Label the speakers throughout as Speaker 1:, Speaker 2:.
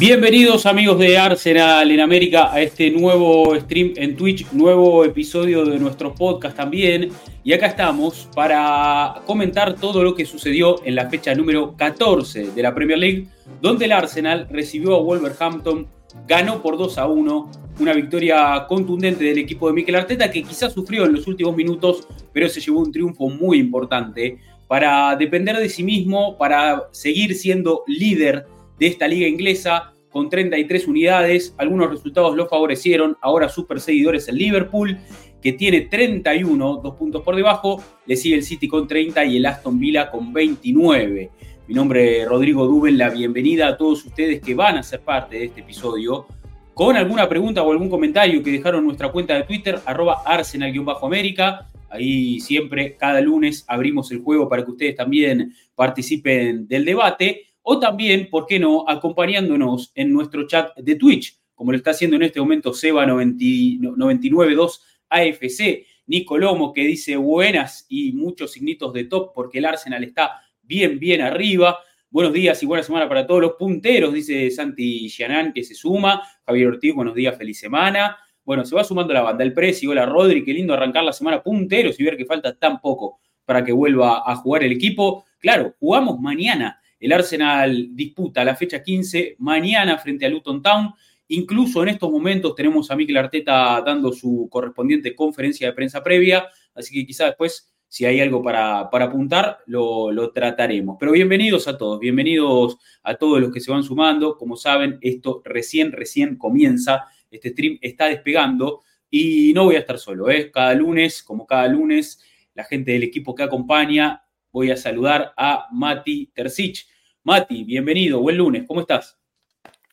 Speaker 1: Bienvenidos amigos de Arsenal en América a este nuevo stream en Twitch, nuevo episodio de nuestro podcast también. Y acá estamos para comentar todo lo que sucedió en la fecha número 14 de la Premier League, donde el Arsenal recibió a Wolverhampton, ganó por 2 a 1, una victoria contundente del equipo de Mikel Arteta que quizás sufrió en los últimos minutos, pero se llevó un triunfo muy importante para depender de sí mismo, para seguir siendo líder de esta liga inglesa con 33 unidades. Algunos resultados lo favorecieron. Ahora super seguidores el Liverpool, que tiene 31, dos puntos por debajo. Le sigue el City con 30 y el Aston Villa con 29. Mi nombre es Rodrigo Duben. La bienvenida a todos ustedes que van a ser parte de este episodio. Con alguna pregunta o algún comentario que dejaron nuestra cuenta de Twitter, arroba arsenal-américa. Ahí siempre, cada lunes, abrimos el juego para que ustedes también participen del debate o también, ¿por qué no?, acompañándonos en nuestro chat de Twitch, como lo está haciendo en este momento Seba992 AFC, Nico Lomo que dice buenas y muchos signitos de top porque el Arsenal está bien, bien arriba. Buenos días y buena semana para todos los punteros, dice Santi Gianán que se suma. Javier Ortiz, buenos días, feliz semana. Bueno, se va sumando la banda. El Presi, hola Rodri, qué lindo arrancar la semana punteros y ver que falta tan poco para que vuelva a jugar el equipo. Claro, jugamos mañana el Arsenal disputa la fecha 15 mañana frente a Luton Town. Incluso en estos momentos tenemos a Mikel Arteta dando su correspondiente conferencia de prensa previa, así que quizá después, si hay algo para, para apuntar, lo, lo, trataremos. Pero bienvenidos a todos, bienvenidos a todos los que se van sumando. Como saben, esto recién, recién comienza, este stream está despegando y no voy a estar solo, ¿eh? cada lunes, como cada lunes, la gente del equipo que acompaña voy a saludar a Mati Tercich. Mati, bienvenido, buen lunes, ¿cómo estás?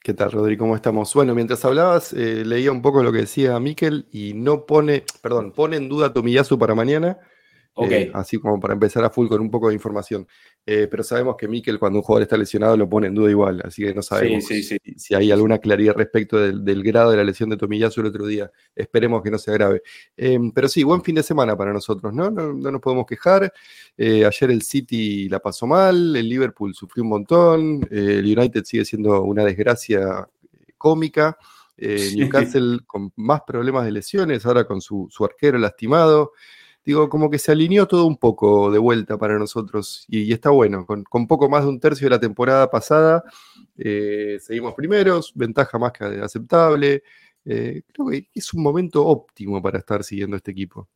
Speaker 2: ¿Qué tal, Rodri? ¿Cómo estamos? Bueno, mientras hablabas, eh, leía un poco lo que decía Miquel y no pone, perdón, pone en duda Tomiyasu para mañana, eh, así como para empezar a full con un poco de información. Eh, pero sabemos que Mikel, cuando un jugador está lesionado, lo pone en duda igual. Así que no sabemos Si, hay alguna claridad respecto del, grado de la lesión de Tomiyasu el otro día. Esperemos que no sea grave. Em, pero sí, buen fin de semana para nosotros, ¿no? No, nos podemos quejar. Eh, ayer el City la pasó mal, el Liverpool sufrió un montón, el United sigue siendo una desgracia cómica. Newcastle con más problemas de lesiones, ahora con su, su arquero lastimado digo, como que se alineó todo un poco de vuelta para nosotros y, está bueno, con, poco más de un tercio de la temporada pasada, eh, seguimos primeros, ventaja más que aceptable, eh, creo que es un momento óptimo para estar siguiendo este equipo.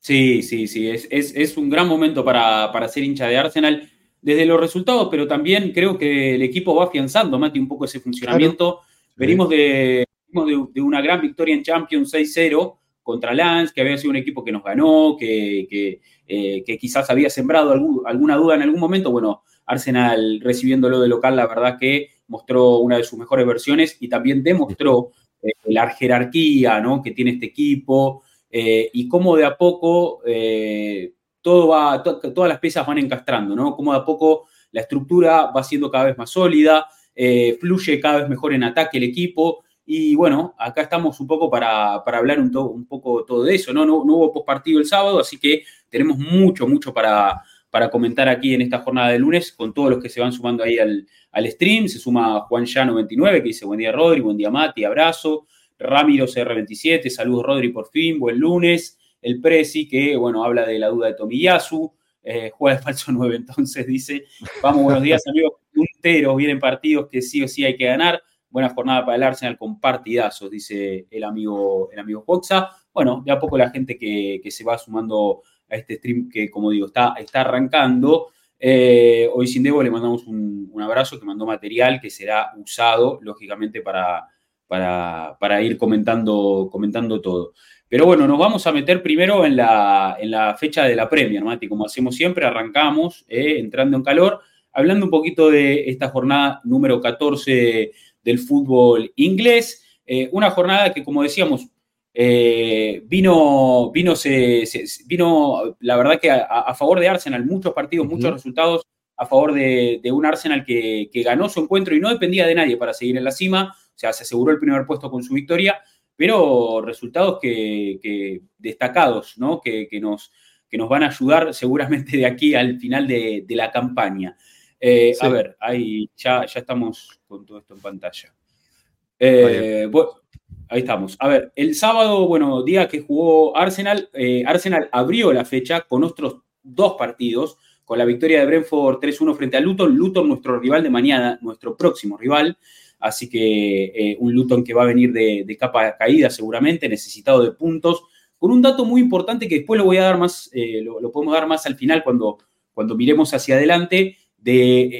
Speaker 1: Sí, sí, sí, es, un gran momento para, para, ser hincha de Arsenal desde los resultados, pero también creo que el equipo va afianzando, Mati, un poco ese funcionamiento. Venimos, de, de, de, una gran victoria en Champions 6-0 contra Lance, que había sido un equipo que nos ganó, que, eh, quizás había sembrado alguna duda en algún momento. Bueno, Arsenal recibiéndolo de local, la verdad que mostró una de sus mejores versiones y también demostró eh, la jerarquía ¿no? que tiene este equipo eh, y cómo de a poco todo va, todas las piezas van encastrando, ¿no? Cómo de a poco la estructura va siendo cada vez más sólida, fluye cada vez mejor en ataque el equipo y bueno, acá estamos un poco para, hablar un, un, poco todo de eso, ¿no? ¿no? No, hubo postpartido el sábado, así que tenemos mucho, mucho para, para comentar aquí en esta jornada de lunes con todos los que se van sumando ahí al, stream. Se suma Juan Llano29, que dice buen día Rodri, buen día Mati, abrazo. Ramiro CR27, saludos Rodri por fin, buen lunes. El Prezi, que bueno, habla de la duda de Tomiyasu, eh, juega de falso 9, entonces dice, vamos, buenos días amigos, punteros, vienen partidos que sí o sí hay que ganar buena jornada para el Arsenal con partidazos, dice el amigo, el amigo. Bueno, de a poco la gente que, se va sumando a este stream que, como digo, está, está arrancando. Eh, hoy sin Debo le mandamos un, abrazo que mandó material que será usado, lógicamente, para, para, ir comentando, comentando todo. Pero bueno, nos vamos a meter primero en la, en la fecha de la Premier, Mati. Como hacemos siempre, arrancamos eh, entrando en calor, hablando un poquito de esta jornada número 14 del fútbol inglés. Eh, una jornada que, como decíamos, eh, vino, vino, se, vino, la verdad que a, favor de Arsenal, muchos partidos, muchos resultados a favor de, un Arsenal que, ganó su encuentro y no dependía de nadie para seguir en la cima, o sea, se aseguró el primer puesto con su victoria, pero resultados que, destacados, ¿no? Que, nos, que nos van a ayudar seguramente de aquí al final de, la campaña. Eh, a ver, ahí ya, ya estamos con todo esto en pantalla. Eh, ahí estamos. A ver, el sábado, bueno, día que jugó Arsenal, eh, Arsenal abrió la fecha con otros dos partidos, con la victoria de Brentford 3-1 frente a Luton. Luton, nuestro rival de mañana, nuestro próximo rival. Así que un Luton que va a venir de, capa caída seguramente, necesitado de puntos. Con un dato muy importante que después lo voy a dar más, lo, lo, podemos dar más al final cuando, cuando miremos hacia adelante de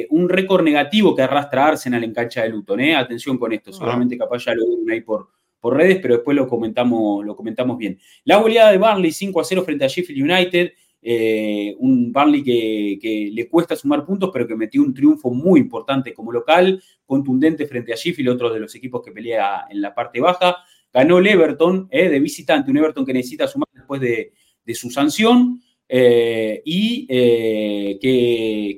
Speaker 1: eh, un récord negativo que arrastra Arsenal en cancha de Luton. ¿eh? Atención con esto, seguramente capaz ya lo ven ahí por, por redes, pero después lo comentamos, lo comentamos bien. La goleada de Barnley 5 a 0 frente a Sheffield United, eh, un Barnley que, le cuesta sumar puntos, pero que metió un triunfo muy importante como local, contundente frente a Sheffield, otro de los equipos que pelea en la parte baja. Ganó el Everton de visitante, un Everton que necesita sumar después de, de su sanción. Eh, y eh,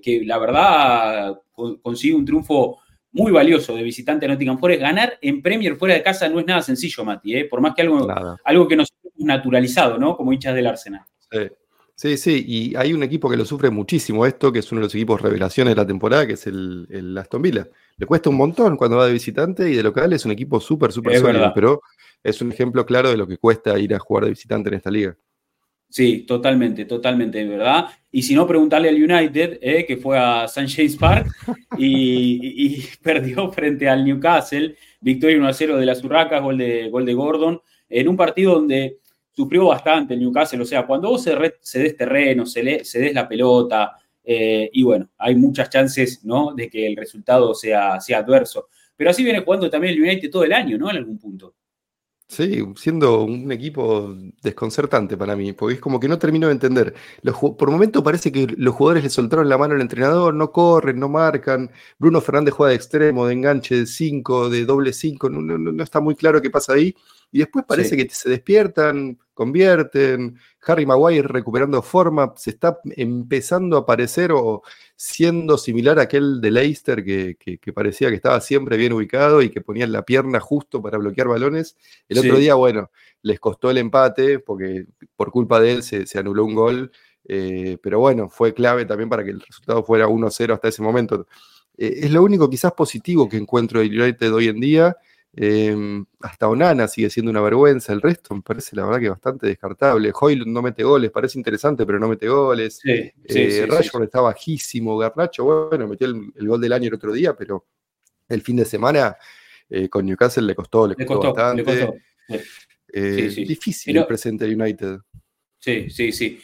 Speaker 1: que, la verdad consigue un triunfo muy valioso de visitante a Nottingham Forest. Ganar en Premier fuera de casa no es nada sencillo, Mati, ¿eh? por más que algo, algo que nos hemos naturalizado, ¿no? Como hinchas del Arsenal.
Speaker 2: Sí. Sí, y hay un equipo que lo sufre muchísimo esto, que es uno de los equipos revelaciones de la temporada, que es el, Aston Villa. Le cuesta un montón cuando va de visitante y de local es un equipo súper, súper sólido, pero es un ejemplo claro de lo que cuesta ir a jugar de visitante en esta liga.
Speaker 1: Sí, totalmente, totalmente, ¿verdad? Y si no, preguntarle al United, eh, que fue a St. James Park y, perdió frente al Newcastle, victoria 1 0 de las Urracas, gol de, gol de Gordon, en un partido donde sufrió bastante el Newcastle. O sea, cuando vos se, des terreno, se, le, se des la pelota, eh, y bueno, hay muchas chances, ¿no? De que el resultado sea, sea adverso. Pero así viene jugando también el United todo el año, ¿no? En algún punto.
Speaker 2: Sí, siendo un equipo desconcertante para mí, porque es como que no termino de entender. por momento parece que los jugadores le soltaron la mano al entrenador, no corren, no marcan. Bruno Fernández juega de extremo, de enganche de 5, de doble 5, no, está muy claro qué pasa ahí. Y después parece que se despiertan, convierten. Harry Maguire recuperando forma, se está empezando a aparecer o siendo similar a aquel de Leicester que, parecía que estaba siempre bien ubicado y que ponía la pierna justo para bloquear balones. El otro día, bueno, les costó el empate porque por culpa de él se, anuló un gol. Eh, pero bueno, fue clave también para que el resultado fuera 1-0 hasta ese momento. Eh, es lo único quizás positivo que encuentro de United hoy en día. Em, hasta Onana sigue siendo una vergüenza. El resto me parece la verdad que bastante descartable. Hoylund no mete goles, parece interesante, pero no mete goles. Sí, eh, está bajísimo. Garnacho, bueno, metió el, gol del año el otro día, pero el fin de semana eh, con Newcastle le costó, le, costó, bastante. Eh, difícil el presente United.
Speaker 1: Sí, sí, sí.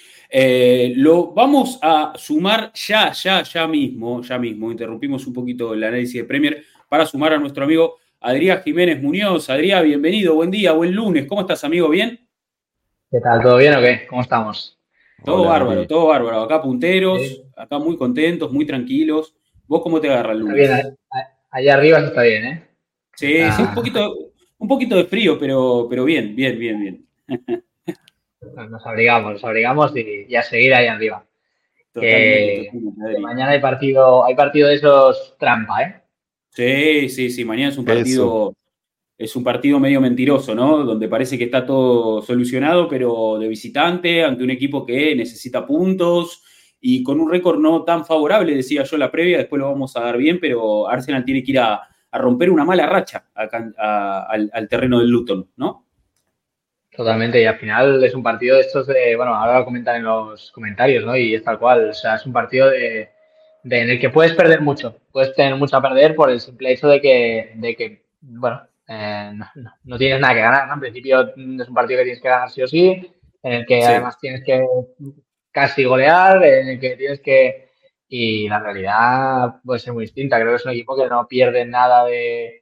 Speaker 1: lo vamos a sumar ya, ya, ya mismo, ya mismo. Interrumpimos un poquito el análisis de Premier para sumar a nuestro amigo Adrián Jiménez Muñoz. Adrián, bienvenido, buen día, buen lunes. ¿Cómo estás, amigo? ¿Bien?
Speaker 3: ¿Qué tal? ¿Todo bien o qué? ¿Cómo estamos?
Speaker 1: Todo bárbaro, todo bárbaro. Acá punteros, acá muy contentos, muy tranquilos. ¿Vos cómo te agarras el lunes?
Speaker 3: Está bien, allá arriba está bien, ¿eh?
Speaker 1: Sí, sí, un poquito, un poquito de frío, pero, pero bien, bien, bien, bien.
Speaker 3: Nos abrigamos, nos abrigamos y, a seguir ahí arriba. mañana hay partido, hay partido de esos trampa, ¿eh?
Speaker 1: Sí, sí, sí, mañana es un partido, es un partido medio mentiroso, ¿no? Donde parece que está todo solucionado, pero de visitante, ante un equipo que necesita puntos y con un récord no tan favorable, decía yo la previa, después lo vamos a dar bien, pero Arsenal tiene que ir a, romper una mala racha al, terreno del Luton, ¿no?
Speaker 3: Totalmente, y al final es un partido de estos de, bueno, ahora lo comentan en los comentarios, ¿no? Y es tal cual, o sea, es un partido de en el que puedes perder mucho, puedes tener mucho a perder por el simple hecho de que, de que bueno, eh, no, tienes nada que ganar, En principio es un partido que tienes que ganar sí o sí, en el que además tienes que casi golear, en el que tienes que... Y la realidad puede ser muy distinta, creo que es un equipo que no pierde nada de,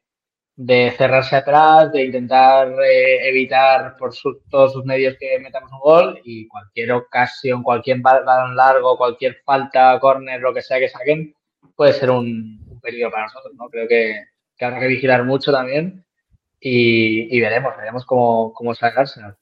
Speaker 3: de cerrarse atrás, de intentar eh, evitar por todos sus medios que metamos un gol y cualquier ocasión, cualquier balón largo, cualquier falta, córner, lo que sea que saquen, puede ser un, peligro para nosotros, ¿no? Creo que, que habrá que vigilar mucho también y, veremos, veremos cómo, cómo sale Arsenal.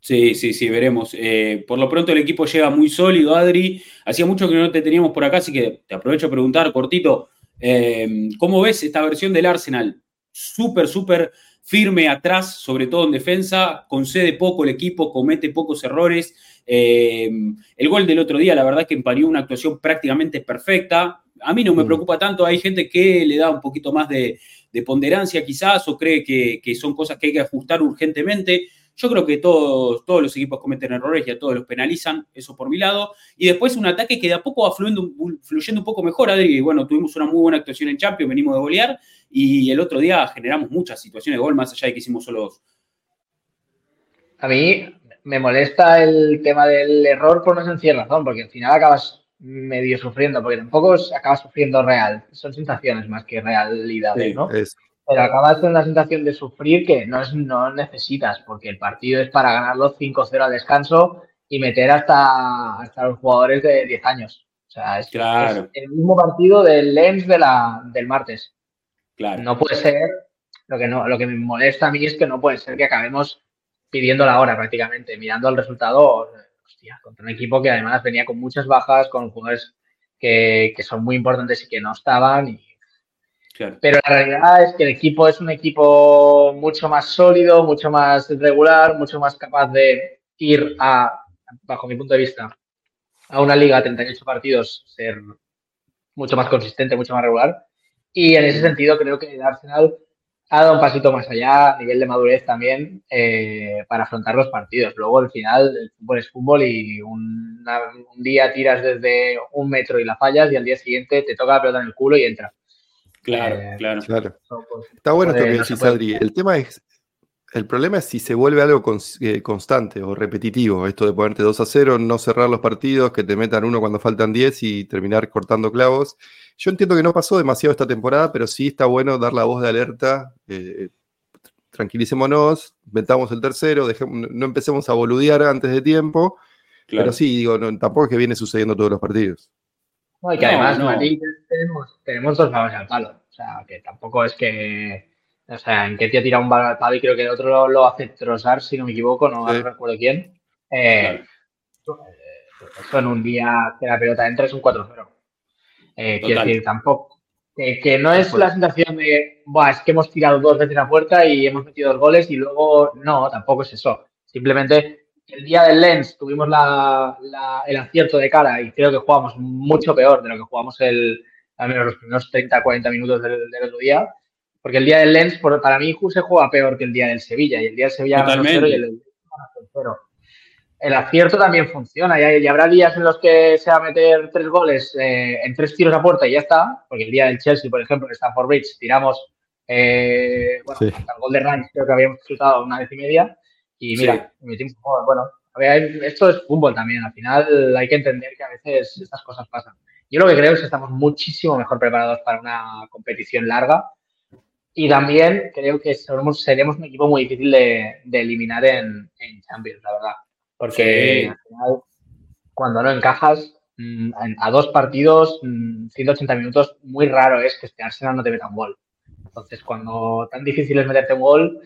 Speaker 1: Sí, sí, sí, veremos. Eh, por lo pronto el equipo llega muy sólido, Adri. Hacía mucho que no te teníamos por acá, así que te aprovecho a preguntar, cortito, eh, ¿cómo ves esta versión del Arsenal? Súper, súper firme atrás, sobre todo en defensa, concede poco el equipo, comete pocos errores. Eh, el gol del otro día, la verdad que emparió una actuación prácticamente perfecta. A mí no me mm. preocupa tanto, hay gente que le da un poquito más de, ponderancia quizás o cree que, que, son cosas que hay que ajustar urgentemente. Yo creo que todos, todos los equipos cometen errores y a todos los penalizan, eso por mi lado. Y después un ataque que de a poco va fluyendo, fluyendo un poco mejor, Adri. Y bueno, tuvimos una muy buena actuación en Champions, venimos de golear y el otro día generamos muchas situaciones de gol, más allá de que hicimos solo dos.
Speaker 3: A mí me molesta el tema del error por una sencilla razón, porque al final acabas medio sufriendo, porque tampoco acabas sufriendo real. Son sensaciones más que realidades, ¿no? Pero acabas con una sensación de sufrir que no, es, no necesitas, porque el partido es para ganarlo 5-0 al descanso y meter hasta, hasta los jugadores de 10 años. O sea, es, el mismo partido del Lens de la, del martes. Claro. No puede ser, lo que, no, lo que me molesta a mí es que no puede ser que acabemos pidiendo la hora prácticamente, mirando el resultado, hostia, contra un equipo que además venía con muchas bajas, con jugadores que, que son muy importantes y que no estaban. Y pero la realidad es que el equipo es un equipo mucho más sólido, mucho más regular, mucho más capaz de ir a, bajo mi punto de vista, a una liga de 38 partidos, ser mucho más consistente, mucho más regular. Y en ese sentido creo que el Arsenal ha dado un pasito más allá, a nivel de madurez también, eh, para afrontar los partidos. Luego, al final, el fútbol es fútbol y un día tiras desde un metro y la fallas y al día siguiente te toca la pelota en el culo y entra.
Speaker 1: Claro, eh, claro.
Speaker 2: Pues, Está bueno esto que decís, Adri. El tema es, el problema es si se vuelve algo eh, constante o repetitivo, esto de ponerte 2 a 0, no cerrar los partidos, que te metan uno cuando faltan 10 y terminar cortando clavos. Yo entiendo que no pasó demasiado esta temporada, pero sí está bueno dar la voz de alerta. Eh, tranquilicémonos, metamos el tercero, no empecemos a boludear antes de tiempo. Pero sí, digo, tampoco es que viene sucediendo todos los partidos.
Speaker 3: No, y que además tenemos, tenemos, dos balones al palo. O sea, que tampoco es que. O sea, en que te ha tirado un balón al palo y creo que el otro lo, hace trozar, si no me equivoco, no recuerdo quién. Eh, eso en un día que la pelota entra es un 4-0. Eh, quiero decir, tampoco. Que, no es la sensación de, Buah, es que hemos tirado dos veces a puerta y hemos metido dos goles y luego, no, tampoco es eso. Simplemente el día del Lens tuvimos el acierto de cara y creo que jugamos mucho peor de lo que jugamos el, al menos los primeros 30, 40 minutos del, otro día. Porque el día del Lens, para mí, se juega peor que el día del Sevilla. Y el día del Sevilla
Speaker 1: Totalmente. y
Speaker 3: el, el acierto también funciona. Y, habrá días en los que se va a meter tres goles eh, en tres tiros a puerta y ya está. Porque el día del Chelsea, por ejemplo, en Stanford Bridge, tiramos eh, bueno, el gol de Ranch, creo que habíamos disfrutado una vez y media. Y mira, bueno, a ver, esto es fútbol también. Al final hay que entender que a veces estas cosas pasan. Yo lo que creo es que estamos muchísimo mejor preparados para una competición larga. Y también creo que somos, seremos un equipo muy difícil de, eliminar en, Champions, la verdad. Porque al final, cuando no encajas mm, a dos partidos, 180 mm, minutos, muy raro es que este Arsenal no te meta un gol. Entonces, cuando tan difícil es meterte un gol,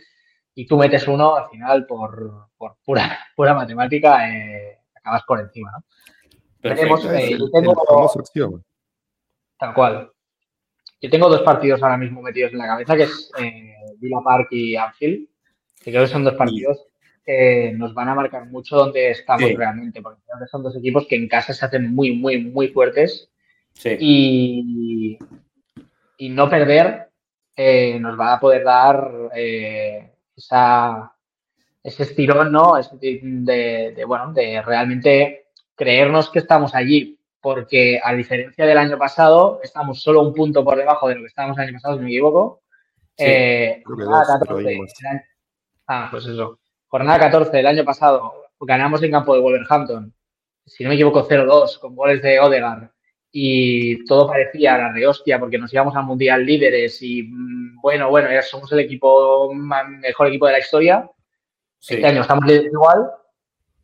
Speaker 3: y tú metes uno, al final, por, por pura, pura matemática, eh, acabas por encima, ¿no? Tenemos, eh, tengo, Tal cual. Yo tengo dos partidos ahora mismo metidos en la cabeza, que es eh, Villa Park y Anfield, que creo que son dos partidos que nos van a marcar mucho donde estamos realmente, porque creo que son dos equipos que en casa se hacen muy, muy, muy fuertes. Sí. Y, y no perder eh, nos va a poder dar esa, ese estirón, ¿no? de, bueno, de realmente creernos que estamos allí, porque a diferencia del año pasado, estamos solo un punto por debajo de lo que estábamos el año pasado, si no me equivoco. Eh, jornada 14, ah, pues eso. Jornada 14 del año pasado, ganamos en campo de Wolverhampton, si no me equivoco, 0-2, con goles de Odegaard y todo parecía la de hostia porque nos íbamos al mundial líderes y mm, bueno, bueno, ya somos el equipo mejor equipo de la historia. Este año estamos líderes igual,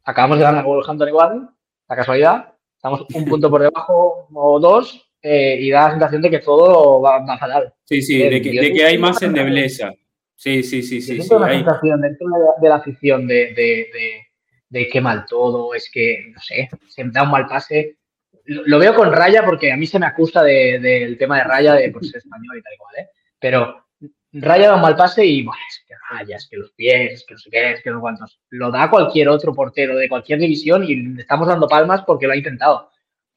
Speaker 3: acabamos de ganar Wolverhampton igual, la casualidad, estamos un punto por debajo o dos eh, y da la sensación de que todo va, va fatal.
Speaker 1: Sí, sí, de que, hay más endebleza. Sí, sí, sí, sí.
Speaker 3: sí, una sensación dentro de la, afición de, de, de, qué mal todo, es que, no sé, se da un mal pase. Lo, veo con Raya porque a mí se me acusa del tema de Raya de pues, español y tal igual, ¿eh? Pero Raya da un mal pase y, bueno, es que Raya, es que los pies, que no sé qué, es que no cuantos. Lo da cualquier otro portero de cualquier división y le estamos dando palmas porque lo ha intentado.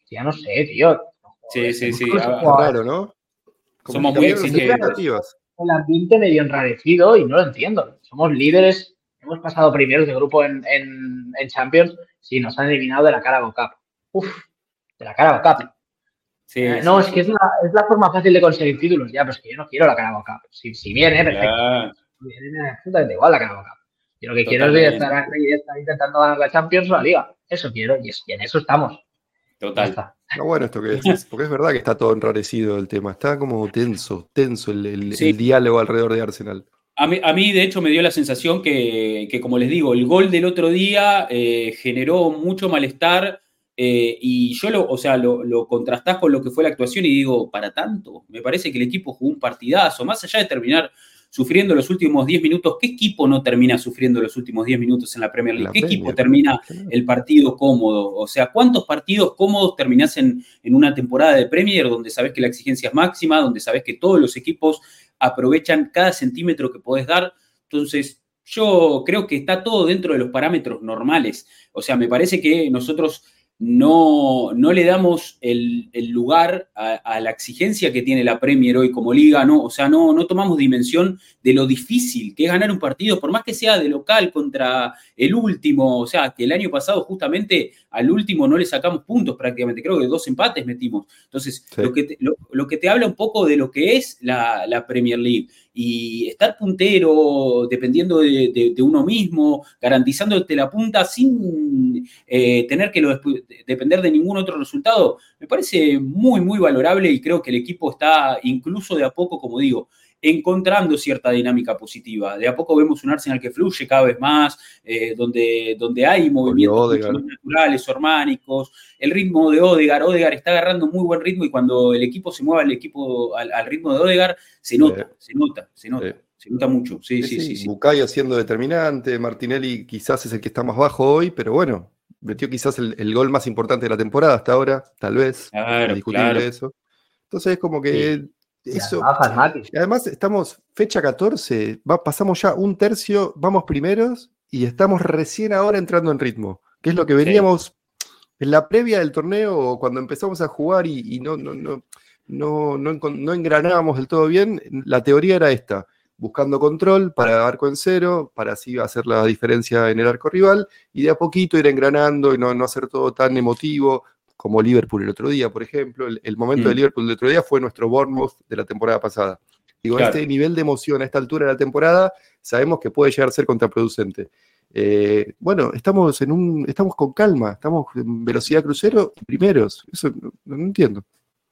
Speaker 3: Ya no sé, tío.
Speaker 1: Sí, sí, sí.
Speaker 2: Claro, ¿no?
Speaker 1: Somos muy exigentes.
Speaker 3: El ambiente medio enrarecido y no lo entiendo. Somos líderes, hemos pasado primeros de grupo en, en, Champions y nos han eliminado de la Carabao Cup. Uf, de la Carabao Cup. Sí, eh, no, es que es la, es la, forma fácil de conseguir títulos. Ya, pero es que yo no quiero la Carabao Cup. Si, si viene, perfecto. Si viene, absolutamente igual la Carabao Cup. Yo lo que quiero es estar, estar, intentando ganar la Champions o la Liga. Eso quiero y, y en eso estamos.
Speaker 1: Total.
Speaker 2: No, bueno esto que decís, porque es verdad que está todo enrarecido el tema, está como tenso, tenso el, diálogo alrededor de Arsenal.
Speaker 1: A mí, a mí, de hecho, me dio la sensación que, como les digo, el gol del otro día eh, generó mucho malestar eh, y yo lo, o sea, lo, lo, contrastás con lo que fue la actuación y digo, para tanto, me parece que el equipo jugó un partidazo, más allá de terminar sufriendo los últimos 10 minutos. ¿Qué equipo no termina sufriendo los últimos 10 minutos en la Premier League? ¿Qué equipo termina el partido cómodo? O sea, ¿cuántos partidos cómodos terminás en, en una temporada de Premier donde sabes que la exigencia es máxima, donde sabes que todos los equipos aprovechan cada centímetro que podés dar? Entonces, yo creo que está todo dentro de los parámetros normales. O sea, me parece que nosotros no, no le damos el, lugar a, la exigencia que tiene la Premier hoy como liga, ¿no? O sea, no, no tomamos dimensión de lo difícil que es ganar un partido, por más que sea de local contra el último, o sea, que el año pasado justamente al último no le sacamos puntos prácticamente, creo que dos empates metimos. Entonces, lo, que te, lo, que te habla un poco de lo que es la, la Premier League y estar puntero dependiendo de, uno mismo, garantizándote la punta sin eh, tener que depender de ningún otro resultado, me parece muy, muy valorable y creo que el equipo está incluso de a poco, como digo, encontrando cierta dinámica positiva. De a poco vemos un Arsenal que fluye cada vez más, eh, donde, donde hay movimientos naturales, ormánicos, el ritmo de Odegar, Odegar está agarrando muy buen ritmo y cuando el equipo se mueve al equipo al, ritmo de Odegar, se nota, se nota, se nota. Se nota mucho, sí, sí, sí. sí,
Speaker 2: Bucayo siendo determinante, Martinelli quizás es el que está más bajo hoy, pero bueno, metió quizás el, gol más importante de la temporada hasta ahora, tal vez.
Speaker 1: Claro, discutible
Speaker 2: eso. Entonces es como que eso. además, estamos fecha 14, pasamos ya un tercio, vamos primeros y estamos recién ahora entrando en ritmo, que es lo que veníamos en la previa del torneo, cuando empezamos a jugar y, no, no, no, no, no, engranábamos del todo bien, la teoría era esta, buscando control para arco en cero, para así hacer la diferencia en el arco rival, y de a poquito ir engranando y no, no hacer todo tan emotivo, como Liverpool el otro día, por ejemplo. El, momento de mm. Liverpool el otro día fue nuestro Bournemouth de la temporada pasada. Y con este nivel de emoción a esta altura de la temporada, sabemos que puede llegar a ser contraproducente. Eh, bueno, estamos, en un, estamos con calma, estamos en velocidad crucero primeros. Eso no, entiendo.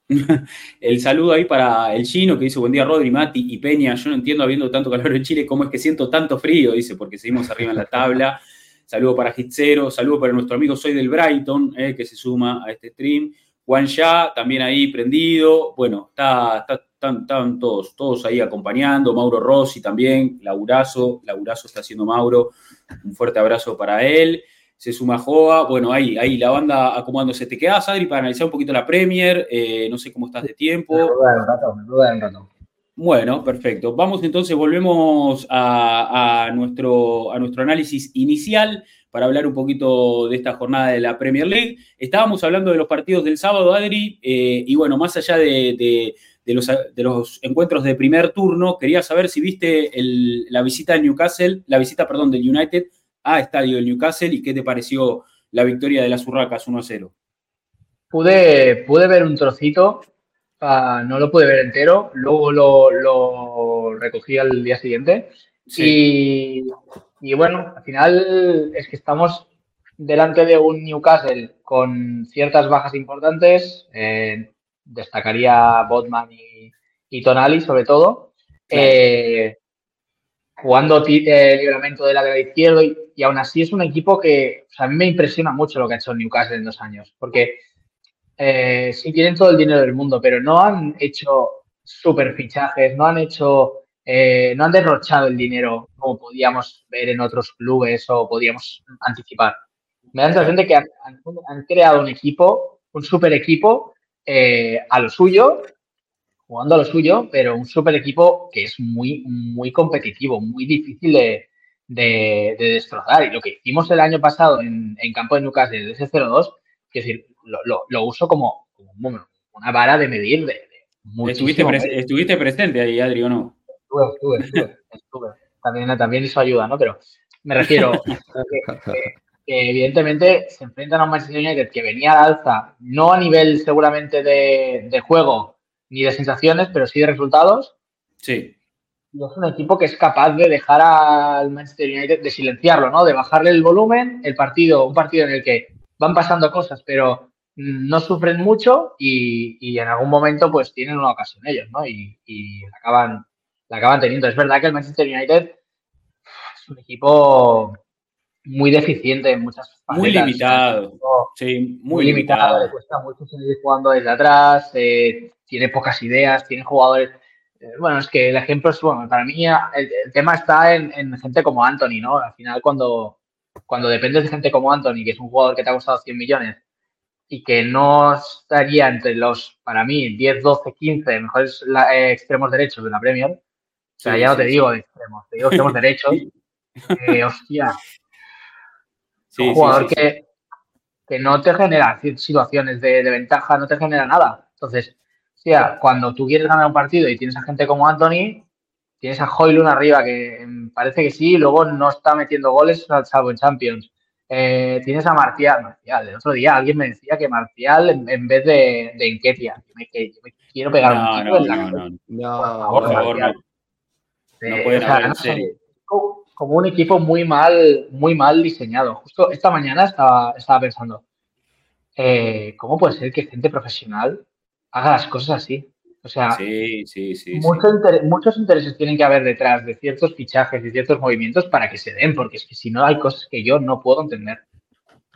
Speaker 1: El saludo ahí para el chino que dice buen día Rodri, Mati y Peña. Yo no entiendo habiendo tanto calor en Chile cómo es que siento tanto frío, dice, porque seguimos arriba en la tabla. Saludo para Hitzero, saludo para nuestro amigo Soy del Brighton, eh, que se suma a este stream. Juan Ya, también ahí prendido. Bueno, está, están, todos, todos ahí acompañando. Mauro Rossi también, Laurazo, Laurazo está haciendo Mauro. Un fuerte abrazo para él. Se suma Joa. Bueno, ahí, ahí la banda acomodándose. ¿Te quedas, Adri, para analizar un poquito la Premier? Eh, no sé cómo estás de tiempo. Me un rato, me un rato. Bueno, perfecto. Vamos entonces, volvemos a, nuestro, a análisis inicial para hablar un poquito de esta jornada de la Premier League. Estábamos hablando de los partidos del sábado, Adri, eh, y bueno, más allá de, los, encuentros de primer turno, quería saber si viste la visita de Newcastle, la visita, perdón, del United a Estadio del Newcastle y qué te pareció la victoria de las Urracas 1 0.
Speaker 3: Pude, pude ver un trocito no lo pude ver entero, luego lo, recogí al día siguiente. Y, bueno, al final es que estamos delante de un Newcastle con ciertas bajas importantes. Eh, destacaría Botman y, Tonali, sobre todo. Eh, jugando el libramento del lateral izquierdo y, y, aún así es un equipo que a mí me impresiona mucho lo que ha hecho Newcastle en dos años, porque eh, sí tienen todo el dinero del mundo, pero no han hecho super fichajes, no han hecho, eh, no han derrochado el dinero como podíamos ver en otros clubes o podíamos anticipar. Me da la sensación de que han, creado un equipo, un super equipo eh, a lo suyo, jugando a lo suyo, pero un super equipo que es muy, muy competitivo, muy difícil de, de, destrozar. Y lo que hicimos el año pasado en, campo de Newcastle de ese 0-2, que decir, lo, uso como, una vara de medir de,
Speaker 1: ¿Estuviste, presente ahí, Adri, o no?
Speaker 3: Estuve, estuve, estuve. También, también eso ayuda, ¿no? Pero me refiero que, evidentemente se enfrentan a un Manchester United que venía al alza, no a nivel seguramente de, juego ni de sensaciones, pero sí de resultados.
Speaker 1: Sí.
Speaker 3: Y es un equipo que es capaz de dejar al Manchester United, de silenciarlo, ¿no? De bajarle el volumen, el partido, un partido en el que van pasando cosas, pero no sufren mucho y, en algún momento pues tienen una ocasión ellos, ¿no? Y, la, acaban, la acaban teniendo. Es verdad que el Manchester United es un equipo muy deficiente en muchas
Speaker 1: Muy limitado. sí, muy, limitado.
Speaker 3: Le cuesta mucho seguir jugando desde atrás, eh, tiene pocas ideas, tiene jugadores... Eh, bueno, es que el ejemplo es, bueno, para mí el, tema está en, gente como Anthony, ¿no? Al final cuando, cuando dependes de gente como Anthony, que es un jugador que te ha costado 100 millones, y que no estaría entre los, para mí, 10, 12, 15 mejores eh, extremos derechos de la Premier. O sea, ya no te digo de extremos, te digo extremos derechos. Eh, hostia. un jugador que, que no te genera situaciones de, ventaja, no te genera nada. Entonces, hostia, cuando tú quieres ganar un partido y tienes a gente como Anthony, tienes a Hoylund arriba que parece que sí, luego no está metiendo goles salvo en Champions. Eh, tienes a Marcial, Marcial. El otro día alguien me decía que Marcial en, vez de, de Enquetia. Yo me, quiero pegar un tiro en la
Speaker 1: no, no, no, por favor, no.
Speaker 3: no pueden haber, como un equipo muy mal, muy mal diseñado. Justo esta mañana estaba, estaba pensando, eh, ¿cómo puede ser que gente profesional haga las cosas así? O sea, muchos intereses tienen que haber detrás de ciertos fichajes y ciertos movimientos para que se den, porque es que si no hay cosas que yo no puedo entender.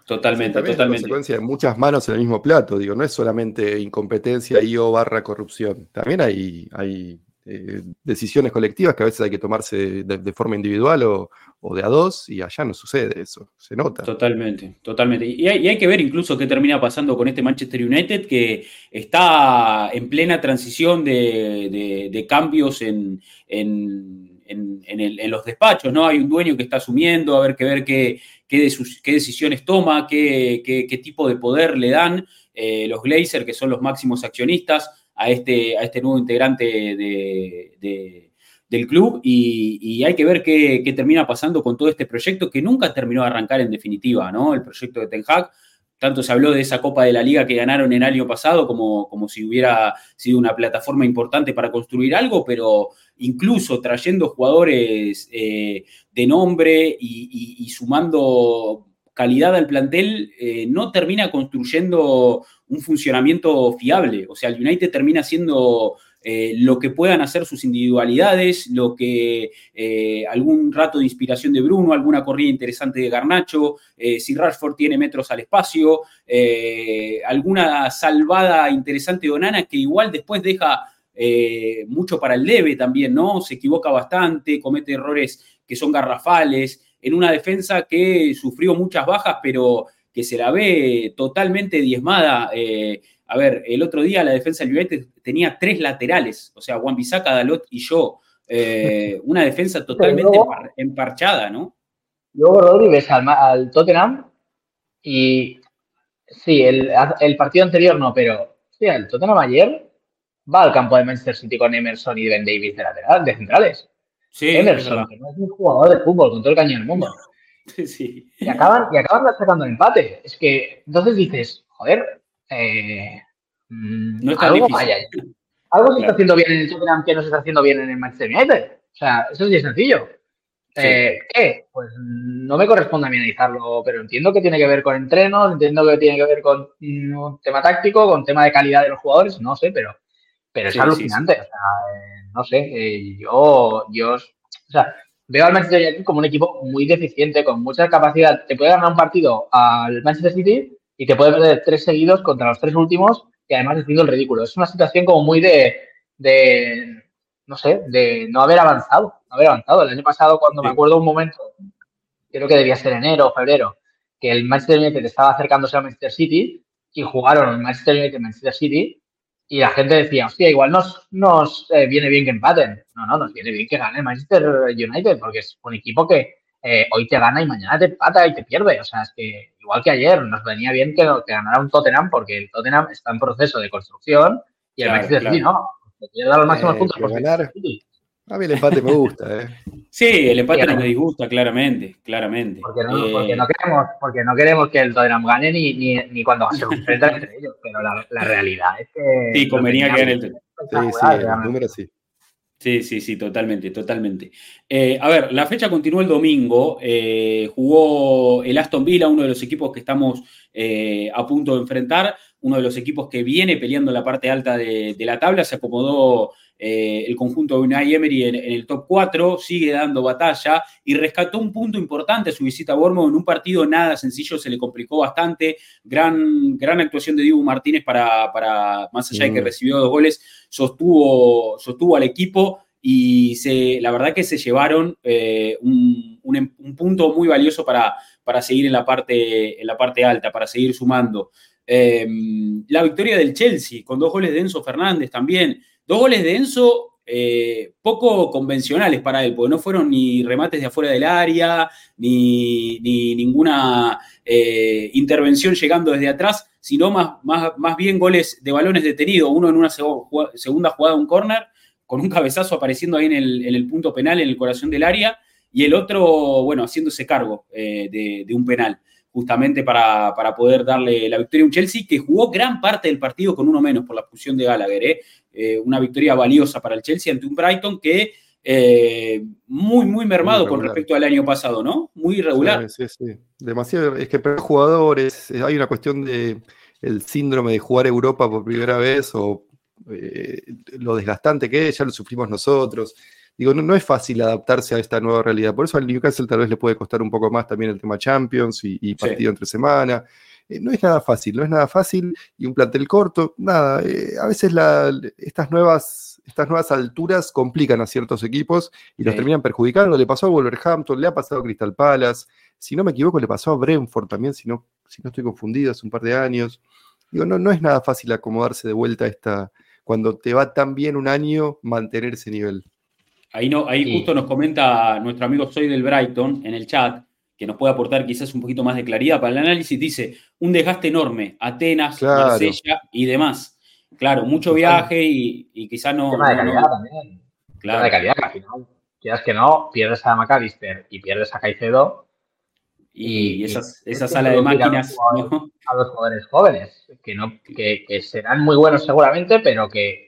Speaker 1: Totalmente, totalmente.
Speaker 2: consecuencia de muchas manos en el mismo plato, digo, no es solamente incompetencia y o barra corrupción, también hay, hay eh, decisiones colectivas que a veces hay que tomarse de, forma individual o, de a dos, y allá no sucede eso, se nota.
Speaker 1: Totalmente, totalmente. Y hay, que ver incluso qué termina pasando con este Manchester United, que está en plena transición de, cambios en, los despachos, ¿no? Hay un dueño que está asumiendo, a ver, que ver qué, qué, qué decisiones toma, qué, qué, tipo de poder le dan eh, los Glazer, que son los máximos accionistas, a este, a este nuevo integrante de del club y, hay que ver qué, termina pasando con todo este proyecto que nunca terminó de arrancar en definitiva, ¿no? El proyecto de Ten Hag. Tanto se habló de esa Copa de la Liga que ganaron el año pasado como, como si hubiera sido una plataforma importante para construir algo, pero incluso trayendo jugadores eh, de nombre y, sumando calidad al plantel, eh, no termina construyendo un funcionamiento fiable. O sea, el United termina siendo eh, lo que puedan hacer sus individualidades, lo que eh, algún rato de inspiración de Bruno, alguna corrida interesante de Garnacho, si Rashford tiene metros al espacio, alguna salvada interesante de Onana que igual después deja mucho para el debe también, ¿no? Se equivoca bastante, comete errores que son garrafales, en una defensa que sufrió muchas bajas, pero que se la ve totalmente diezmada a ver, el otro día la defensa del United tenía tres laterales, o sea, Juan Bisaca, Dalot y yo. Eh, una defensa totalmente emparchada, ¿no?
Speaker 3: Luego, Rodri, ves al, Tottenham y sí, el, partido anterior no, pero sí, el Tottenham ayer va al campo de Manchester City con Emerson y Ben Davis de lateral, de centrales. Sí, Emerson, que no es un jugador de fútbol con todo el cañón del mundo. Sí. Y acaban, y acaban sacando el empate. Es que entonces dices, joder, eh, no está algo Algo se está haciendo bien en el Tottenham que no se está haciendo bien en el Manchester United. O sea, eso es sencillo. Eh, ¿Qué? Pues no me corresponde a mí analizarlo, pero entiendo que tiene que ver con entrenos, entiendo que tiene que ver con un tema táctico, con tema de calidad de los jugadores, no sé, pero, pero es alucinante. O sea, eh, no sé, yo, yo, o sea, veo al Manchester United como un equipo muy deficiente, con mucha capacidad. Te puede ganar un partido al Manchester City y te puede perder tres seguidos contra los tres últimos y además haciendo el ridículo. Es una situación como muy de, de, no sé, de no haber avanzado, no haber avanzado. El año pasado, cuando me acuerdo un momento, creo que debía ser enero o febrero, que el Manchester United estaba acercándose al Manchester City y jugaron el Manchester United Manchester City y la gente decía, hostia, igual nos, nos eh, viene bien que empaten. No, no, nos viene bien que gane el Manchester United porque es un equipo que eh, hoy te gana y mañana te empata y te pierde. O sea, es que igual que ayer nos venía bien que, que ganara un Tottenham porque el Tottenham está en proceso de construcción y el Manchester City no. Te dar los máximos eh, puntos.
Speaker 2: Ganar, a mí el empate me gusta, ¿eh?
Speaker 1: Sí, el empate no me disgusta, claramente, claramente.
Speaker 3: Porque no, porque no, queremos, porque no queremos que el Tottenham gane ni, ni, ni cuando se enfrentan entre ellos, pero la, la, realidad es que...
Speaker 1: Sí, convenía que gane el
Speaker 2: Tottenham. Sí, sí, el número sí.
Speaker 1: Sí, sí, sí, totalmente, totalmente. Eh, a ver, la fecha continuó el domingo. Eh, jugó el Aston Villa, uno de los equipos que estamos eh, a punto de enfrentar, uno de los equipos que viene peleando en la parte alta de, de la tabla. Se acomodó eh, el conjunto de Unai Emery en, el top 4, sigue dando batalla y rescató un punto importante su visita a Bournemouth en un partido nada sencillo, se le complicó bastante, gran, gran actuación de Diego Martínez para, para más allá de que recibió dos goles, sostuvo, sostuvo al equipo y se, la verdad que se llevaron eh, un, punto muy valioso para, para seguir en la, parte, en la parte alta, para seguir sumando. Eh, la victoria del Chelsea con dos goles de Enzo Fernández también. Dos goles de Enzo eh, poco convencionales para él, porque no fueron ni remates de afuera del área, ni, ninguna eh, intervención llegando desde atrás, sino más, más, más, bien goles de balones detenidos, uno en una segunda jugada, un córner, con un cabezazo apareciendo ahí en el, punto penal, en el corazón del área, y el otro, bueno, haciéndose cargo eh, de, un penal justamente para, poder darle la victoria a un Chelsea que jugó gran parte del partido con uno menos por la expulsión de Gallagher. ¿eh? Eh, una victoria valiosa para el Chelsea ante un Brighton que eh, muy, muy mermado con respecto al año pasado, ¿no? Muy irregular.
Speaker 2: Sí, sí, sí. Demasiado, es que para jugadores, hay una cuestión de el síndrome de jugar Europa por primera vez o lo desgastante que es, ya lo sufrimos nosotros. Digo, no, es fácil adaptarse a esta nueva realidad. Por eso al Newcastle tal vez le puede costar un poco más también el tema Champions y, partido entre semana. Eh, no es nada fácil, no es nada fácil y un plantel corto, nada. Eh, a veces estas, nuevas, estas nuevas alturas complican a ciertos equipos y los terminan perjudicando. Le pasó a Wolverhampton, le ha pasado a Crystal Palace, si no me equivoco, le pasó a Brentford también, si no, si no estoy confundido, hace un par de años. Digo, no, no es nada fácil acomodarse de vuelta a esta, cuando te va tan bien un año, mantener ese nivel.
Speaker 1: Ahí, no, ahí justo nos comenta nuestro amigo Soy del Brighton en el chat, que nos puede aportar quizás un poquito más de claridad para el análisis. Dice, un desgaste enorme, Atenas, Marsella y demás. Claro, mucho viaje y, quizás no...
Speaker 3: Tema de calidad también. Claro. de calidad, que al final, quieras que no, pierdes a McAllister y pierdes a Caicedo.
Speaker 1: Y, esa sala de máquinas.
Speaker 3: A los jugadores jóvenes, que, no, que serán muy buenos seguramente, pero que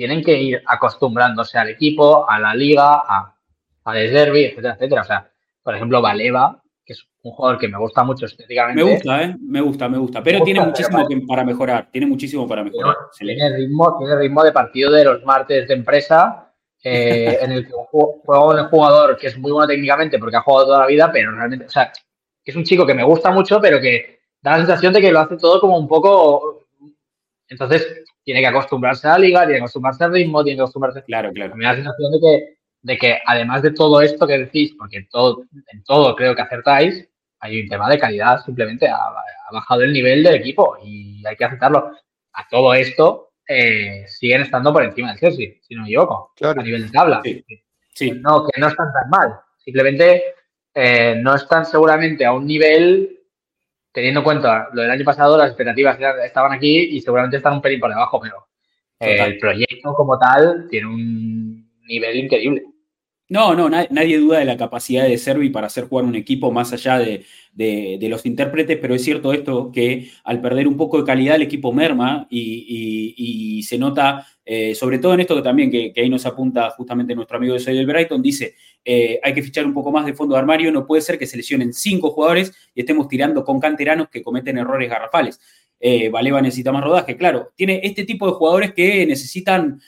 Speaker 3: tienen que ir acostumbrándose al equipo, a la liga, a, a derby, etcétera, etcétera. O sea, por ejemplo, Valeva, que es un jugador que me gusta mucho estéticamente.
Speaker 1: Me gusta, ¿eh? Me gusta, me gusta. Pero tiene muchísimo para mejorar. Tiene muchísimo para mejorar.
Speaker 3: Tiene, ritmo, tiene ritmo de partido de los martes de empresa. Eh, en el que juega un jugador que es muy bueno técnicamente porque ha jugado toda la vida, pero realmente, o sea, es un chico que me gusta mucho, pero que da la sensación de que lo hace todo como un poco. Entonces, tiene que acostumbrarse a la liga, tiene que acostumbrarse al ritmo, tiene que acostumbrarse.
Speaker 1: Claro, claro.
Speaker 3: Me da la sensación de que, de que además de todo esto que decís, porque todo, en todo creo que acertáis, hay un tema de calidad, simplemente ha, bajado el nivel del equipo y hay que aceptarlo. A todo esto eh, siguen estando por encima del Chelsea, si no me equivoco, a nivel de tabla. Sí. No, que no están tan mal. Simplemente eh, no están seguramente a un nivel teniendo en cuenta lo del año pasado, las expectativas estaban aquí y seguramente están un pelín por debajo, pero el proyecto como tal tiene un nivel increíble.
Speaker 1: No, no, nadie duda de la capacidad de Servi para hacer jugar un equipo más allá de, los intérpretes, pero es cierto esto que al perder un poco de calidad el equipo merma y, se nota, eh, sobre todo en esto que también, que, ahí nos apunta justamente nuestro amigo de Soy del Brighton, dice, eh, hay que fichar un poco más de fondo de armario, no puede ser que se lesionen cinco jugadores y estemos tirando con canteranos que cometen errores garrafales. Eh, Valeva necesita más rodaje, claro, tiene este tipo de jugadores que necesitan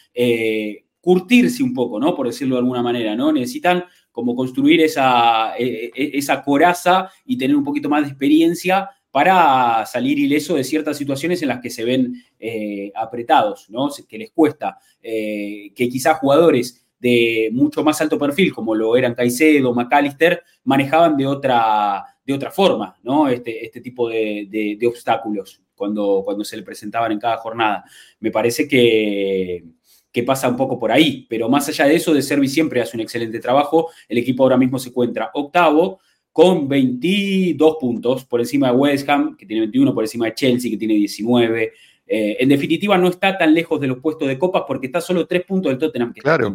Speaker 1: curtirse un poco, ¿no? Por decirlo de alguna manera, ¿no? Necesitan como construir esa, e, e, esa coraza y tener un poquito más de experiencia para salir ileso de ciertas situaciones en las que se ven eh, apretados, ¿no? que les cuesta, eh, que quizás jugadores de mucho más alto perfil, como lo eran Caicedo, McAllister, manejaban de otra, de otra forma, ¿no? Este, este tipo de, obstáculos cuando, cuando se le presentaban en cada jornada. Me parece que, que pasa un poco por ahí, pero más allá de eso, De Servi siempre hace un excelente trabajo. El equipo ahora mismo se encuentra octavo con 22 puntos por encima de West Ham, que tiene 21, por encima de Chelsea, que tiene 19. Eh, en definitiva, no está tan lejos de los puestos de copas porque está solo tres puntos del Tottenham, que
Speaker 2: claro.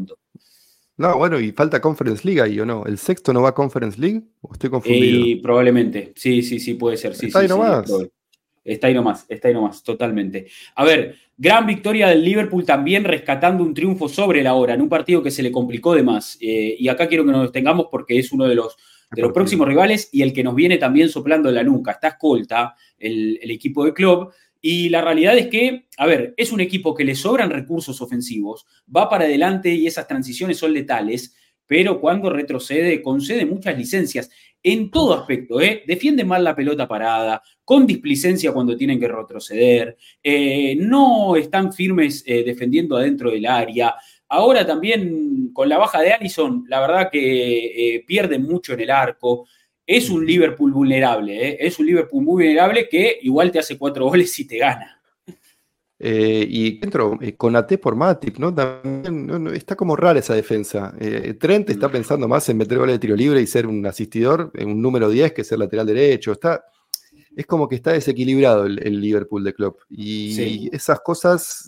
Speaker 2: No, bueno, y falta Conference League ahí, ¿o no? ¿El sexto no va a Conference League? ¿O estoy confundido?
Speaker 1: Y probablemente, sí, sí, sí, puede ser. Sí,
Speaker 2: está
Speaker 1: ahí
Speaker 2: nomás.
Speaker 1: está ahí nomás, está ahí nomás, totalmente. A ver, gran victoria del Liverpool también rescatando un triunfo sobre la hora, en un partido que se le complicó de más. Eh, y acá quiero que nos detengamos porque es uno de los, de los próximos rivales y el que nos viene también soplando la nuca. Está escolta el, el equipo de club. Y la realidad es que, a ver, es un equipo que le sobran recursos ofensivos, va para adelante y esas transiciones son letales, pero cuando retrocede concede muchas licencias en todo aspecto, ¿eh? defiende mal la pelota parada, con displicencia cuando tienen que retroceder, eh, no están firmes eh, defendiendo adentro del área. Ahora también con la baja de Allison, la verdad que pierden mucho en el arco es un Liverpool vulnerable, ¿eh? es un Liverpool muy vulnerable que igual te hace cuatro goles y te gana.
Speaker 2: Eh, y dentro, eh, con AT por Matip, ¿no? También está como rara esa defensa. Trent está pensando más en meter goles de tiro libre y ser un asistidor, en un número 10 que ser lateral derecho. Está, es como que está desequilibrado el, Liverpool de Klopp. Y esas cosas,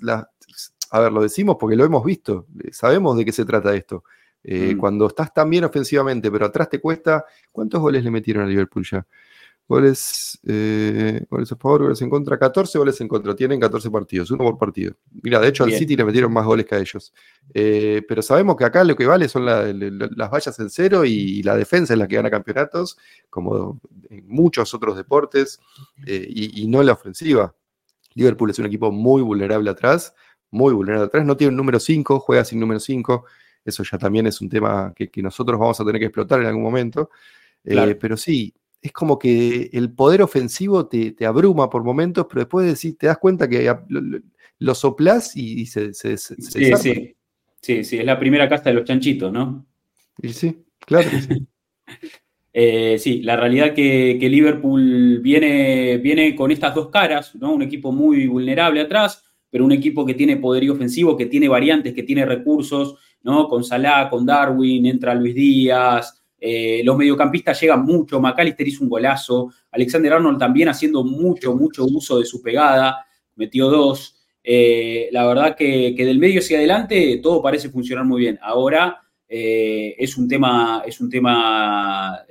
Speaker 2: a ver, lo decimos porque lo hemos visto, sabemos de qué se trata esto. Eh, mm. Cuando estás tan bien ofensivamente, pero atrás te cuesta, ¿cuántos goles le metieron a Liverpool ya? Goles, eh, goles a favor, goles en contra, 14 goles en contra, tienen 14 partidos, uno por partido. Mira, de hecho al City le metieron más goles que a ellos. Eh, pero sabemos que acá lo que vale son las vallas en cero y, la defensa es la que gana campeonatos, como en muchos otros deportes, y, y no la ofensiva. Liverpool es un equipo muy vulnerable atrás, muy vulnerable atrás, no tiene un número 5, juega sin número 5, eso ya también es un tema que, nosotros vamos a tener que explotar en algún momento. Eh, pero sí, es como que el poder ofensivo te, abruma por momentos, pero después de sí, te das cuenta que lo, soplás y, se, se,
Speaker 1: sí, sí. sí, sí, es la primera casta de los chanchitos, ¿no?
Speaker 2: Y sí, claro sí.
Speaker 1: Eh, sí, la realidad que, que Liverpool viene, viene con estas dos caras, ¿no? Un equipo muy vulnerable atrás, pero un equipo que tiene poderío ofensivo, que tiene variantes, que tiene recursos, ¿no? Con Salah, con Darwin, entra Luis Díaz, eh, los mediocampistas llegan mucho, McAllister hizo un golazo, Alexander Arnold también haciendo mucho, mucho uso de su pegada, metió dos. Eh, la verdad que, del medio hacia adelante todo parece funcionar muy bien. Ahora eh, es un tema, es un tema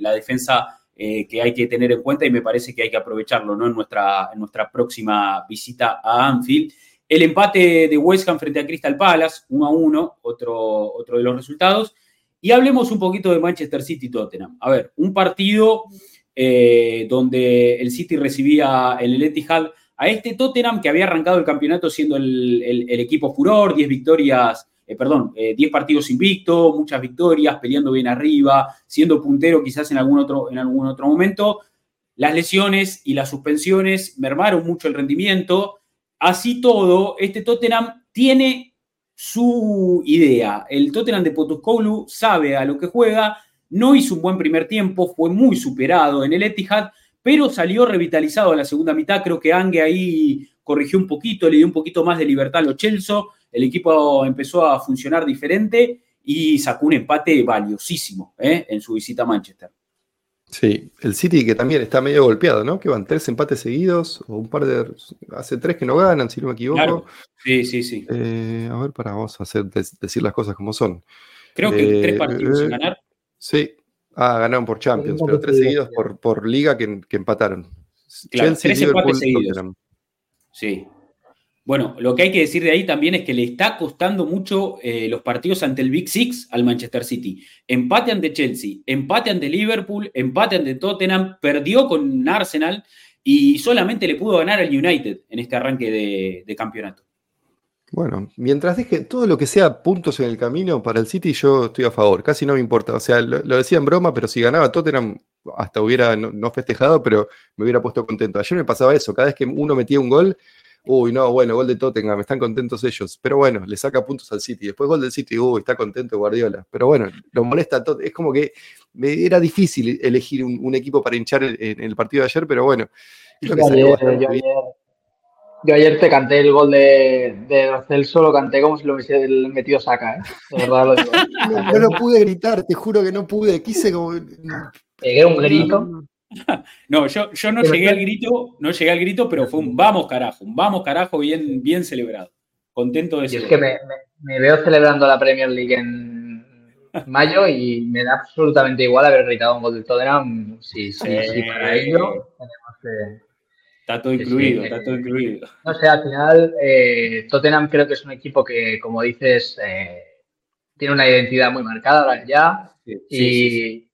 Speaker 1: la defensa que hay que tener en cuenta y me parece que hay que aprovecharlo ¿no? en, nuestra, en nuestra próxima visita a Anfield. El empate de West Ham frente a Crystal Palace, 1 a 1, otro, otro de los resultados. Y hablemos un poquito de Manchester City Tottenham. A ver, un partido eh, donde el City recibía el Etihad a este Tottenham que había arrancado el campeonato siendo el, equipo furor, 10 victorias, eh, perdón, 10 eh, partidos invicto, muchas victorias, peleando bien arriba, siendo puntero quizás en algún otro, en algún otro momento. Las lesiones y las suspensiones mermaron mucho el rendimiento Así todo, este Tottenham tiene su idea. El Tottenham de Potoskoglu sabe a lo que juega, no hizo un buen primer tiempo, fue muy superado en el Etihad, pero salió revitalizado a la segunda mitad. Creo que Ange ahí corrigió un poquito, le dio un poquito más de libertad a los Chelsea. El equipo empezó a funcionar diferente y sacó un empate valiosísimo ¿eh? en su visita a Manchester.
Speaker 2: Sí, el City que también está medio golpeado, ¿no? Que van tres empates seguidos, o un par de. Hace tres que no ganan, si no me equivoco.
Speaker 1: Sí, sí, sí.
Speaker 2: Eh, a ver, para vamos a hacer, decir las cosas como son.
Speaker 1: Creo que tres partidos sin eh, ganar.
Speaker 2: Sí. Ah, ganaron por Champions, pero tres seguidos por, por liga que, empataron.
Speaker 1: Claro, tres empates seguidos. Sí. Bueno, lo que hay que decir de ahí también es que le está costando mucho eh, los partidos ante el Big Six al Manchester City. Empate ante Chelsea, empate ante Liverpool, empate ante Tottenham, perdió con Arsenal y solamente le pudo ganar al United en este arranque de, campeonato.
Speaker 2: Bueno, mientras deje todo lo que sea puntos en el camino para el City, yo estoy a favor, casi no me importa. O sea, lo, decía en broma, pero si ganaba Tottenham, hasta hubiera no, festejado, pero me hubiera puesto contento. Ayer me pasaba eso, cada vez que uno metía un gol, uy, no, bueno, gol de Tottenham, están contentos ellos. Pero bueno, le saca puntos al City. Después gol del City, uy, está contento Guardiola. Pero bueno, lo molesta todo. Es como que me, era difícil elegir un, equipo para hinchar en, el partido de ayer, pero bueno.
Speaker 3: Yo ayer te canté el gol de, de Celso, lo canté como si lo hubiese metido saca, ¿eh? De verdad lo digo.
Speaker 2: no, lo pude gritar, te juro que no pude. Quise como.
Speaker 3: Pegué un grito.
Speaker 1: No, yo, yo no llegué al grito, no llegué al grito, pero fue un vamos carajo, un vamos carajo bien, bien celebrado. Contento de eso.
Speaker 3: es que me, me, veo celebrando la Premier League en mayo y me da absolutamente igual haber gritado un gol de Tottenham. Sí, sí, sí, para ello tenemos que
Speaker 1: Está todo incluido, está todo incluido.
Speaker 3: No sé, al final eh, Tottenham creo que es un equipo que, como dices, eh, tiene una identidad muy marcada ahora ya. y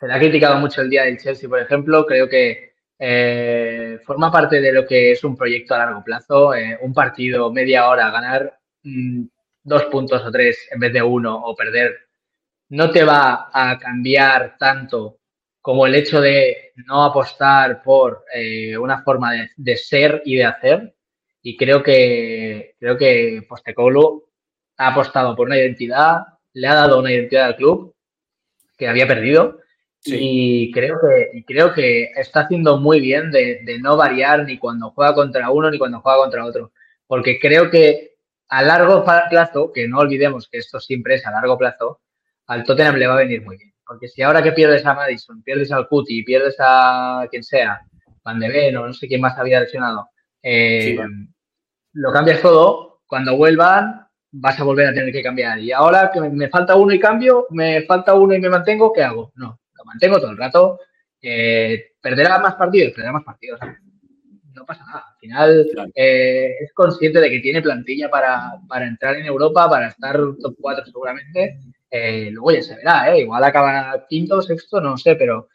Speaker 3: se le ha criticado mucho el día del Chelsea, por ejemplo. Creo que eh, forma parte de lo que es un proyecto a largo plazo. un partido, media hora, ganar mm, dos puntos o tres en vez de uno o perder, no te va a cambiar tanto como el hecho de no apostar por eh, una forma de, ser y de hacer. Y creo que creo que Postecoglou ha apostado por una identidad, le ha dado una identidad al club que había perdido. Y creo que creo que está haciendo muy bien de, de, no variar ni cuando juega contra uno ni cuando juega contra otro. Porque creo que a largo plazo, que no olvidemos que esto siempre es a largo plazo, al Tottenham le va a venir muy bien. Porque si ahora que pierdes a Madison, pierdes al Cuti, pierdes a quien sea, Van de Ven o no sé quién más había lesionado, eh, lo cambias todo, cuando vuelvan vas a volver a tener que cambiar. Y ahora que me falta uno y cambio, me falta uno y me mantengo, ¿qué hago? No, mantengo todo el rato. Eh, ¿Perderá más partidos? Perderá más partidos. No pasa nada. Al final eh, es consciente de que tiene plantilla para, para entrar en Europa, para estar top 4 seguramente eh, luego ya se verá, igual acaba quinto, sexto, no sé, pero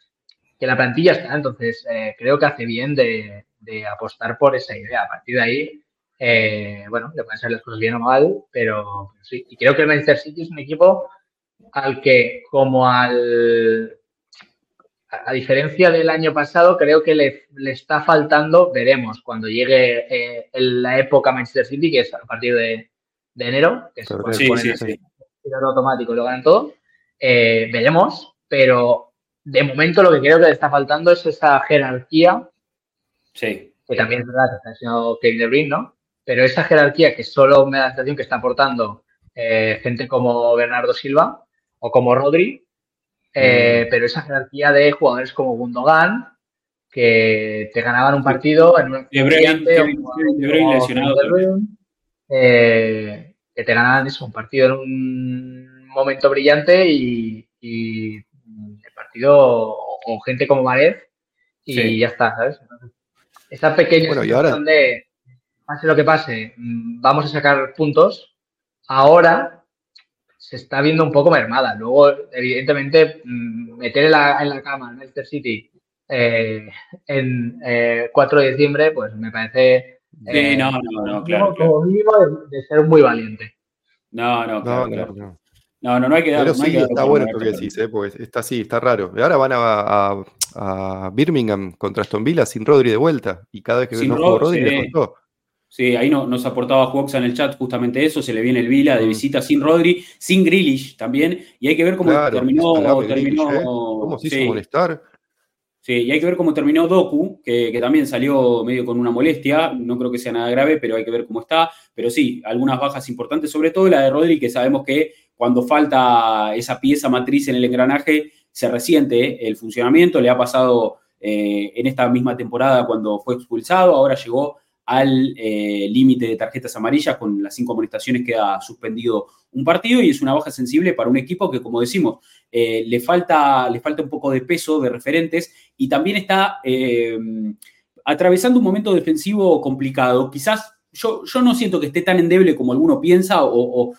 Speaker 3: que la plantilla está. Entonces, creo que hace bien de, apostar por esa idea. A partir de ahí, bueno, le pueden salir las cosas bien o mal, pero, sí. Y creo que el Manchester City es un equipo al que, como al. A, diferencia del año pasado, creo que le, está faltando, veremos, cuando llegue la época Manchester City, que es a partir de, enero, que se puede sí, piloto automático lo ganan todo. Eh, veremos, pero de momento lo que creo que le está faltando es esa jerarquía.
Speaker 1: Sí.
Speaker 3: Que también es verdad que está enseñando Kevin De Bruyne, ¿no? Pero esa jerarquía que solo me da la sensación que está aportando eh, gente como Bernardo Silva o como Rodri, eh, mm. pero esa jerarquía de jugadores como Gundogan, que te ganaban un partido en un. Eh, que te ganan eso, un partido en un momento brillante y, el partido o, gente como Marez y ya está, ¿sabes? esa pequeña bueno, situación de pase lo que pase, mm, vamos a sacar puntos, ahora se está viendo un poco mermada. Luego, evidentemente, mm, meter en la, en la cama al Manchester City eh, en 4 eh, de diciembre, pues me parece
Speaker 1: Sí, eh, no, no, no, claro.
Speaker 3: Como mínimo de, ser muy valiente.
Speaker 1: No, no, claro, no, no, no, no, no, hay que dar.
Speaker 2: Pero sí, está bueno esto que decís, ¿eh? porque está así, está raro. Y ahora van a, a, Birmingham contra Aston Villa sin Rodri de vuelta. Y cada vez que
Speaker 1: no Rodri le costó. Sí, ahí no, nos aportaba Juoxa en el chat justamente eso, se le viene el Vila de mm. visita sin Rodri, sin Grealish también, y hay que ver cómo terminó, terminó
Speaker 2: ¿eh? ¿Cómo se hizo molestar?
Speaker 1: Sí, y hay que ver cómo terminó Doku, que, también salió medio con una molestia, no creo que sea nada grave, pero hay que ver cómo está. Pero sí, algunas bajas importantes, sobre todo la de Rodri, que sabemos que cuando falta esa pieza matriz en el engranaje, se resiente el funcionamiento. Le ha pasado eh, en esta misma temporada cuando fue expulsado, ahora llegó al eh, límite de tarjetas amarillas, con las cinco amonestaciones queda suspendido un partido y es una baja sensible para un equipo que, como decimos, eh, le, falta, le falta un poco de peso de referentes y también está eh, atravesando un momento defensivo complicado. Quizás yo, yo, no siento que esté tan endeble como alguno piensa o,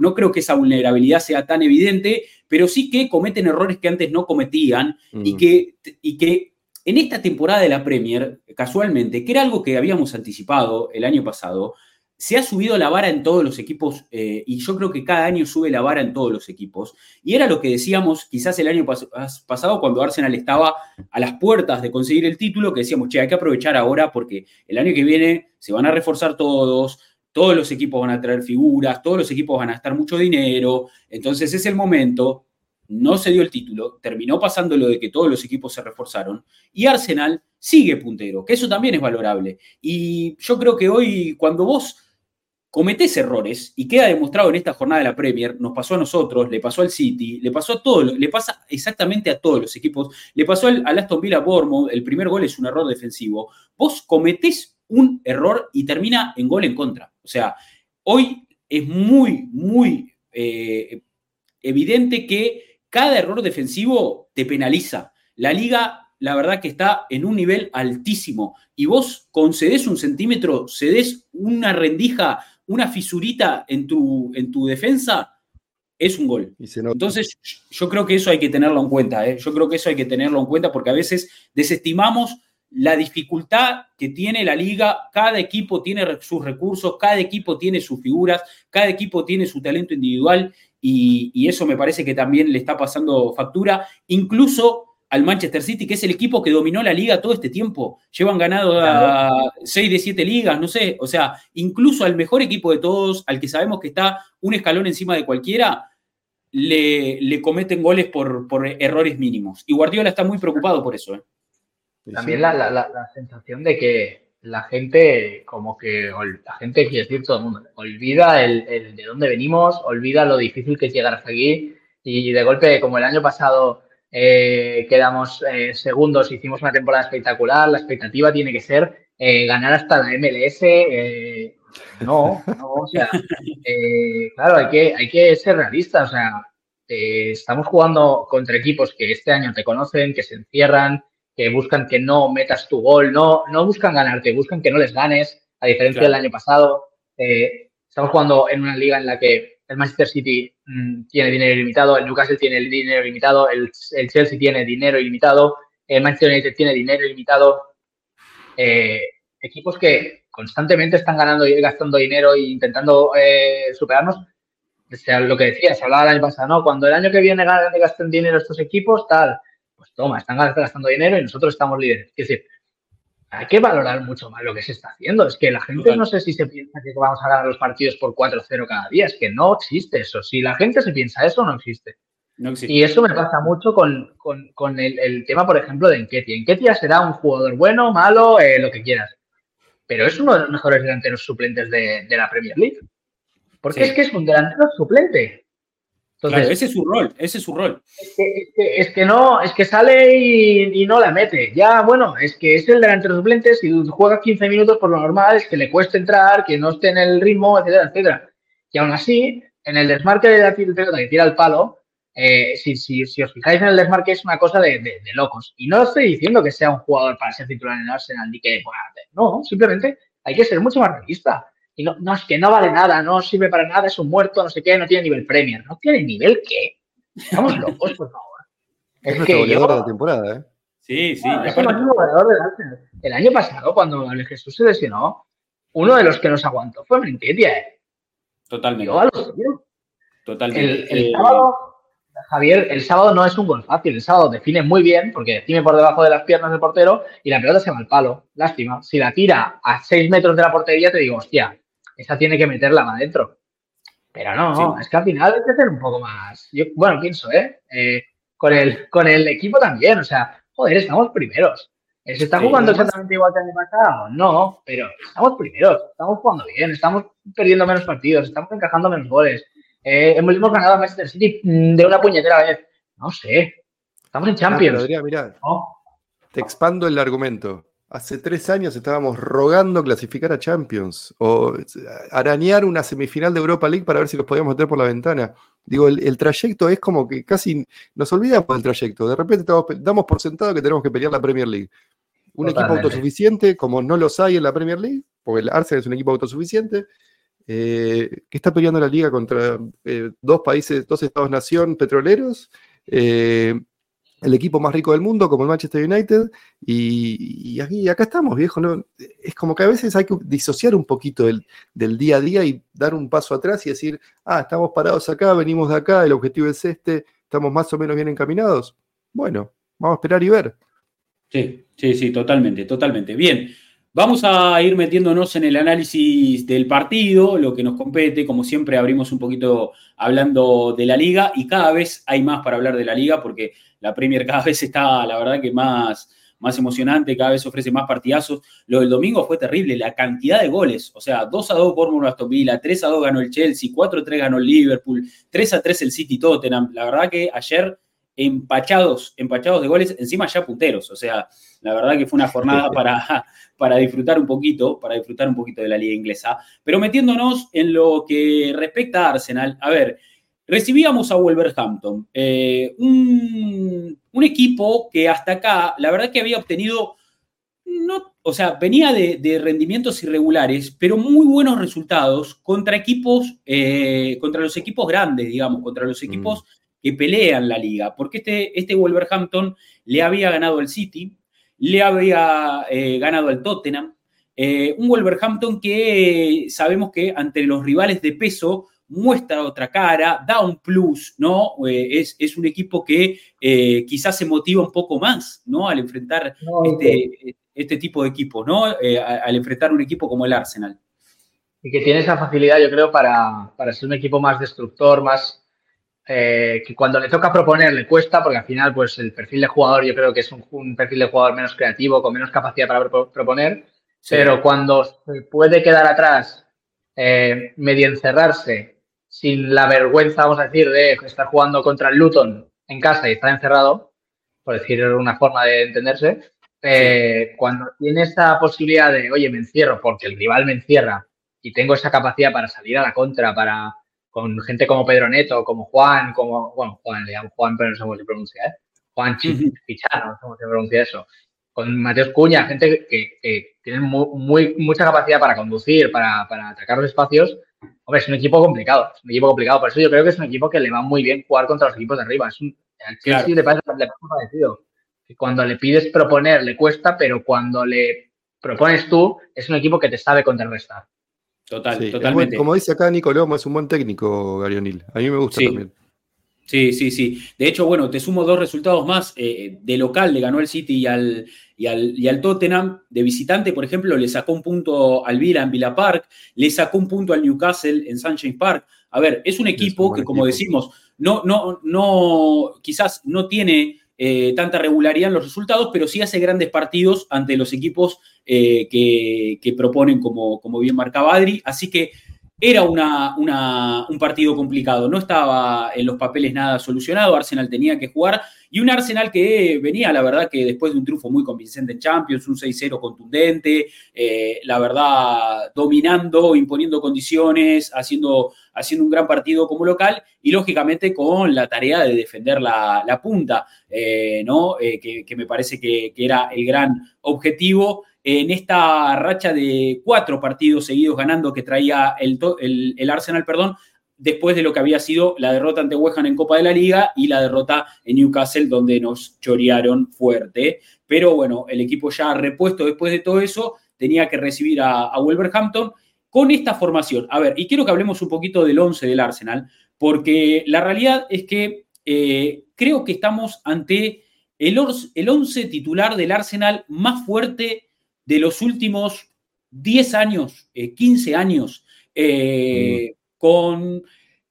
Speaker 1: no creo que esa vulnerabilidad sea tan evidente, pero sí que cometen errores que antes no cometían y, que, y que en esta temporada de la Premier, casualmente, que era algo que habíamos anticipado el año pasado, se ha subido la vara en todos los equipos eh, y yo creo que cada año sube la vara en todos los equipos. Y era lo que decíamos quizás el año pasado cuando Arsenal estaba a las puertas de conseguir el título, que decíamos, che, hay que aprovechar ahora porque el año que viene se van a reforzar todos, todos los equipos van a traer figuras, todos los equipos van a estar mucho dinero, entonces es el momento, no se dio el título, terminó pasando lo de que todos los equipos se reforzaron y Arsenal sigue puntero, que eso también es valorable. Y yo creo que hoy cuando vos cometés errores y queda demostrado en esta jornada de la Premier, nos pasó a nosotros, le pasó al City, le pasó a todos, le pasa exactamente a todos los equipos, le pasó al, Aston Villa Bournemouth, el primer gol es un error defensivo, vos cometés un error y termina en gol en contra. O sea, hoy es muy, muy eh, evidente que cada error defensivo te penaliza. La liga, la verdad que está en un nivel altísimo y vos concedés un centímetro, cedés una rendija una fisurita en tu, en tu defensa, es un gol. Entonces, yo creo que eso hay que tenerlo en cuenta. ¿eh? Yo creo que eso hay que tenerlo en cuenta porque a veces desestimamos la dificultad que tiene la liga. Cada equipo tiene sus recursos, cada equipo tiene sus figuras, cada equipo tiene su talento individual y, y eso me parece que también le está pasando factura. Incluso al Manchester City, que es el equipo que dominó la liga todo este tiempo. Llevan ganado a 6 de 7 ligas, no sé. O sea, incluso al mejor equipo de todos, al que sabemos que está un escalón encima de cualquiera, le, cometen goles por, errores mínimos. Y Guardiola está muy preocupado por eso. ¿eh?
Speaker 3: También la, sensación de que la gente, como que la gente, quiere decir todo el mundo, olvida el, de dónde venimos, olvida lo difícil que es llegar hasta aquí. Y de golpe, como el año pasado eh, quedamos eh, segundos, hicimos una temporada espectacular, la expectativa tiene que ser eh, ganar hasta la MLS. no, no, o sea, claro, hay que, hay que ser realistas, o sea, estamos jugando contra equipos que este año te conocen, que se encierran, que buscan que no metas tu gol, no, no buscan ganarte, buscan que no les ganes, a diferencia del año pasado. estamos jugando en una liga en la que el Manchester City mm, tiene dinero ilimitado, el Newcastle tiene dinero ilimitado, el, Chelsea tiene dinero ilimitado, el Manchester United tiene dinero ilimitado. Eh, equipos que constantemente están ganando y gastando dinero e intentando eh, superarnos. O sea, lo que decía, se hablaba el año pasado, ¿no? Cuando el año que viene gasten dinero estos equipos, tal, pues toma, están gastando dinero y nosotros estamos líderes. Es decir, hay que valorar mucho más lo que se está haciendo. Es que la gente no sé si se piensa que vamos a ganar los partidos por 4-0 cada día. Es que no existe eso. Si la gente se piensa eso, no existe. Y eso me pasa mucho con, el, tema, por ejemplo, de Enketia. Enketia será un jugador bueno, malo, eh, lo que quieras. Pero es uno de los mejores delanteros suplentes de, la Premier League. Porque es que es un delantero suplente
Speaker 1: ese es su rol, ese es su rol.
Speaker 3: Es que, no, es que sale y, no la mete. Ya, bueno, es que es el delantero suplente, si juega 15 minutos, por lo normal es que le cueste entrar, que no esté en el ritmo, etcétera, etcétera. Y aún así, en el desmarque de la pelota que tira el palo, eh, si, si, si, os fijáis en el desmarque, es una cosa de, de, locos. Y no estoy diciendo que sea un jugador para ser titular en el Arsenal ni que, no, simplemente hay que ser mucho más realista. Y no, no, es que no vale nada, no sirve para nada, es un muerto, no sé qué, no tiene nivel Premier. ¿No tiene nivel qué? Estamos locos, por favor.
Speaker 2: Es, es que goleador de la temporada, ¿eh?
Speaker 1: Sí, sí.
Speaker 3: es el máximo goleador del El año pasado, cuando el Jesús se lesionó, uno de los que nos aguantó fue Menquetia, ¿eh?
Speaker 1: Totalmente.
Speaker 3: Totalmente. El, sábado, Javier, el sábado no es un gol fácil. El sábado define muy bien, porque define por debajo de las piernas del portero y la pelota se va al palo. Lástima. Si la tira a 6 metros de la portería, te digo, hostia, esa tiene que meterla más adentro. Pero no, es que al final hay que hacer un poco más. Yo, bueno, pienso, ¿eh? ¿eh? con, el, con el equipo también, o sea, joder, estamos primeros. ¿Se está jugando exactamente igual que el año pasado? No, pero estamos primeros, estamos jugando bien, estamos perdiendo menos partidos, estamos encajando menos goles. Eh, hemos, ganado a Manchester City mm, de una puñetera vez. No sé, estamos en Champions.
Speaker 2: mira, te expando el argumento hace tres años estábamos rogando clasificar a Champions o arañar una semifinal de Europa League para ver si los podíamos meter por la ventana. Digo, el, trayecto es como que casi nos olvidamos del trayecto. De repente damos por sentado que tenemos que pelear la Premier League. Un equipo autosuficiente, como no los hay en la Premier League, porque el Arsenal es un equipo autosuficiente, eh, que está peleando la liga contra eh, dos países, dos estados-nación petroleros. Eh, el equipo más rico del mundo, como el Manchester United, y, aquí, acá estamos, viejo. ¿no? Es como que a veces hay que disociar un poquito del, día a día y dar un paso atrás y decir, ah, estamos parados acá, venimos de acá, el objetivo es este, estamos más o menos bien encaminados. Bueno, vamos a esperar y ver.
Speaker 1: Sí, sí, sí, totalmente, totalmente. Bien, Vamos a ir metiéndonos en el análisis del partido, lo que nos compete. Como siempre, abrimos un poquito hablando de la liga y cada vez hay más para hablar de la liga porque la Premier cada vez está, la verdad, que más, más emocionante, cada vez ofrece más partidazos. Lo del domingo fue terrible, la cantidad de goles. O sea, 2 a 2 por Aston Villa, 3 a 2 ganó el Chelsea, 4 a 3 ganó el Liverpool, 3 a 3 el City Tottenham. La verdad que ayer empachados, empachados de goles, encima ya punteros. O sea, la verdad que fue una jornada para, para disfrutar un poquito, para disfrutar un poquito de la liga inglesa. Pero metiéndonos en lo que respecta a Arsenal, a ver, recibíamos a Wolverhampton, eh, un, equipo que hasta acá, la verdad que había obtenido, no, o sea, venía de, rendimientos irregulares, pero muy buenos resultados contra equipos, eh, contra los equipos grandes, digamos, contra los equipos mm que pelean la liga, porque este, este Wolverhampton le había ganado al City, le había eh, ganado al Tottenham, eh, un Wolverhampton que sabemos que ante los rivales de peso muestra otra cara, da un plus, ¿no? Eh, es, un equipo que quizás se motiva un poco más, ¿no? Al enfrentar este, este, tipo de equipos, ¿no? al enfrentar un equipo como el Arsenal.
Speaker 3: Y que tiene esa facilidad, yo creo, para, para ser un equipo más destructor, más, eh, que cuando le toca proponer le cuesta, porque al final, pues el perfil de jugador yo creo que es un, perfil de jugador menos creativo, con menos capacidad para proponer, pero cuando se puede quedar atrás, eh, medio encerrarse, sin la vergüenza, vamos a decir, de estar jugando contra el Luton en casa y estar encerrado, por decir una forma de entenderse, eh, cuando tiene esa posibilidad de, oye, me encierro porque el rival me encierra y tengo esa capacidad para salir a la contra, para con gente como Pedro Neto, como Juan, como, bueno, Juan, le llamo Juan, pero no sé cómo se pronuncia, ¿eh? Juan Chichano, no sé cómo se pronuncia eso. Con Mateos Cuña, gente que, que tiene muy, mucha capacidad para conducir, para, para atacar los espacios. Hombre, es un equipo complicado, es un equipo complicado. Por eso yo creo que es un equipo que le va muy bien jugar contra los equipos de arriba. Es un, claro. le pasa, le pasa parecido. Cuando le pides proponer le cuesta, pero cuando le propones tú, es un equipo que te sabe contrarrestar.
Speaker 1: Total, totalmente.
Speaker 2: como dice acá Nicolás, es un buen técnico, Garionil. A mí me gusta también.
Speaker 1: Sí, sí, sí. De hecho, bueno, te sumo dos resultados más. Eh, de local le ganó el City y al, y al, Tottenham. De visitante, por ejemplo, le sacó un punto al Villa en Villa Park, le sacó un punto al Newcastle en Sunshine Park. A ver, es un equipo que, como decimos, no, no, no, quizás no tiene eh, tanta regularidad en los resultados, pero sí hace grandes partidos ante los equipos eh, que, proponen, como, como bien marcaba Adri. Así que era una, un partido complicado, no estaba en los papeles nada solucionado, Arsenal tenía que jugar y un Arsenal que venía, la verdad, que después de un triunfo muy convincente en Champions, un 6-0 contundente, eh, la verdad, dominando, imponiendo condiciones, haciendo, haciendo un gran partido como local y lógicamente con la tarea de defender la, punta, eh, ¿no? Eh, que, me parece que, que era el gran objetivo en esta racha de cuatro partidos seguidos ganando que traía el, el, Arsenal, perdón, después de lo que había sido la derrota ante West en Copa de la Liga y la derrota en Newcastle, donde nos chorearon fuerte. Pero bueno, el equipo ya repuesto después de todo eso, tenía que recibir a, Wolverhampton con esta formación. A ver, y quiero que hablemos un poquito del 11 del Arsenal, porque la realidad es que eh, creo que estamos ante el, el 11 titular del Arsenal más fuerte de los últimos 10 años, 15 eh, años, eh, con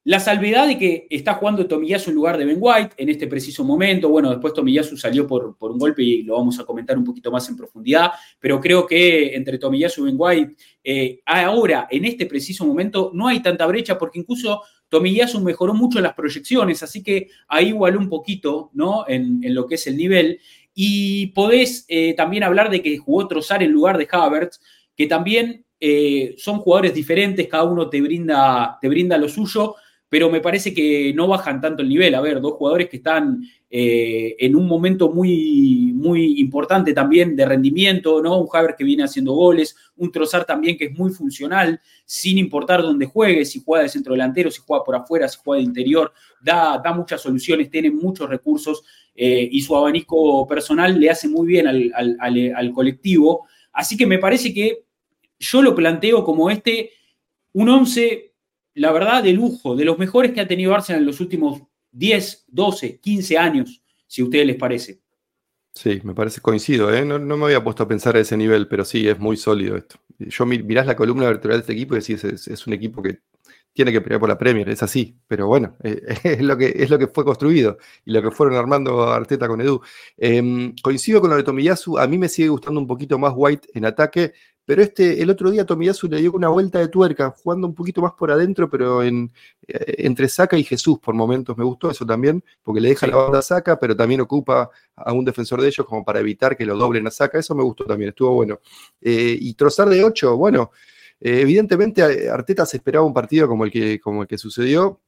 Speaker 1: la salvedad de que está jugando Tomiyasu en lugar de Ben White en este preciso momento. Bueno, después Tomiyasu salió por, por, un golpe y lo vamos a comentar un poquito más en profundidad, pero creo que entre Tomiyasu y Ben White, eh, ahora, en este preciso momento, no hay tanta brecha porque incluso Tomiyasu mejoró mucho las proyecciones, así que ahí igualó un poquito ¿no? en, en lo que es el nivel. Y podés eh, también hablar de que jugó Trozar en lugar de Havertz, que también eh, son jugadores diferentes, cada uno te brinda, te brinda lo suyo, pero me parece que no bajan tanto el nivel. A ver, dos jugadores que están eh, en un momento muy, muy importante también de rendimiento, ¿no? Un Haber que viene haciendo goles, un Trozar también que es muy funcional, sin importar dónde juegue, si juega de centro delantero, si juega por afuera, si juega de interior, da, da muchas soluciones, tiene muchos recursos eh, y su abanico personal le hace muy bien al, al colectivo. Así que me parece que yo lo planteo como este, un 11 la verdad, de lujo, de los mejores que ha tenido Arsenal en los últimos 10, 12, 15 años, si a ustedes les parece.
Speaker 2: Sí, me parece coincido, ¿eh? no, me había puesto a pensar a ese nivel, pero sí, es muy sólido esto. Yo mirás la columna vertebral de este equipo y decís, es, un equipo que tiene que pelear por la Premier, es así, pero bueno, eh, es, lo que, es lo que fue construido y lo que fueron armando Arteta con Edu. Em, coincido con lo de Tomiyasu, a mí me sigue gustando un poquito más White en ataque, pero este, el otro día Tomiyasu le dio una vuelta de tuerca, jugando un poquito más por adentro, pero en, eh, entre Saca y Jesús por momentos. Me gustó eso también, porque le deja la banda a Saca, pero también ocupa a un defensor de ellos como para evitar que lo doblen a Saca. Eso me gustó también, estuvo bueno. Eh, y trozar de 8, bueno, eh, evidentemente Arteta se esperaba un partido como el que, como el que sucedió.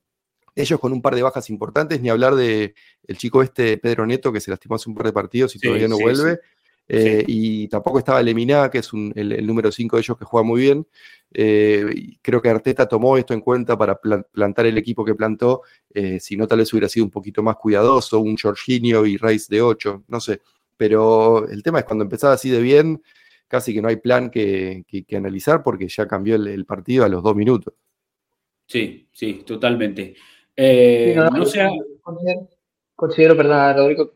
Speaker 2: Ellos con un par de bajas importantes, ni hablar de el chico este Pedro Neto que se lastimó hace un par de partidos y todavía no vuelve. Eh, y tampoco estaba Lemina, que es el, número 5 de ellos que juega muy bien. Eh, creo que Arteta tomó esto en cuenta para plantar el equipo que plantó. Eh, si no, tal vez hubiera sido un poquito más cuidadoso, un Jorginho y Rice de 8, no sé. Pero el tema es cuando empezaba así de bien, casi que no hay plan que, analizar porque ya cambió el, partido a los dos minutos.
Speaker 1: Sí, sí, totalmente. no, sea...
Speaker 3: considero, considero, perdón, Rodrigo,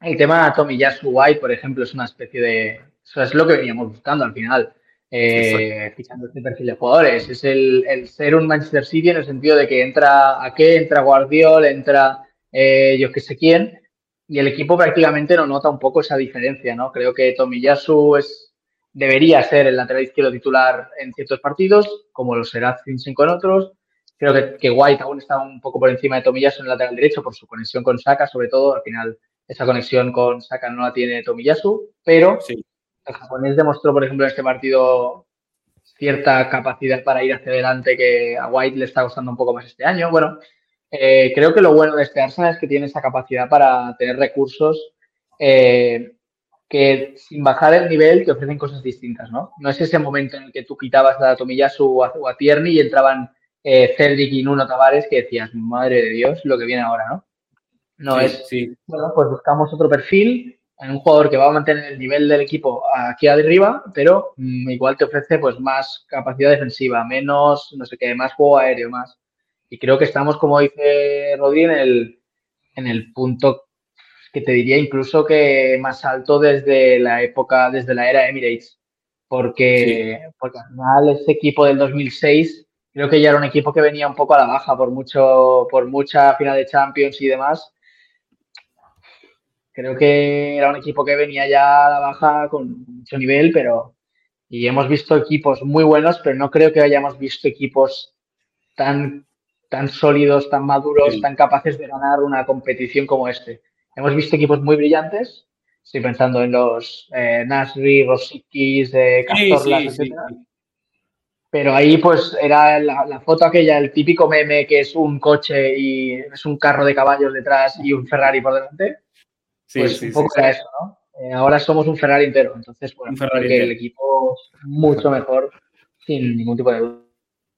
Speaker 3: el tema Tomiyasu White, por ejemplo, es una especie de. Eso es lo que veníamos buscando al final, eh, fichando este perfil de jugadores. Es el, ser un Manchester City en el sentido de que entra a qué, entra Guardiola, entra eh, yo que sé quién, y el equipo prácticamente no nota un poco esa diferencia, ¿no? Creo que Tomiyasu es, debería ser el lateral izquierdo titular en ciertos partidos, como lo será Zinchenko en otros. Creo que, que, White aún está un poco por encima de Tomiyasu en el lateral derecho por su conexión con Saka, sobre todo. Al final esa conexión con Saka no la tiene Tomiyasu, pero el japonés demostró, por ejemplo, en este partido cierta capacidad para ir hacia adelante que a White le está costando un poco más este año. Bueno, eh, creo que lo bueno de este Arsenal es que tiene esa capacidad para tener recursos eh, que sin bajar el nivel te ofrecen cosas distintas, ¿no? No es ese momento en el que tú quitabas a Tomiyasu o a, Tierney y entraban eh, Cedric y Nuno Tavares que decías, madre de Dios, lo que viene ahora, ¿no? No es, sí. bueno, pues buscamos otro perfil en un jugador que va a mantener el nivel del equipo aquí arriba, pero mm, igual te ofrece pues más capacidad defensiva, menos, no sé qué, más juego aéreo, más. Y creo que estamos, como dice Rodri, en el, en el punto que te diría incluso que más alto desde la época, desde la era Emirates. Porque, porque al final ese equipo del 2006 creo que ya era un equipo que venía un poco a la baja por mucho, por mucha final de Champions y demás Creo que era un equipo que venía ya a la baja con mucho nivel, pero y hemos visto equipos muy buenos, pero no creo que hayamos visto equipos tan, tan sólidos, tan maduros, tan capaces de ganar una competición como este. Hemos visto equipos muy brillantes, estoy pensando en los eh, Nasri, Rosikis, eh, Castorlas, etc. Pero ahí pues era la, la, foto aquella, el típico meme que es un coche y es un carro de caballos detrás y un Ferrari por delante pues un poco era eso, ¿no? Eh, ahora somos un Ferrari entero, entonces, bueno, que el equipo es mucho mejor, sin ningún tipo de duda.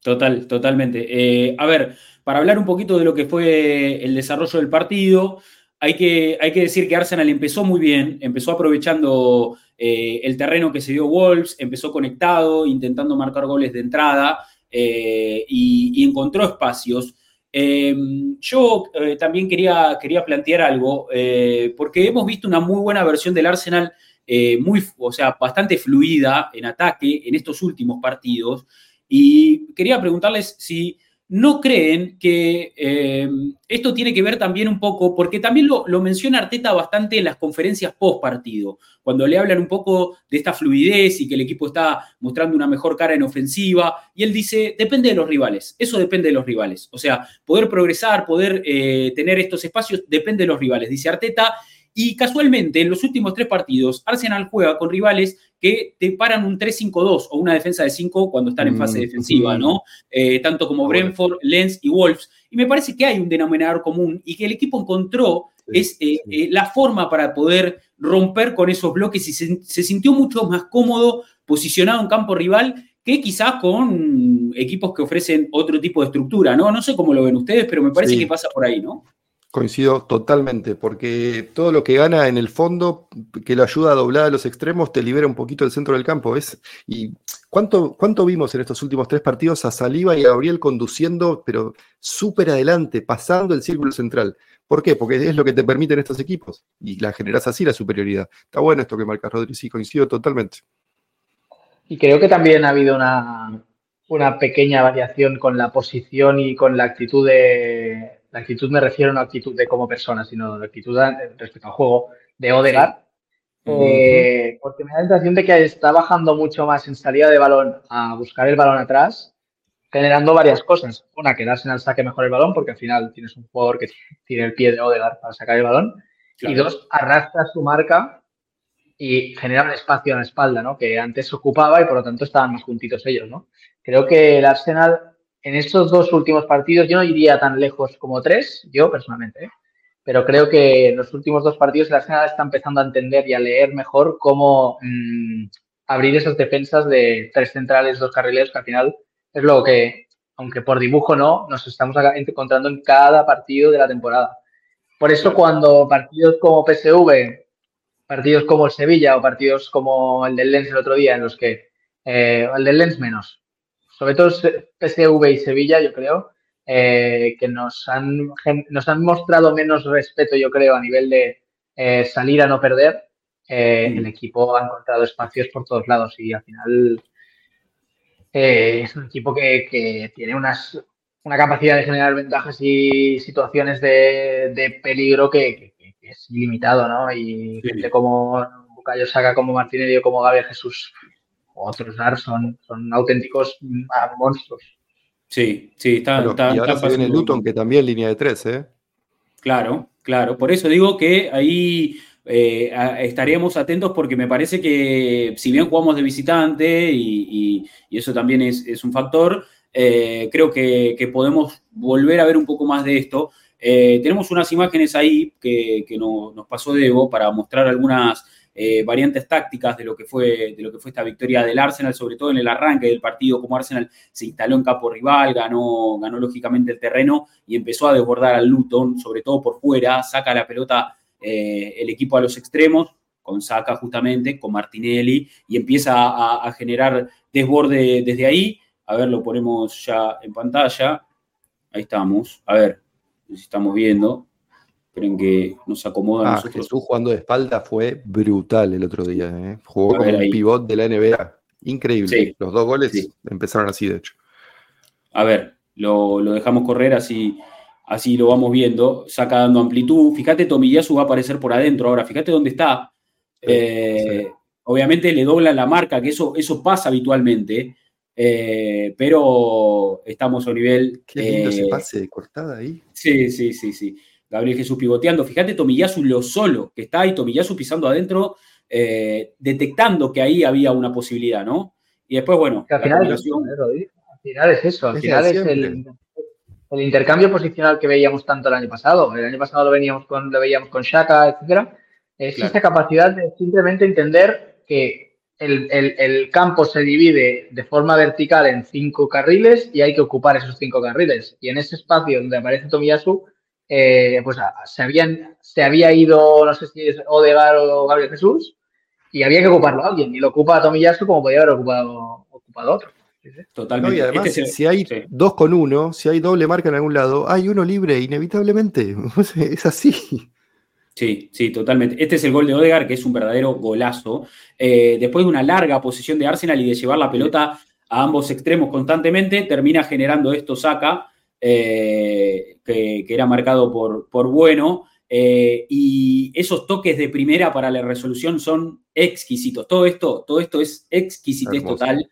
Speaker 1: Total, totalmente. Eh, a ver, para hablar un poquito de lo que fue el desarrollo del partido, hay que, hay que decir que Arsenal empezó muy bien, empezó aprovechando eh, el terreno que se dio Wolves, empezó conectado, intentando marcar goles de entrada y, encontró espacios. Em, yo eh, también quería, quería plantear algo, eh, porque hemos visto una muy buena versión del Arsenal, eh, muy, o sea, bastante fluida en ataque en estos últimos partidos. Y quería preguntarles si ¿No creen que eh, esto tiene que ver también un poco, porque también lo, menciona Arteta bastante en las conferencias post partido, cuando le hablan un poco de esta fluidez y que el equipo está mostrando una mejor cara en ofensiva, y él dice, depende de los rivales, eso depende de los rivales, o sea, poder progresar, poder eh, tener estos espacios, depende de los rivales, dice Arteta, y casualmente en los últimos tres partidos, Arsenal juega con rivales que te paran un 3-5-2 o una defensa de 5 cuando están en fase mm, defensiva, ¿no? Eh, tanto como Brentford, Lens y Wolves. Y me parece que hay un denominador común y que el equipo encontró es eh, eh, la forma para poder romper con esos bloques y se, sintió mucho más cómodo posicionado en campo rival que quizás con equipos que ofrecen otro tipo de estructura, ¿no? No sé cómo lo ven ustedes, pero me parece que pasa por ahí, ¿no?
Speaker 2: Coincido totalmente, porque todo lo que gana en el fondo, que lo ayuda a doblar a los extremos, te libera un poquito el centro del campo. ¿ves? ¿Y cuánto, cuánto vimos en estos últimos tres partidos a Saliva y a Gabriel conduciendo, pero súper adelante, pasando el círculo central? ¿Por qué? Porque es lo que te permiten estos equipos y la generas así la superioridad. Está bueno esto que marca Rodríguez, sí, coincido totalmente.
Speaker 3: Y creo que también ha habido una, una pequeña variación con la posición y con la actitud de la actitud me refiero a una actitud de como persona, sino la actitud respecto al juego de Odegaard. Eh, porque me da la sensación de que está bajando mucho más en salida de balón a buscar el balón atrás, generando varias cosas. Una, que el Arsenal saque mejor el balón, porque al final tienes un jugador que tiene el pie de Odegaard para sacar el balón. Y dos, arrastra su marca y genera un espacio en la espalda, ¿no? Que antes ocupaba y por lo tanto estaban más juntitos ellos, ¿no? Creo que el Arsenal en estos dos últimos partidos yo no iría tan lejos como tres, yo personalmente, ¿eh? pero creo que en los últimos dos partidos el Arsenal está empezando a entender y a leer mejor cómo mm, abrir esas defensas de tres centrales, dos carrileros, que al final es lo que, aunque por dibujo no, nos estamos encontrando en cada partido de la temporada. Por eso cuando partidos como PSV, partidos como el Sevilla o partidos como el del Lens el otro día, en los que, eh, el del Lens menos, sobre todo PSV y Sevilla, yo creo, eh, que nos han, nos han mostrado menos respeto, yo creo, a nivel de eh, salir a no perder. Eh, el equipo ha encontrado espacios por todos lados y al final es un equipo que, tiene unas, una capacidad de generar ventajas y situaciones de, peligro que, es ilimitado, ¿no? Y gente como Bucayo Saga, como Martínez y como Gabriel Jesús otros dar son, son auténticos monstruos.
Speaker 1: Sí, sí, está.
Speaker 2: y ahora se viene Luton, que también línea de tres, ¿eh?
Speaker 1: Claro, claro. Por eso digo que ahí eh, estaríamos atentos porque me parece que si bien jugamos de visitante y, eso también es, un factor, eh, creo que, podemos volver a ver un poco más de esto. Eh, tenemos unas imágenes ahí que, que nos pasó Debo para mostrar algunas eh, variantes tácticas de lo, que fue, de lo que fue esta victoria del Arsenal, sobre todo en el arranque del partido, como Arsenal se instaló en campo rival, ganó, ganó lógicamente el terreno y empezó a desbordar al Luton, sobre todo por fuera, saca la pelota eh, el equipo a los extremos, con Saca justamente, con Martinelli, y empieza a, generar desborde desde ahí. A ver, lo ponemos ya en pantalla. Ahí estamos. A ver, si estamos viendo. Esperen que nos acomoda a
Speaker 2: ah, nosotros. Jesús jugando de espalda fue brutal el otro día. ¿eh? Jugó como un pivot de la NBA. Increíble. Los dos goles empezaron así, de hecho.
Speaker 1: A ver, lo, dejamos correr así, así lo vamos viendo. Saca dando amplitud. Fíjate, Tomiyasu va a aparecer por adentro ahora. Fíjate dónde está. Eh, obviamente le dobla la marca, que eso, eso pasa habitualmente. Eh, pero estamos a un nivel.
Speaker 2: Qué lindo ese pase de cortada ahí.
Speaker 1: Sí, sí, sí, sí. Gabriel Jesús pivoteando. Fíjate Tomiyasu lo solo que está ahí, Tomiyasu pisando adentro, eh, detectando que ahí había una posibilidad, ¿no? Y después, bueno,
Speaker 3: al, final es, eso, al final es el, intercambio posicional que veíamos tanto el año pasado. El año pasado lo, veníamos con, lo veíamos con Shaka, etcétera. Es esta capacidad de simplemente entender que el, el, campo se divide de forma vertical en cinco carriles y hay que ocupar esos cinco carriles. Y en ese espacio donde aparece Tomiyasu, eh, pues se, habían, se había ido, no sé si es Odegar o Gabriel Jesús, y había que ocuparlo a alguien. Y lo ocupa Tomiyasu como podía haber ocupado, ocupado otro.
Speaker 2: Totalmente. y además, si hay dos con uno, si hay doble marca en algún lado, hay uno libre, inevitablemente. es así.
Speaker 1: Sí, sí, totalmente. Este es el gol de Odegar, que es un verdadero golazo. Eh, después de una larga posición de Arsenal y de llevar la pelota a ambos extremos constantemente, termina generando esto saca. Eh, que, era marcado por, por bueno. Eh, y esos toques de primera para la resolución son exquisitos. Todo esto, todo esto es exquisitez total.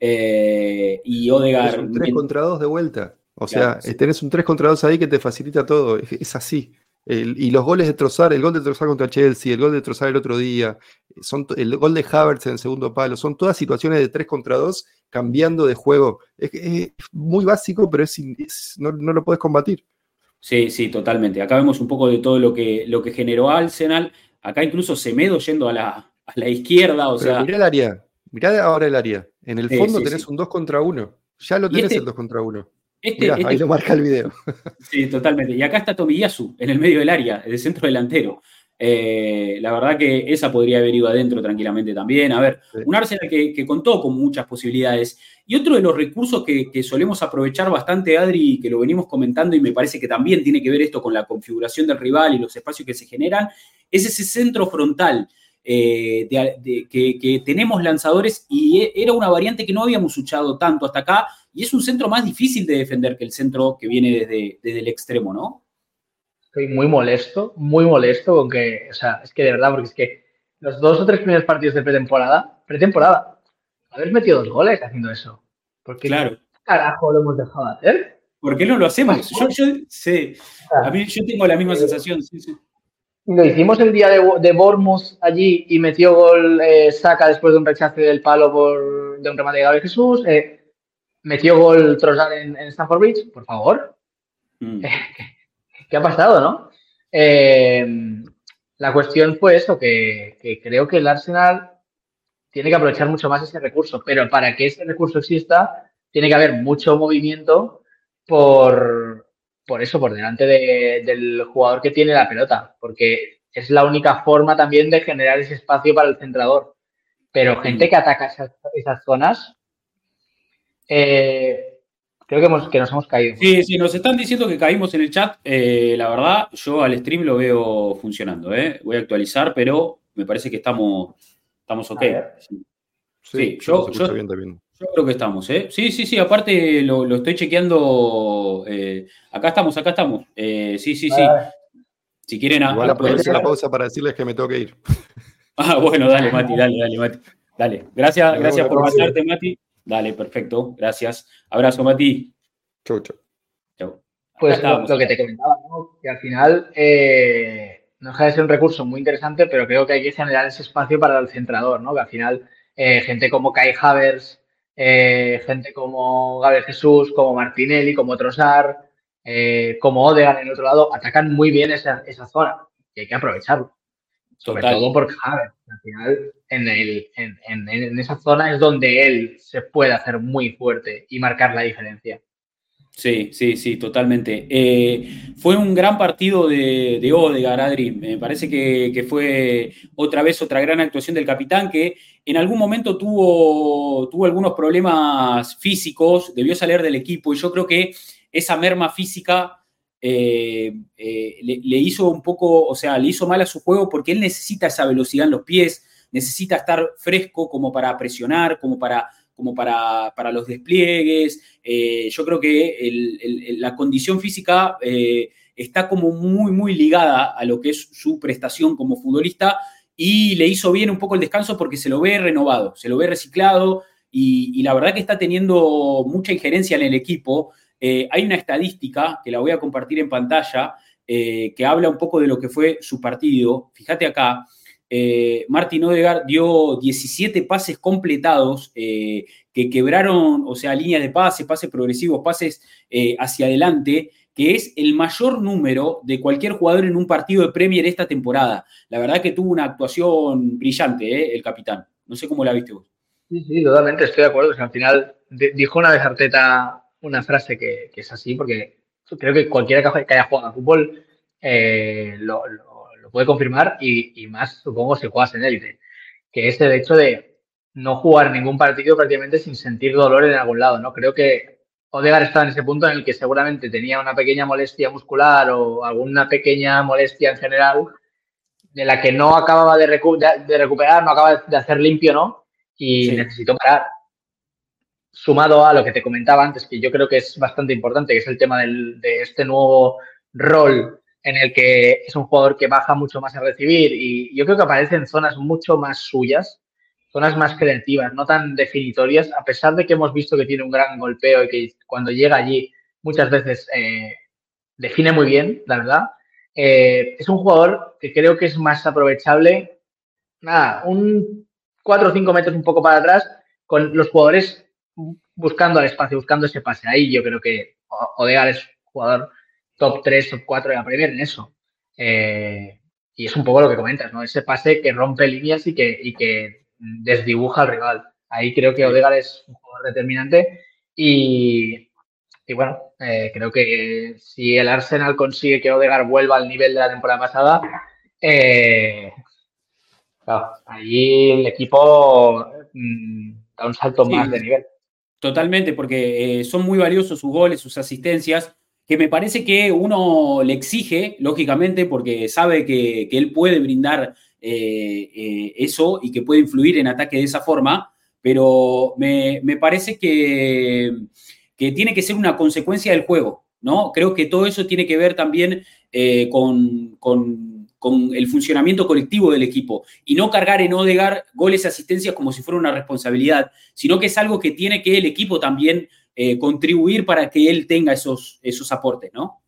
Speaker 1: Eh, y Odegar.
Speaker 2: un 3 contra 2 de vuelta. O sea, tenés un 3 contra 2 ahí que te facilita todo. Es, así. Y los goles de Trozar, el gol de Trozar contra Chelsea, el gol de Trozar el otro día, son, el gol de Havertz en el segundo palo, son todas situaciones de 3 contra 2 cambiando de juego. Es, muy básico, pero es, no, lo puedes combatir.
Speaker 1: Sí, sí, totalmente. Acá vemos un poco de todo lo que, lo que generó Arsenal. Acá incluso Semedo yendo a la, a la izquierda. O sea...
Speaker 2: Mirá el área, mirá ahora el área. En el fondo tenés un 2 contra 1. Ya lo tenés este el 2 contra 1.
Speaker 1: Este, ahí
Speaker 2: este lo marca el video.
Speaker 1: Sí, totalmente. Y acá está Tomiyasu, en el medio del área, el centro delantero. Eh, la verdad que esa podría haber ido adentro tranquilamente también. A ver, un Arsenal que, contó con muchas posibilidades. Y otro de los recursos que, solemos aprovechar bastante, Adri, que lo venimos comentando y me parece que también tiene que ver esto con la configuración del rival y los espacios que se generan, es ese centro frontal. Eh, que, tenemos lanzadores y e, era una variante que no habíamos usado tanto hasta acá y es un centro más difícil de defender que el centro que viene desde, desde el extremo, ¿no?
Speaker 3: Estoy muy molesto, muy molesto con que, o sea, es que de verdad, porque es que los dos o tres primeros partidos de pretemporada, pretemporada, haber metido dos goles haciendo eso. Porque
Speaker 1: claro.
Speaker 3: carajo lo hemos dejado de hacer?
Speaker 1: ¿Por qué no lo hacemos? Yo, yo sí. A mí yo tengo la misma sensación, sí, sí.
Speaker 3: Lo hicimos el día de, de allí y metió gol eh, Saca después de un rechace del palo por, de un remate de Gabriel Jesús. Eh, metió gol Trossard en, en, Stanford Bridge. Por favor. Mm. ¿Qué ha pasado, no? Eh, la cuestión fue eso, que, que, creo que el Arsenal tiene que aprovechar mucho más ese recurso, pero para que ese recurso exista, tiene que haber mucho movimiento por, por eso, por delante del jugador que tiene la pelota, porque es la única forma también de generar ese espacio para el centrador. Pero gente que ataca esas, zonas, eh, creo que, que, nos hemos caído.
Speaker 1: Sí, sí, nos están diciendo que caímos en el chat. Eh, la verdad, yo al stream lo veo funcionando. ¿eh? Voy a actualizar, pero me parece que estamos, estamos ok. Sí, yo, yo, yo creo que estamos, ¿eh? Sí, sí, sí, aparte lo, estoy chequeando. Eh, acá estamos, acá estamos. Eh, sí, sí, sí. Si quieren...
Speaker 2: Igual aprovecho la pausa para decirles que me tengo que ir.
Speaker 1: Ah, bueno, dale, Mati, dale, dale, Mati. Dale, gracias, gracias por pasarte, Mati. Dale, perfecto, gracias. Abrazo, Mati.
Speaker 2: Chau, chau.
Speaker 3: Chau. Pues lo, que te comentaba, ¿no? que al final eh, no deja de ser un recurso muy interesante, pero creo que hay que generar ese espacio para el centrador, ¿no? Que al final gente como Kai Havers, eh, gente como Gabriel Jesús, como Martinelli, como Trossard, eh, como Odegan en el otro lado, atacan muy bien esa, zona y hay que aprovecharlo. Sobre todo porque Javier, al final, en, el, en, esa zona es donde él se puede hacer muy fuerte y marcar la diferencia.
Speaker 1: Sí, sí, sí, totalmente. Eh, fue un gran partido de, de Odegaard, Adri. Me parece que, que, fue otra vez otra gran actuación del capitán que en algún momento tuvo, tuvo algunos problemas físicos, debió salir del equipo y yo creo que esa merma física eh, eh, le, hizo un poco, o sea, le hizo mal a su juego porque él necesita esa velocidad en los pies, necesita estar fresco como para presionar, como para, como para, para los despliegues. Eh, yo creo que la condición física está como muy, muy ligada a lo que es su prestación como futbolista y le hizo bien un poco el descanso porque se lo ve renovado, se lo ve reciclado y, la verdad que está teniendo mucha injerencia en el equipo. Eh, hay una estadística que la voy a compartir en pantalla eh, que habla un poco de lo que fue su partido. Fíjate acá, eh, Martin Odegaard dio 17 pases completados que quebraron, o sea, líneas de pase, pases progresivos, pases hacia adelante, que es el mayor número de cualquier jugador en un partido de Premier esta temporada. La verdad que tuvo una actuación brillante, ¿eh? el capitán. No sé cómo la viste vos.
Speaker 3: Sí, sí, totalmente, estoy de acuerdo. al final dijo una vez Arteta una frase que, es así, porque creo que cualquiera que haya jugado a fútbol eh, lo, puede confirmar y, más, supongo, si juegas en élite, que es el hecho de no jugar ningún partido prácticamente sin sentir dolor en algún lado, ¿no? Creo que Odegar estaba en ese punto en el que seguramente tenía una pequeña molestia muscular o alguna pequeña molestia en general de la que no acababa de, recuperar, no acaba de hacer limpio, ¿no? Y necesitó parar. Sumado a lo que te comentaba antes, que yo creo que es bastante importante, que es el tema de este nuevo rol en el que es un jugador que baja mucho más a recibir y yo creo que aparece en zonas mucho más suyas zonas más creativas, no tan definitorias, a pesar de que hemos visto que tiene un gran golpeo y que cuando llega allí muchas veces eh, define muy bien, la verdad. eh, es un jugador que creo que es más aprovechable, nada, un 4 o 5 metros un poco para atrás, con los jugadores buscando el espacio, buscando ese pase. Ahí yo creo que Odegaard es jugador top 3, top 4 de la Premier en eso. Eh, y es un poco lo que comentas, ¿no? Ese pase que rompe líneas y que desdibuja al rival. Ahí creo que Odegaard es un jugador determinante y, y bueno, eh, creo que si el Arsenal consigue que Odegaard vuelva al nivel de la temporada pasada, eh, ahí el equipo mm, da un salto más de nivel.
Speaker 1: Totalmente, porque eh, son muy valiosos sus goles, sus asistencias, que me parece que uno le exige, lógicamente, porque sabe que, él puede brindar eso y que puede influir en ataque de esa forma, pero me, parece que, tiene que ser una consecuencia del juego, ¿no? Creo que todo eso tiene que ver también eh, con, el funcionamiento colectivo del equipo y no cargar en Odegar goles y asistencias como si fuera una responsabilidad, sino que es algo que tiene que el equipo también eh, contribuir para que él tenga esos, esos aportes, ¿no?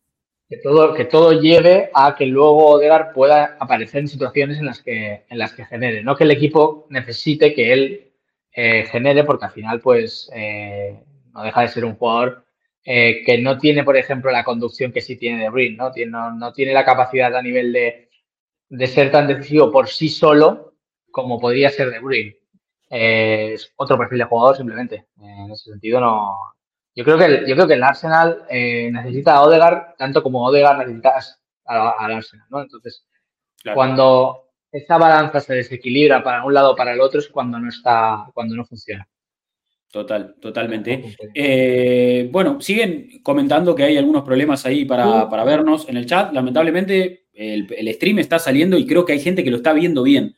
Speaker 3: Que todo, que todo lleve a que luego Odegar pueda aparecer en situaciones en las que, en las que genere, no que el equipo necesite que él eh, genere, porque al final, pues, eh, no deja de ser un jugador eh, que no tiene, por ejemplo, la conducción que sí tiene De Bruyne, ¿no? Tiene, no, tiene la capacidad a nivel de, de, ser tan decisivo por sí solo como podría ser De Bruyne. es otro perfil de jugador, simplemente. en ese sentido, no. Yo creo que el, yo creo que el Arsenal necesita a Odegaard tanto como Odegaard necesita al Arsenal, ¿no? Entonces, cuando esa balanza se desequilibra para un lado o para el otro es cuando no está, cuando no funciona.
Speaker 1: Total, totalmente. Eh, bueno, siguen comentando que hay algunos problemas ahí para, vernos en el chat. Lamentablemente, el, stream está saliendo y creo que hay gente que lo está viendo bien.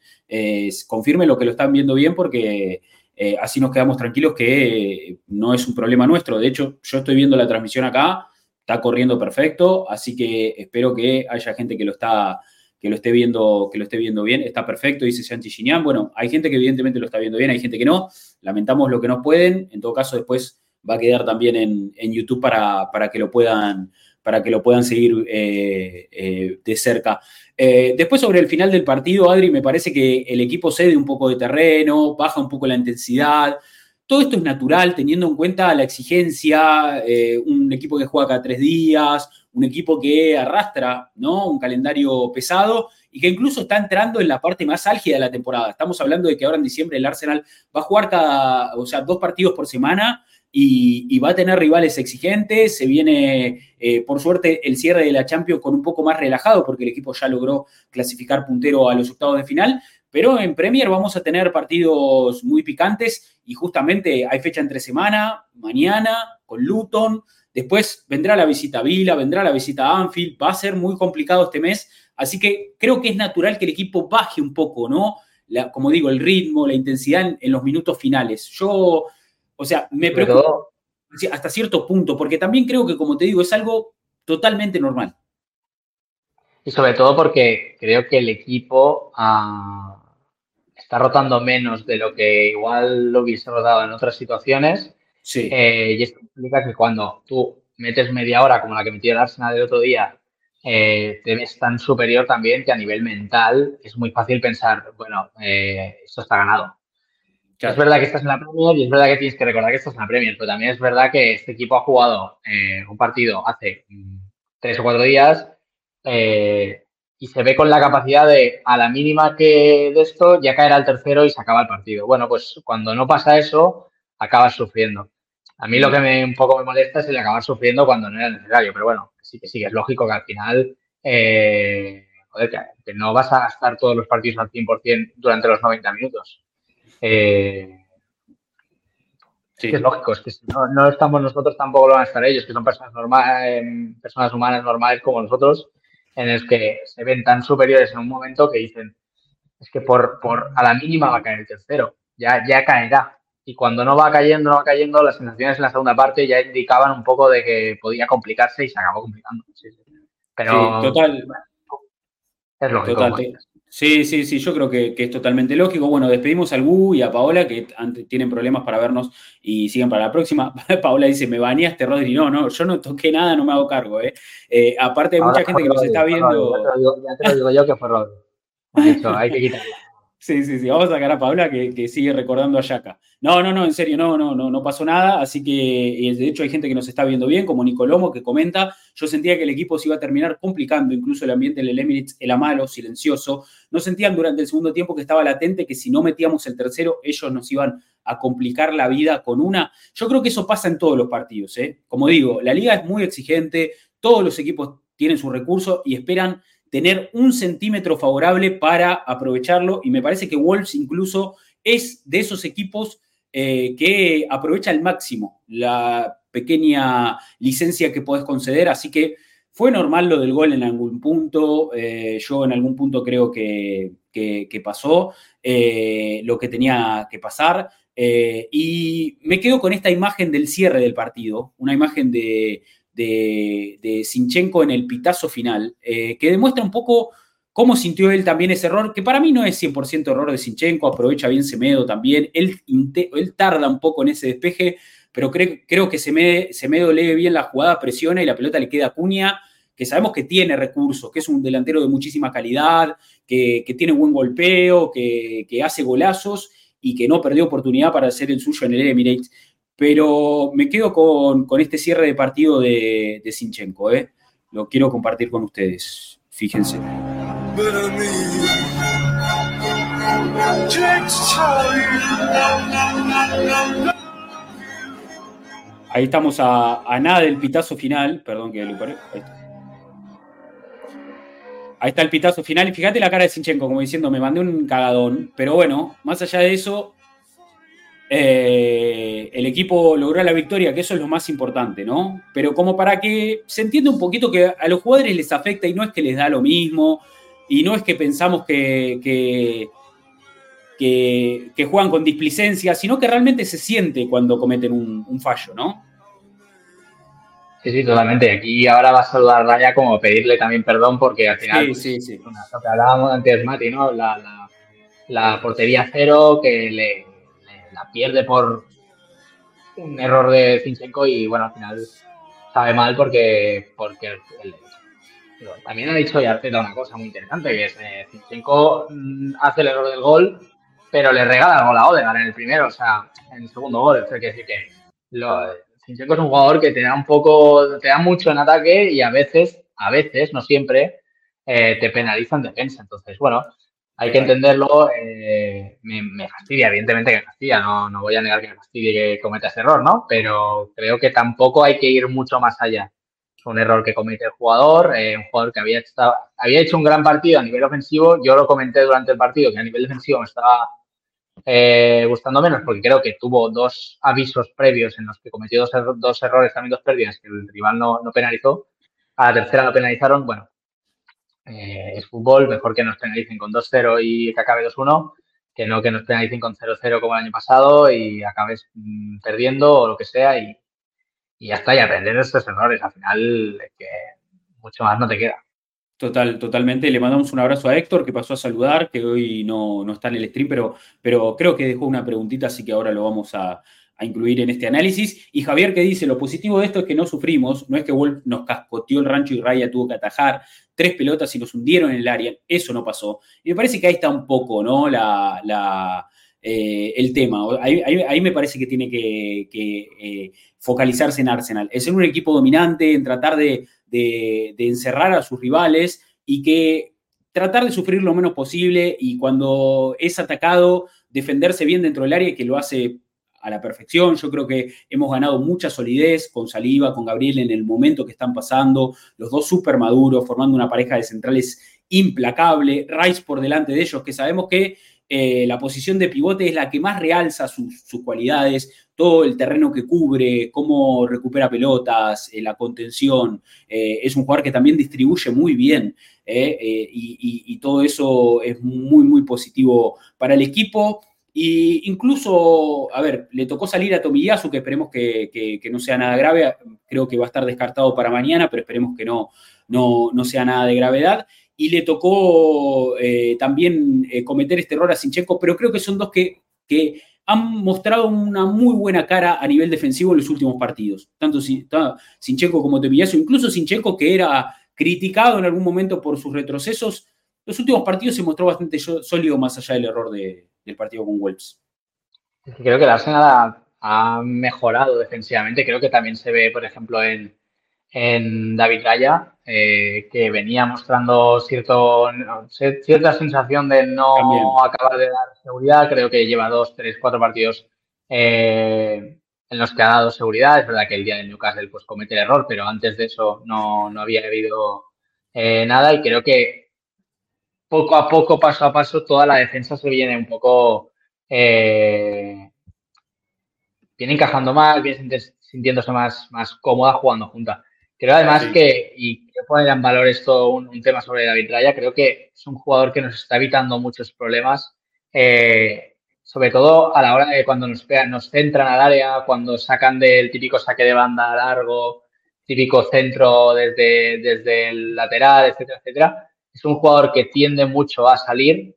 Speaker 1: confirme lo que lo están viendo bien porque eh, así nos quedamos tranquilos que no es un problema nuestro. De hecho, yo estoy viendo la transmisión acá, está corriendo perfecto, así que espero que haya gente que lo está que lo esté viendo, que lo esté viendo bien. Está perfecto, dice Santi Ginian. Bueno, hay gente que evidentemente lo está viendo bien, hay gente que no. Lamentamos lo que no pueden. En todo caso, después va a quedar también en, YouTube para, para, que lo puedan, para que lo puedan seguir eh, eh, de cerca. Eh, después, sobre el final del partido, Adri, me parece que el equipo cede un poco de terreno, baja un poco la intensidad. Todo esto es natural teniendo en cuenta la exigencia, un equipo que juega cada tres días, un equipo que arrastra ¿no? un calendario pesado y que incluso está entrando en la parte más álgida de la temporada. Estamos hablando de que ahora en diciembre el Arsenal va a jugar cada, o sea, dos partidos por semana y, va a tener rivales exigentes. Se viene, eh, por suerte, el cierre de la Champions con un poco más relajado porque el equipo ya logró clasificar puntero a los octavos de final. Pero en Premier vamos a tener partidos muy picantes y justamente hay fecha entre semana, mañana, con Luton, Después vendrá la visita a Vila, vendrá la visita a Anfield, va a ser muy complicado este mes, así que creo que es natural que el equipo baje un poco, ¿no? como digo, el ritmo, la intensidad en, los minutos finales. Yo, o sea, me preocupo hasta cierto punto, porque también creo que, como te digo, es algo totalmente normal.
Speaker 3: Y sobre todo porque creo que el equipo ah, está rotando menos de lo que igual lo hubiese rotado en otras situaciones Sí. Eh, y esto implica que cuando tú metes media hora, como la que metió el Arsenal el otro día, eh, te ves tan superior también que a nivel mental es muy fácil pensar, bueno, eh, esto está ganado. Es verdad que estás en la Premier y es verdad que tienes que recordar que estás en la Premier, pero también es verdad que este equipo ha jugado un partido hace mm, tres o cuatro días y se ve con la capacidad de, a la mínima que de esto, ya caer al tercero y se acaba el partido. Bueno, pues cuando no pasa eso, acabas sufriendo. A mí lo que me, un poco me molesta es el acabar sufriendo cuando no era necesario, pero bueno, sí que sí, es lógico que al final, eh, joder, que, no vas a gastar todos los partidos al 100% durante los 90 minutos. Eh, sí. es lógico, es que no, estamos nosotros, tampoco lo van a estar ellos, que son personas, normales, em, personas humanas normales como nosotros, en el que se ven tan superiores en un momento que dicen, es que por, por a la mínima va a caer el tercero, ya, ya caerá y cuando no va cayendo, no va cayendo, las sensaciones en la segunda parte ya indicaban un poco de que podía complicarse y se acabó complicando. Pero
Speaker 1: total. Es lógico. Sí, sí, sí, yo creo que, es totalmente lógico. Bueno, despedimos al Gu y a Paola, que tienen problemas para vernos y siguen para la próxima. Paola dice, me bañaste, Rodri. No, no, yo no toqué nada, no me hago cargo. ¿eh? eh aparte hay mucha gente que nos está viendo...
Speaker 3: Ya te, lo digo, yo que fue Rodri. hay que quitarlo.
Speaker 1: Sí, sí, sí. Vamos a sacar a Paula que, sigue recordando a Yaka. No, no, no, en serio, no, no, no, no pasó nada. Así que, de hecho, hay gente que nos está viendo bien, como Nicolomo, que comenta. Yo sentía que el equipo se iba a terminar complicando, incluso el ambiente del Emirates era malo, silencioso. No sentían durante el segundo tiempo que estaba latente que si no metíamos el tercero, ellos nos iban a complicar la vida con una. Yo creo que eso pasa en todos los partidos. ¿eh? Como digo, la liga es muy exigente, todos los equipos tienen sus recursos y esperan tener un centímetro favorable para aprovecharlo y me parece que Wolves incluso es de esos equipos eh, que aprovecha al máximo la pequeña licencia que podés conceder, así que fue normal lo del gol en algún punto, eh, yo en algún punto creo que, pasó eh, lo que tenía que pasar. y me quedo con esta imagen del cierre del partido, una imagen de, de, Sinchenko en el pitazo final, eh, que demuestra un poco cómo sintió él también ese error, que para mí no es 100% error de Sinchenko, aprovecha bien Semedo también, él, él tarda un poco en ese despeje, pero creo que Semedo, lee bien la jugada, presiona y la pelota le queda a Cuña, que sabemos que tiene recursos, que es un delantero de muchísima calidad, que, tiene buen golpeo, que, que hace golazos y que no perdió oportunidad para hacer el suyo en el Emirates. Pero me quedo con, este cierre de partido de, de Sinchenko. ¿eh? Lo quiero compartir con ustedes. Fíjense. Ahí estamos a, nada del pitazo final. Perdón que lo paré. Ahí está. Ahí está el pitazo final. Y fíjate la cara de Sinchenko, como diciendo, me mandé un cagadón. Pero bueno, más allá de eso, eh, el equipo logró la victoria, que eso es lo más importante, ¿no? Pero como para que se entienda un poquito que a los jugadores les afecta y no es que les da lo mismo, y no es que pensamos que, que, juegan con displicencia, sino que realmente se siente cuando cometen un, fallo, ¿no?
Speaker 3: Sí, sí, totalmente. Aquí ahora va a saludar a Raya como pedirle también perdón porque al final,
Speaker 1: sí, sí, sí.
Speaker 3: lo que hablábamos antes, Mati, ¿no? la portería cero que le, la pierde por un error de Zinchenko y bueno, al final sabe mal porque, porque también ha dicho Arteta una cosa muy interesante, que es eh, Zinchenko mm, hace el error del gol, pero le regala el gol a Odegaard en el primero, o sea, en el segundo gol. Es decir que lo, Zinchenko es un jugador que te da un poco, te da mucho en ataque y a veces, a veces, no siempre, eh, te penaliza en defensa. Entonces, bueno, hay que entenderlo. Eh, me, fastidia, evidentemente que me fastidia, no, no voy a negar que me fastidie que cometa ese error, ¿no? Pero creo que tampoco hay que ir mucho más allá. Es un error que comete el jugador, eh, un jugador que había, estado, había hecho un gran partido a nivel ofensivo. Yo lo comenté durante el partido que a nivel defensivo me estaba eh, gustando menos porque creo que tuvo dos avisos previos en los que cometió dos, dos errores, también dos pérdidas que el rival no, no penalizó. A la tercera lo penalizaron. Bueno, eh, es fútbol, mejor que nos penalicen con 2-0 y que acabe 2-1, que no que nos penalicen con 0-0 como el año pasado y acabes mm, perdiendo o lo que sea y, ya está, y aprender estos errores. Al final, que mucho más no te queda.
Speaker 1: Total, totalmente. Le mandamos un abrazo a Héctor, que pasó a saludar, que hoy no, no está en el stream, pero, pero creo que dejó una preguntita, así que ahora lo vamos a, a incluir en este análisis. Y Javier que dice, lo positivo de esto es que no sufrimos, no es que Wolf nos cascoteó el rancho y Raya tuvo que atajar tres pelotas y nos hundieron en el área, eso no pasó. Y me parece que ahí está un poco, ¿no? La, eh, el tema. Ahí, me parece que tiene que, eh, focalizarse en Arsenal. Es ser un equipo dominante, en tratar de, de encerrar a sus rivales y que tratar de sufrir lo menos posible y cuando es atacado, defenderse bien dentro del área, que lo hace a la perfección. Yo creo que hemos ganado mucha solidez con Saliva, con Gabriel en el momento que están pasando, los dos súper maduros, formando una pareja de centrales implacable, Rice por delante de ellos, que sabemos que eh, la posición de pivote es la que más realza sus, cualidades, todo el terreno que cubre, cómo recupera pelotas, eh, la contención. Eh, es un jugador que también distribuye muy bien y, y, todo eso es muy, muy positivo para el equipo. Y incluso, a ver, le tocó salir a Tomiyasu, que esperemos que, no sea nada grave. Creo que va a estar descartado para mañana, pero esperemos que no, no, sea nada de gravedad. y le tocó eh, también eh, cometer este error a Sinchenko, pero creo que son dos que, que, han mostrado una muy buena cara a nivel defensivo en los últimos partidos, tanto Sinchenko como Tomiyasu, incluso Sinchenko que era criticado en algún momento por sus retrocesos, los últimos partidos se mostró bastante sólido más allá del error del partido con Wolves.
Speaker 3: Creo que el Arsenal ha mejorado defensivamente, creo que también se ve, por ejemplo, en, en David Raya, eh, que venía mostrando cierto, cierta sensación de no acabar de dar seguridad. Creo que lleva dos, tres, cuatro partidos eh, en los que ha dado seguridad. Es verdad que el día del Newcastle pues, comete el error, pero antes de eso no, no había habido eh, nada y creo que poco a poco, paso a paso, toda la defensa se viene un poco... viene encajando más, viene sintiéndose más, más cómoda jugando junta. Creo además que, y quiero poner en valor esto, un, tema sobre David Raya, creo que es un jugador que nos está evitando muchos problemas, eh, sobre todo a la hora de cuando nos, nos centran al área, cuando sacan del típico saque de banda largo, típico centro desde, desde el lateral, etcétera, etcétera. Es un jugador que tiende mucho a salir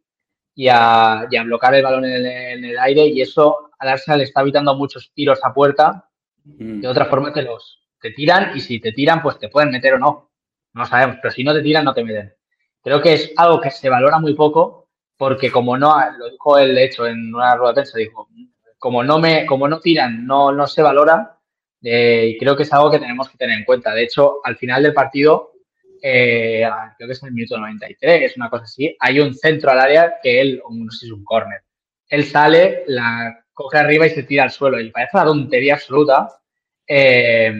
Speaker 3: y a, y bloquear el balón en el, en el, aire y eso al Arsenal le está evitando muchos tiros a puerta mm. de otra forma que los, te tiran y si te tiran, pues te pueden meter o no. No sabemos, pero si no te tiran, no te meten. Creo que es algo que se valora muy poco porque como no, lo dijo él de hecho en una rueda de prensa, dijo, como no me, como no tiran, no, no se valora eh, y creo que es algo que tenemos que tener en cuenta. De hecho, al final del partido, eh, creo que es en el minuto 93, es una cosa así, hay un centro al área que él, no sé si es un córner, él sale, la coge arriba y se tira al suelo y parece una tontería absoluta, eh,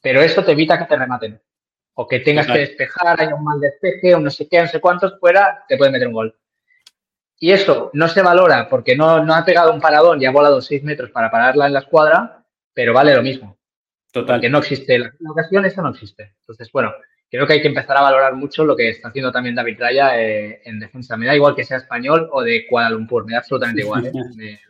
Speaker 3: pero eso te evita que te rematen. O que tengas que despejar, hay un mal despeje, o no sé qué, no sé cuántos, fuera, te pueden meter un gol. Y eso no se valora porque no, no ha pegado un paradón y ha volado seis metros para pararla en la escuadra, pero vale lo mismo. Total. Que no existe. La, ocasión esa no existe. Entonces, bueno, creo que hay que empezar a valorar mucho lo que está haciendo también David Raya eh, en defensa. Me da igual que sea español o de Kuala Lumpur, me da absolutamente igual. ¿eh? Me,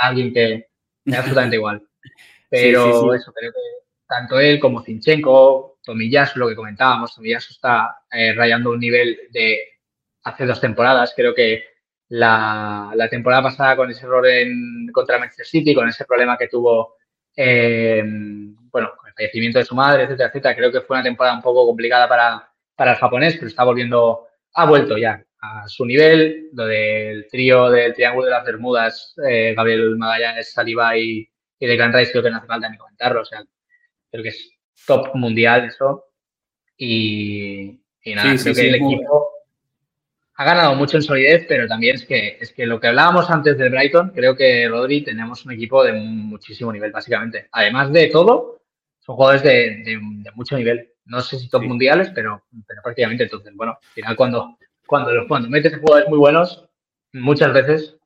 Speaker 3: alguien que me da absolutamente igual. Pero eso, creo que tanto él como Zinchenko, Tomiyasu, lo que comentábamos, Tomiyasu está eh, rayando un nivel de hace dos temporadas. Creo que la, temporada pasada con ese error en, contra Manchester City, con ese problema que tuvo, eh, bueno, con el fallecimiento de su madre, etcétera, etcétera, creo que fue una temporada un poco complicada para, para el japonés, pero está volviendo, ha vuelto ya a su nivel. Lo del trío del Triángulo de las Bermudas, eh, Gabriel Magallanes, Saliba y y de Grand Rice creo que no hace falta ni comentarlo. O sea, creo que es top mundial eso. Y, nada, creo que el equipo ha ganado mucho en solidez, pero también es que, es que lo que hablábamos antes del Brighton, creo que Rodri tenemos un equipo de muchísimo nivel, básicamente. Además de todo, son jugadores de, mucho nivel. No sé si top mundiales, pero, pero prácticamente. Entonces, bueno, al final cuando, cuando, cuando metes jugadores muy buenos, muchas veces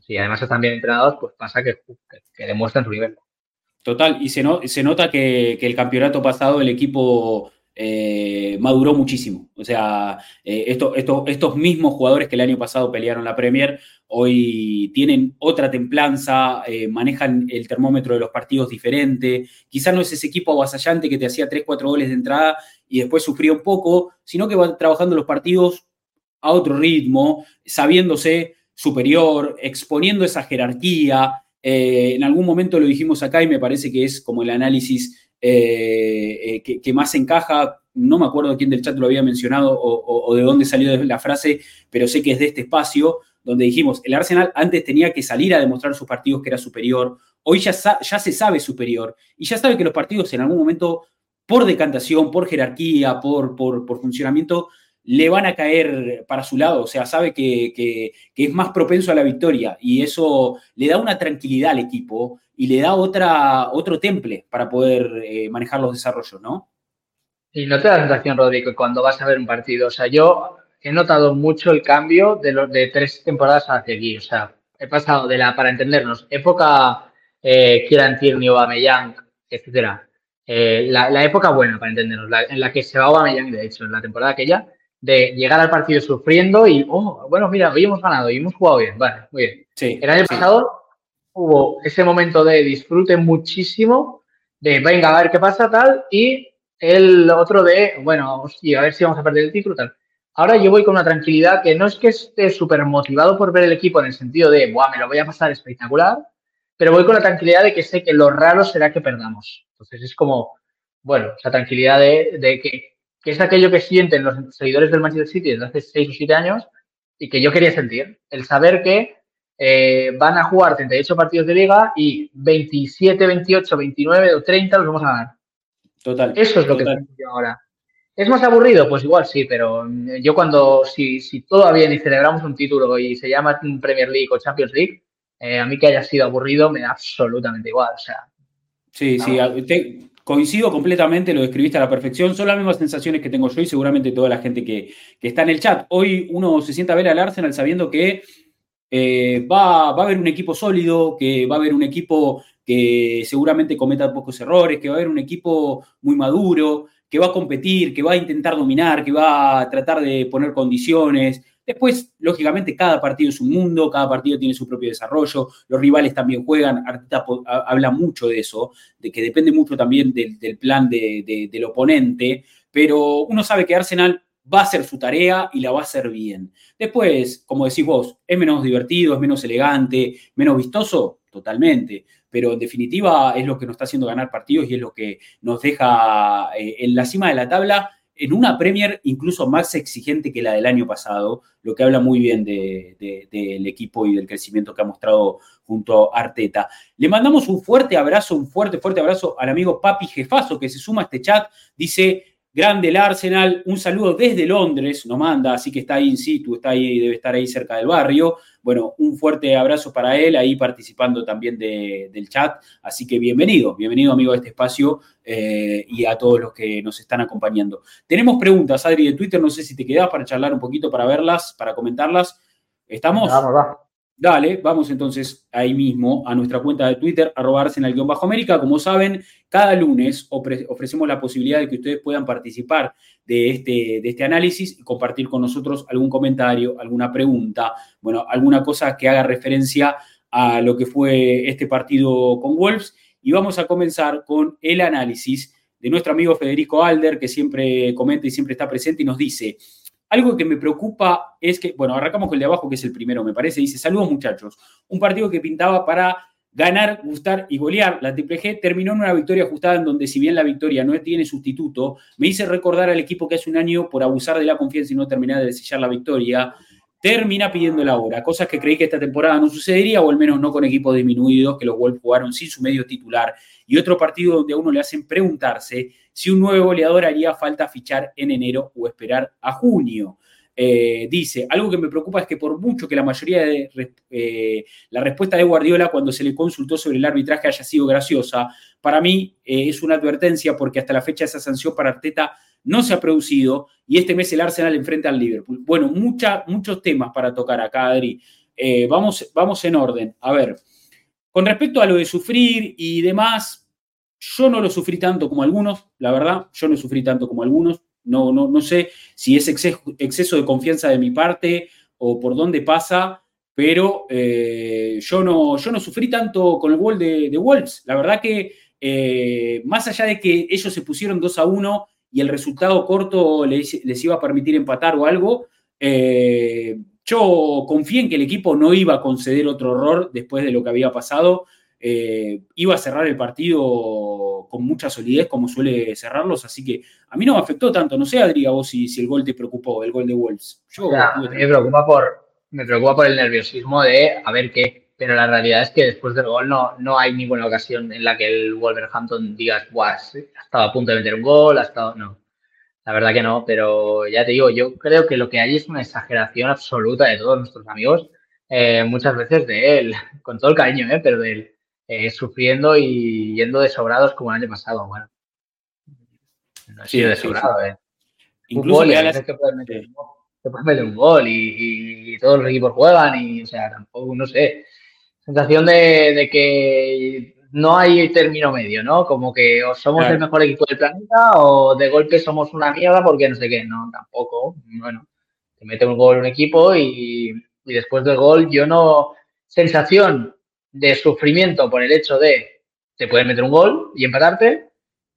Speaker 3: si además están bien entrenados, pues pasa que, demuestran su nivel.
Speaker 1: Total, y se, se nota que, el campeonato pasado el equipo eh, maduró muchísimo. O sea, eh, estos mismos jugadores que el año pasado pelearon la Premier, hoy tienen otra templanza, eh, manejan el termómetro de los partidos diferente. Quizás no es ese equipo avasallante que te hacía 3, 4 goles de entrada y después sufría un poco, sino que va trabajando los partidos a otro ritmo, sabiéndose superior, exponiendo esa jerarquía. En algún momento lo dijimos acá y me parece que es como el análisis eh, eh, que, más encaja. No me acuerdo quién del chat lo había mencionado o, de dónde salió la frase, pero sé que es de este espacio donde dijimos, el Arsenal antes tenía que salir a demostrar sus partidos que era superior, hoy ya, ya se sabe superior y ya sabe que los partidos en algún momento, por decantación, por jerarquía, por, por, por funcionamiento, le van a caer para su lado, o sea, sabe que, es más propenso a la victoria y eso le da una tranquilidad al equipo y le da otra, otro temple para poder eh, manejar los desarrollos, ¿no?
Speaker 3: Y no te da la sensación, Rodrigo, cuando vas a ver un partido, o sea, yo he notado mucho el cambio de los de tres temporadas hacia aquí, o sea, he pasado de la, para entendernos, época eh, Kieran Tierney, Aubameyang, etcétera, eh, la, época buena, para entendernos, en la que se va Aubameyang, de hecho, en la temporada aquella, de llegar al partido sufriendo y, oh, bueno, mira, hoy hemos ganado y hemos jugado bien. Vale, muy bien. Sí, el año pasado hubo ese momento de disfrute muchísimo, de venga, a ver qué pasa, tal, y el otro de, bueno, y a ver si vamos a perder el título, tal. Ahora yo voy con una tranquilidad que no es que esté súper motivado por ver el equipo en el sentido de, Buah, me lo voy a pasar espectacular, pero voy con la tranquilidad de que sé que lo raro será que perdamos. Entonces es como, bueno, esa tranquilidad de, que, es aquello que sienten los seguidores del Manchester City desde hace 6 o 7 años y que yo quería sentir. El saber que eh, van a jugar 38 partidos de liga y 27, 28, 29 o 30 los vamos a ganar.
Speaker 1: Total.
Speaker 3: Eso es lo que que ahora. ¿Es más aburrido? Pues igual sí, pero yo cuando, si, si todavía ni celebramos un título y se llama Premier League o Champions League, eh, a mí que haya sido aburrido me da absolutamente igual. O sea,
Speaker 1: sí, sí, coincido completamente, lo describiste a la perfección. Son las mismas sensaciones que tengo yo y seguramente toda la gente que, está en el chat. Hoy uno se sienta a ver al Arsenal sabiendo que eh, va, va a haber un equipo sólido, que va a haber un equipo que seguramente cometa pocos errores, que va a haber un equipo muy maduro, que va a competir, que va a intentar dominar, que va a tratar de poner condiciones. Después, lógicamente, cada partido es un mundo, cada partido tiene su propio desarrollo, los rivales también juegan, Arteta habla mucho de eso, de que depende mucho también del, plan del oponente, pero uno sabe que Arsenal va a hacer su tarea y la va a hacer bien. Después, como decís vos, es menos divertido, es menos elegante, menos vistoso, totalmente pero en definitiva es lo que nos está haciendo ganar partidos y es lo que nos deja eh, en la cima de la tabla en una Premier incluso más exigente que la del año pasado, lo que habla muy bien del equipo y del crecimiento que ha mostrado junto a Arteta. Le mandamos un fuerte abrazo, un fuerte, fuerte abrazo al amigo Papi Jefazo que se suma a este chat. Dice, Grande el Arsenal, un saludo desde Londres, nos manda, así que está ahí in situ, está ahí, debe estar ahí cerca del barrio. Bueno, un fuerte abrazo para él, ahí participando también del chat. Así que bienvenido, bienvenido amigo de este espacio eh, y a todos los que nos están acompañando. Tenemos preguntas, Adri, de Twitter, no sé si te quedas para charlar un poquito, para verlas, para comentarlas. ¿Estamos? Vamos, vamos. Dale, vamos entonces ahí mismo a nuestra cuenta de Twitter, arroba bajo américa Como saben, cada lunes ofrecemos la posibilidad de que ustedes puedan participar de este, de este análisis y compartir con nosotros algún comentario, alguna pregunta, bueno, alguna cosa que haga referencia a lo que fue este partido con Wolves. Y vamos a comenzar con el análisis de nuestro amigo Federico Alder, que siempre comenta y siempre está presente y nos dice, algo que me preocupa es que, bueno, arrancamos con el de abajo, que es el primero, me parece. Dice, saludos muchachos. Un partido que pintaba para ganar, gustar y golear. La Triple G terminó en una victoria ajustada en donde si bien la victoria no tiene sustituto, me hice recordar al equipo que hace un año por abusar de la confianza y no terminar de sellar la victoria, termina pidiendo la hora, cosas que creí que esta temporada no sucedería, o al menos no con equipos disminuidos, que los Wolves jugaron sin su medio titular, y otro partido donde a uno le hacen preguntarse si un nuevo goleador haría falta fichar en enero o esperar a junio. Eh, dice, algo que me preocupa es que por mucho que la mayoría de eh, la respuesta de Guardiola cuando se le consultó sobre el arbitraje haya sido graciosa, para mí eh, es una advertencia porque hasta la fecha esa sanción para Arteta no se ha producido y este mes el Arsenal enfrenta al Liverpool. Bueno, muchos temas para tocar acá, Adri. vamos, vamos en orden. A ver, con respecto a lo de sufrir y demás, yo no lo sufrí tanto como algunos, la verdad, yo no sufrí tanto como algunos. No, no, no sé si es exceso, de confianza de mi parte o por dónde pasa, pero eh, yo, no, yo no sufrí tanto con el gol de, Wolves. La verdad que eh, más allá de que ellos se pusieron 2 a 1 y el resultado corto les, iba a permitir empatar o algo, eh, yo confié en que el equipo no iba a conceder otro error después de lo que había pasado. Eh, iba a cerrar el partido con mucha solidez como suele cerrarlos, así que a mí no me afectó tanto. No sé, Adri, vos si, si el gol te preocupó, el gol de Wolves.
Speaker 3: me, preocupa por, me preocupa por el nerviosismo de a ver qué, pero la realidad es que después del gol no, no hay ninguna ocasión en la que el Wolverhampton digas, guau, estaba a punto de meter un gol, ha estado. No, la verdad que no, pero ya te digo, yo creo que lo que hay es una exageración absoluta de todos nuestros amigos, eh, muchas veces de él, con todo el cariño, eh, pero de él eh, sufriendo y yendo de sobrados como el año pasado. Bueno, no ha sido de sobrado, ¿eh? Incluso gol, las... que puedes meter, meter, un gol y, todos los equipos juegan y, o sea, tampoco, no sé, sensación de, que no hay término medio, ¿no? Como que o somos el mejor equipo del planeta o de golpe somos una mierda porque no sé qué, no, tampoco, bueno, te mete un gol un equipo y, y después del gol yo no, sensación de sufrimiento por el hecho de te puedes meter un gol y empatarte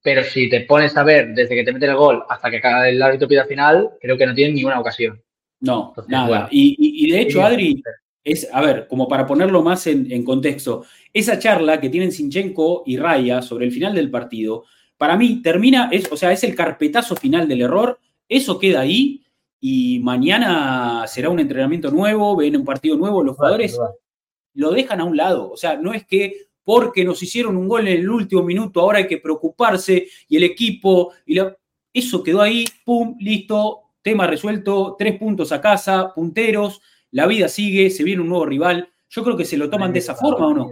Speaker 3: pero si te pones a ver desde que te mete el gol hasta que caga el árbitro pida final, creo que no tienen ninguna ocasión.
Speaker 1: No, nada. y, de hecho, Adri, es, a ver, como para ponerlo más en, contexto, esa charla que tienen Sinchenko y Raya sobre el final del partido, para mí termina, es, o sea, es el carpetazo final del error, eso queda ahí y mañana será un entrenamiento nuevo, ven un partido nuevo, los jugadores lo dejan a un lado, o sea, no es que porque nos hicieron un gol en el último minuto, ahora hay que preocuparse y el equipo, y eso quedó ahí, pum, listo, tema resuelto, tres puntos a casa, punteros, la vida sigue, se viene un nuevo rival. Yo creo que se lo toman de esa forma o no.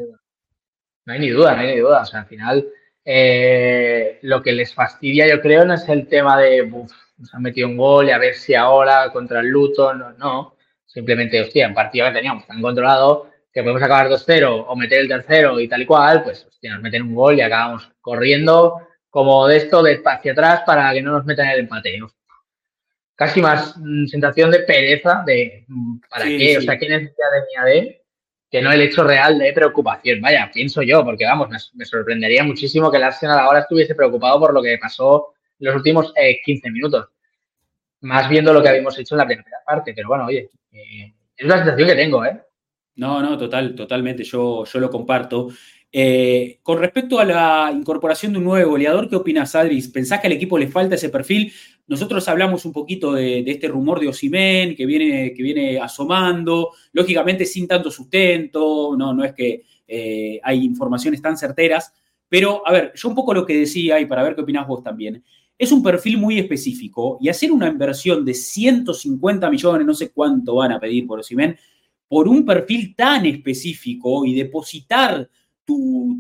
Speaker 3: No hay ni duda, no hay ni duda. O sea, al final, eh, lo que les fastidia, yo creo, no es el tema de, uff, nos han metido un gol y a ver si ahora contra el Luton, no, no. Simplemente, hostia, un partido que teníamos tan controlado que podemos acabar 2-0 o meter el tercero y tal y cual, pues hostia, nos meten un gol y acabamos corriendo como de esto de hacia atrás para que no nos metan el empate casi más mm, sensación de pereza de mm, ¿para qué? O sea, ¿qué necesidad de mi que no el hecho real de preocupación? Vaya, pienso yo, porque vamos, me, sorprendería muchísimo que el Arsenal ahora estuviese preocupado por lo que pasó en los últimos 15 eh, minutos. Más viendo lo que habíamos hecho en la primera parte, pero bueno, oye, eh, es la sensación que tengo, ¿eh?
Speaker 1: No, no, total, totalmente, yo, yo lo comparto. Eh, con respecto a la incorporación de un nuevo goleador, ¿qué opinas, Adris? ¿Pensás que al equipo le falta ese perfil? Nosotros hablamos un poquito de, este rumor de Osimén que viene, que viene asomando, lógicamente sin tanto sustento, no, no es que eh, hay informaciones tan certeras, pero a ver, yo un poco lo que decía y para ver qué opinás vos también, es un perfil muy específico y hacer una inversión de 150 millones, no sé cuánto van a pedir por Osimén, por un perfil tan específico y depositar tu,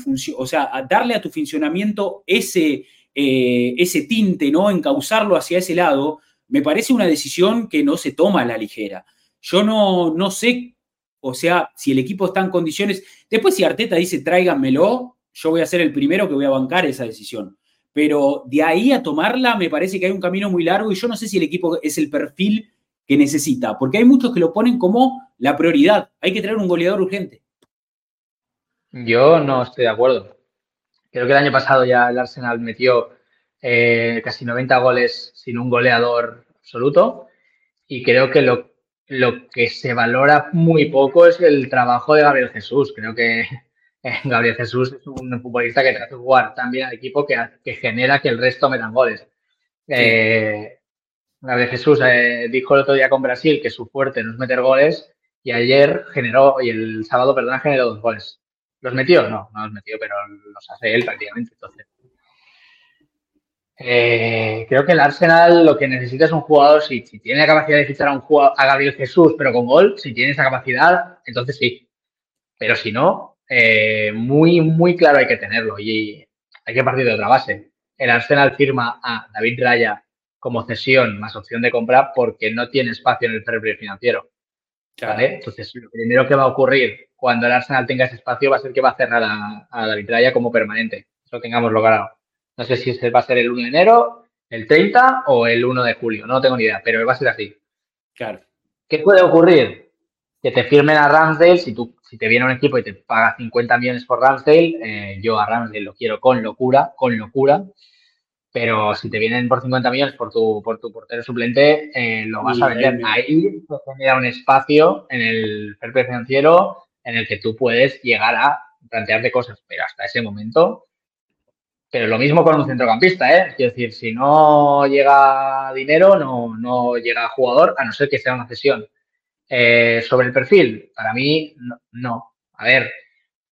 Speaker 1: función, o sea, darle a tu funcionamiento ese, eh, ese tinte, ¿no? Encauzarlo hacia ese lado, me parece una decisión que no se toma a la ligera. Yo no, no sé, o sea, si el equipo está en condiciones. Después, si Arteta dice tráiganmelo, yo voy a ser el primero que voy a bancar esa decisión. Pero de ahí a tomarla, me parece que hay un camino muy largo y yo no sé si el equipo es el perfil que necesita, porque hay muchos que lo ponen como la prioridad. Hay que traer un goleador urgente.
Speaker 3: Yo no estoy de acuerdo. Creo que el año pasado ya el Arsenal metió eh, casi 90 goles sin un goleador absoluto y creo que lo, lo que se valora muy poco es el trabajo de Gabriel Jesús. Creo que eh, Gabriel Jesús es un futbolista que trata de jugar también al equipo que, que genera que el resto metan goles. Eh, Gabriel Jesús dijo el otro día con Brasil que su fuerte no es meter goles y ayer generó, y el sábado, perdón, generó dos goles. ¿Los metió? No, no los metió, pero los hace él prácticamente. Entonces, eh, creo que el Arsenal lo que necesita es un jugador, si, tiene la capacidad de fichar a un jugador, a Gabriel Jesús, pero con gol, si tiene esa capacidad, entonces sí. Pero si no, eh, muy, muy claro hay que tenerlo y hay que partir de otra base. El Arsenal firma a David Raya como cesión más opción de compra porque no tiene espacio en el fair financiero. Entonces, lo primero que va a ocurrir cuando el Arsenal tenga ese espacio va a ser que va a cerrar a, a David Raya como permanente. Eso tengamos logrado. No sé si va a ser el 1 de enero, el 30 o el 1 de julio. No tengo ni idea, pero va a ser así.
Speaker 1: Claro.
Speaker 3: ¿Qué puede ocurrir? Que te firmen a Ramsdale. Si, tú, si te viene un equipo y te paga 50 millones por Ramsdale, eh, yo a Ramsdale lo quiero con locura, con locura. Pero si te vienen por 50 millones por tu, por tu portero suplente, eh, lo vas a vender. Ahí se genera un espacio en el fair financiero en el que tú puedes llegar a plantearte cosas, pero hasta ese momento. Pero lo mismo con un centrocampista, ¿eh? Quiero decir, si no llega dinero, no, no llega jugador, a no ser que sea una cesión. Eh, sobre el perfil, para mí, no. A ver,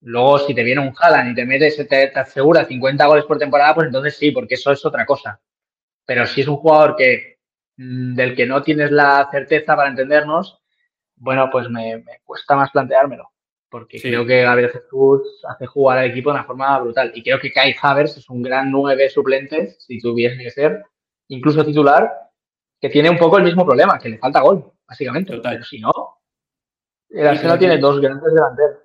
Speaker 3: Luego, si te viene un Haaland y te metes, te, te, asegura 50 goles por temporada, pues entonces sí, porque eso es otra cosa. Pero si es un jugador que mm, del que no tienes la certeza para entendernos, bueno, pues me, cuesta más planteármelo. Porque creo que Gabriel Jesús hace jugar al equipo de una forma brutal. Y creo que Kai Havers es un gran nueve suplente, si tuviese que ser, incluso titular, que tiene un poco el mismo problema, que le falta gol, básicamente. Pero si no, el Arsenal tiene dos grandes delanteros.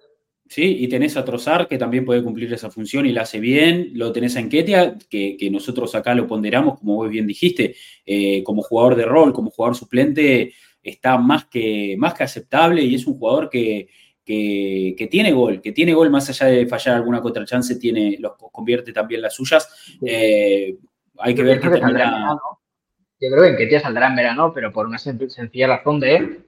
Speaker 1: Sí, y tenés a Trozar, que también puede cumplir esa función y la hace bien. Lo tenés a Enquetia, que, que nosotros acá lo ponderamos, como vos bien dijiste, eh, como jugador de rol, como jugador suplente, está más que, más que aceptable y es un jugador que, que, tiene gol, que tiene gol más allá de fallar alguna contra chance, tiene, los convierte también las suyas. Eh, hay que ver que termina...
Speaker 3: Yo creo que en Ketia saldrá en verano, pero por una sencilla razón de,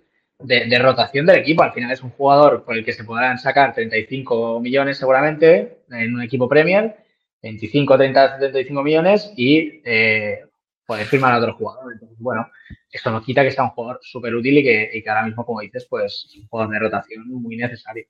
Speaker 3: de, rotación del equipo. Al final es un jugador por el que se podrán sacar 35 millones seguramente en un equipo Premier, 25, 30, 75 millones y eh, poder firmar a otro jugador. Entonces, bueno, esto no quita que sea un jugador súper útil y que, y que ahora mismo, como dices, pues es un jugador de rotación muy necesario.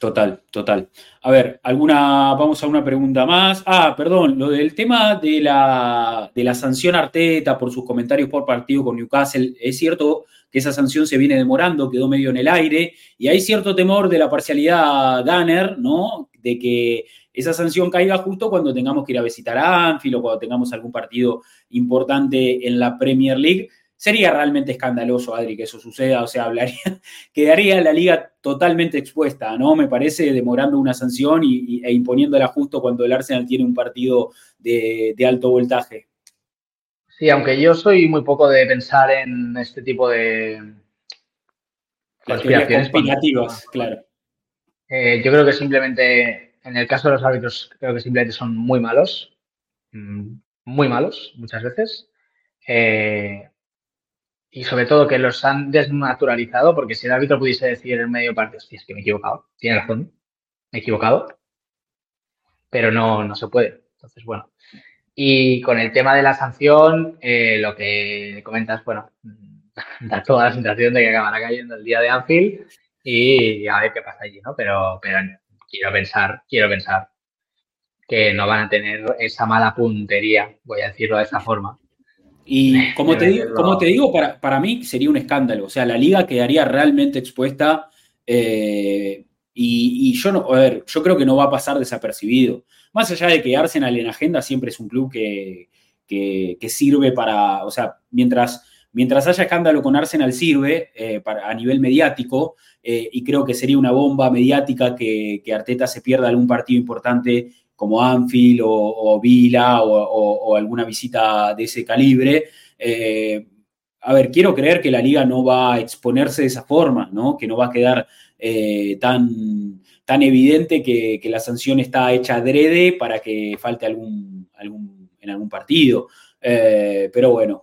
Speaker 1: Total, total. A ver, alguna, vamos a una pregunta más. Ah, perdón, lo del tema de la, de la sanción Arteta por sus comentarios por partido con Newcastle. Es cierto que esa sanción se viene demorando, quedó medio en el aire, y hay cierto temor de la parcialidad Gunner, ¿no? De que esa sanción caiga justo cuando tengamos que ir a visitar a Anfield o cuando tengamos algún partido importante en la Premier League. Sería realmente escandaloso, Adri, que eso suceda, o sea, hablaría, quedaría la liga totalmente expuesta, ¿no? Me parece demorando una sanción y, e imponiéndola justo cuando el Arsenal tiene un partido de, alto voltaje.
Speaker 3: Sí, aunque yo soy muy poco de pensar en este tipo de
Speaker 1: conspiraciones. Conspirativas, claro.
Speaker 3: Eh, yo creo que simplemente, en el caso de los árbitros, creo que simplemente son muy malos, mm, muy malos muchas veces. Eh, y sobre todo que los han desnaturalizado, porque si el árbitro pudiese decir en medio parte, hostia, es que me he equivocado, tiene razón, me he equivocado, pero no, no se puede. Entonces, bueno. Y con el tema de la sanción, eh, lo que comentas, bueno, da toda la sensación de que acabará cayendo el día de Anfield y a ver qué pasa allí, ¿no? Pero, pero quiero pensar, quiero pensar que no van a tener esa mala puntería, voy a decirlo de esa forma,
Speaker 1: y como te digo, como te digo para, para, mí sería un escándalo. O sea, la liga quedaría realmente expuesta. Eh, y, yo no, a ver, yo creo que no va a pasar desapercibido. Más allá de que Arsenal en agenda siempre es un club que, sirve para, o sea, mientras, mientras haya escándalo con Arsenal sirve eh, para, a nivel mediático, eh, y creo que sería una bomba mediática que, que Arteta se pierda algún partido importante como Anfield o, Vila o, alguna visita de ese calibre. Eh, a ver, quiero creer que la liga no va a exponerse de esa forma, ¿no? Que no va a quedar eh, tan, tan evidente que, la sanción está hecha adrede para que falte algún, algún en algún partido. Eh, pero bueno,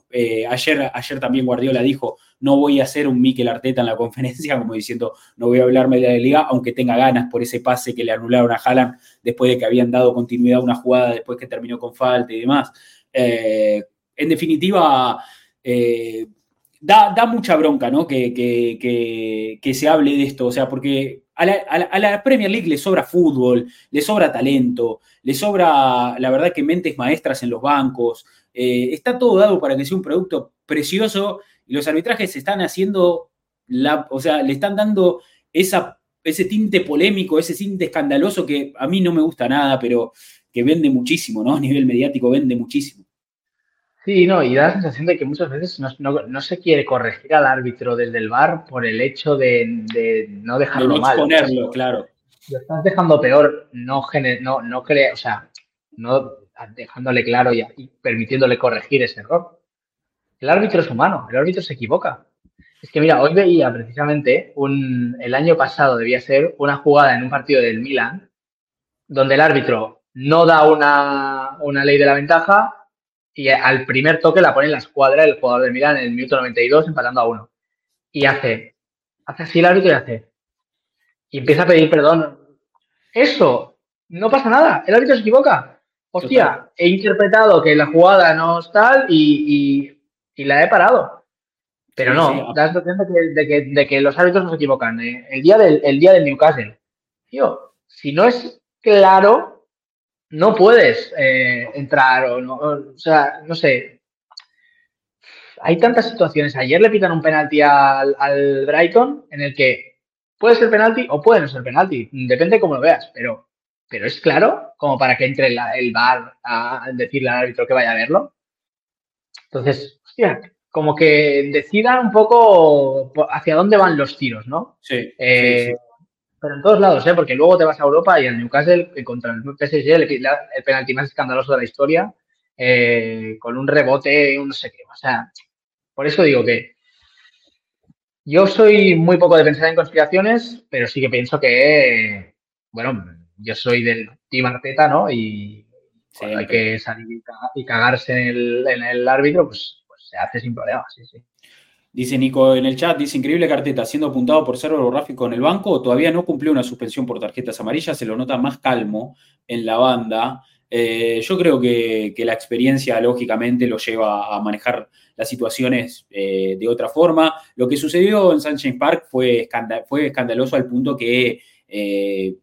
Speaker 1: ayer, ayer también Guardiola dijo, no voy a hacer un Mikel Arteta en la conferencia, como diciendo, no voy a hablarme de la liga, aunque tenga ganas por ese pase que le anularon a Haaland después de que habían dado continuidad a una jugada después que terminó con falta y demás. Eh, en definitiva, eh, da, mucha bronca, ¿no? Que, que, se hable de esto, o sea, porque a la, Premier League le sobra fútbol, le sobra talento, le sobra, la verdad, que mentes maestras en los bancos. Eh, está todo dado para que sea un producto precioso y los arbitrajes se están haciendo, la, o sea, le están dando esa, ese tinte polémico, ese tinte escandaloso que a mí no me gusta nada, pero que vende muchísimo, ¿no? A nivel mediático vende muchísimo.
Speaker 3: Sí, no, y da la sensación de que muchas veces no, se quiere corregir al árbitro desde el bar por el hecho de, no dejarlo de no
Speaker 1: exponerlo, claro.
Speaker 3: Lo estás dejando peor, no, no, no o sea, no dejándole claro y permitiéndole corregir ese error. El árbitro es humano, el árbitro se equivoca. Es que mira, hoy veía precisamente un, el año pasado debía ser una jugada en un partido del Milan, donde el árbitro no da una, ley de la ventaja y al primer toque la pone en la escuadra el jugador del Milan en el minuto 92 empatando a uno. Y hace, hace así el árbitro y hace. Y empieza a pedir perdón. Eso, no pasa nada, el árbitro se equivoca. Hostia, he interpretado que la jugada no es tal y y la he parado. Pero no, da la sensación de que, los árbitros no se equivocan. ¿eh? El, día del, el día del Newcastle, tío, si no es claro, no puedes eh, entrar o no, o sea, no sé. Hay tantas situaciones. Ayer le pitan un penalti al, al Brighton en el que puede ser penalti o puede no ser penalti. Depende cómo lo veas, pero, pero es claro como para que entre el, el bar a decirle al árbitro que vaya a verlo. Entonces, como que decida un poco hacia dónde van los tiros, ¿no?
Speaker 1: Sí.
Speaker 3: Eh, pero en todos lados, ¿eh? Porque luego te vas a Europa y en Newcastle, contra el PSG, el, el penalti más escandaloso de la historia, eh, con un rebote, un no sé qué. O sea, por eso digo que Yo soy muy poco de pensar en conspiraciones, pero sí que pienso que, bueno, yo soy del Team Arteta, ¿no? Y hay que salir y cagarse en el, en el árbitro, pues, se hace sin problema, sí, sí.
Speaker 1: Dice Nico en el chat, dice increíble carteta, siendo apuntado por ser gráfico en el banco, todavía no cumplió una suspensión por tarjetas amarillas, se lo nota más calmo en la banda. Eh, yo creo que, la experiencia, lógicamente, lo lleva a manejar las situaciones eh, de otra forma. Lo que sucedió en Sunshine Park fue, fue escandaloso al punto que eh,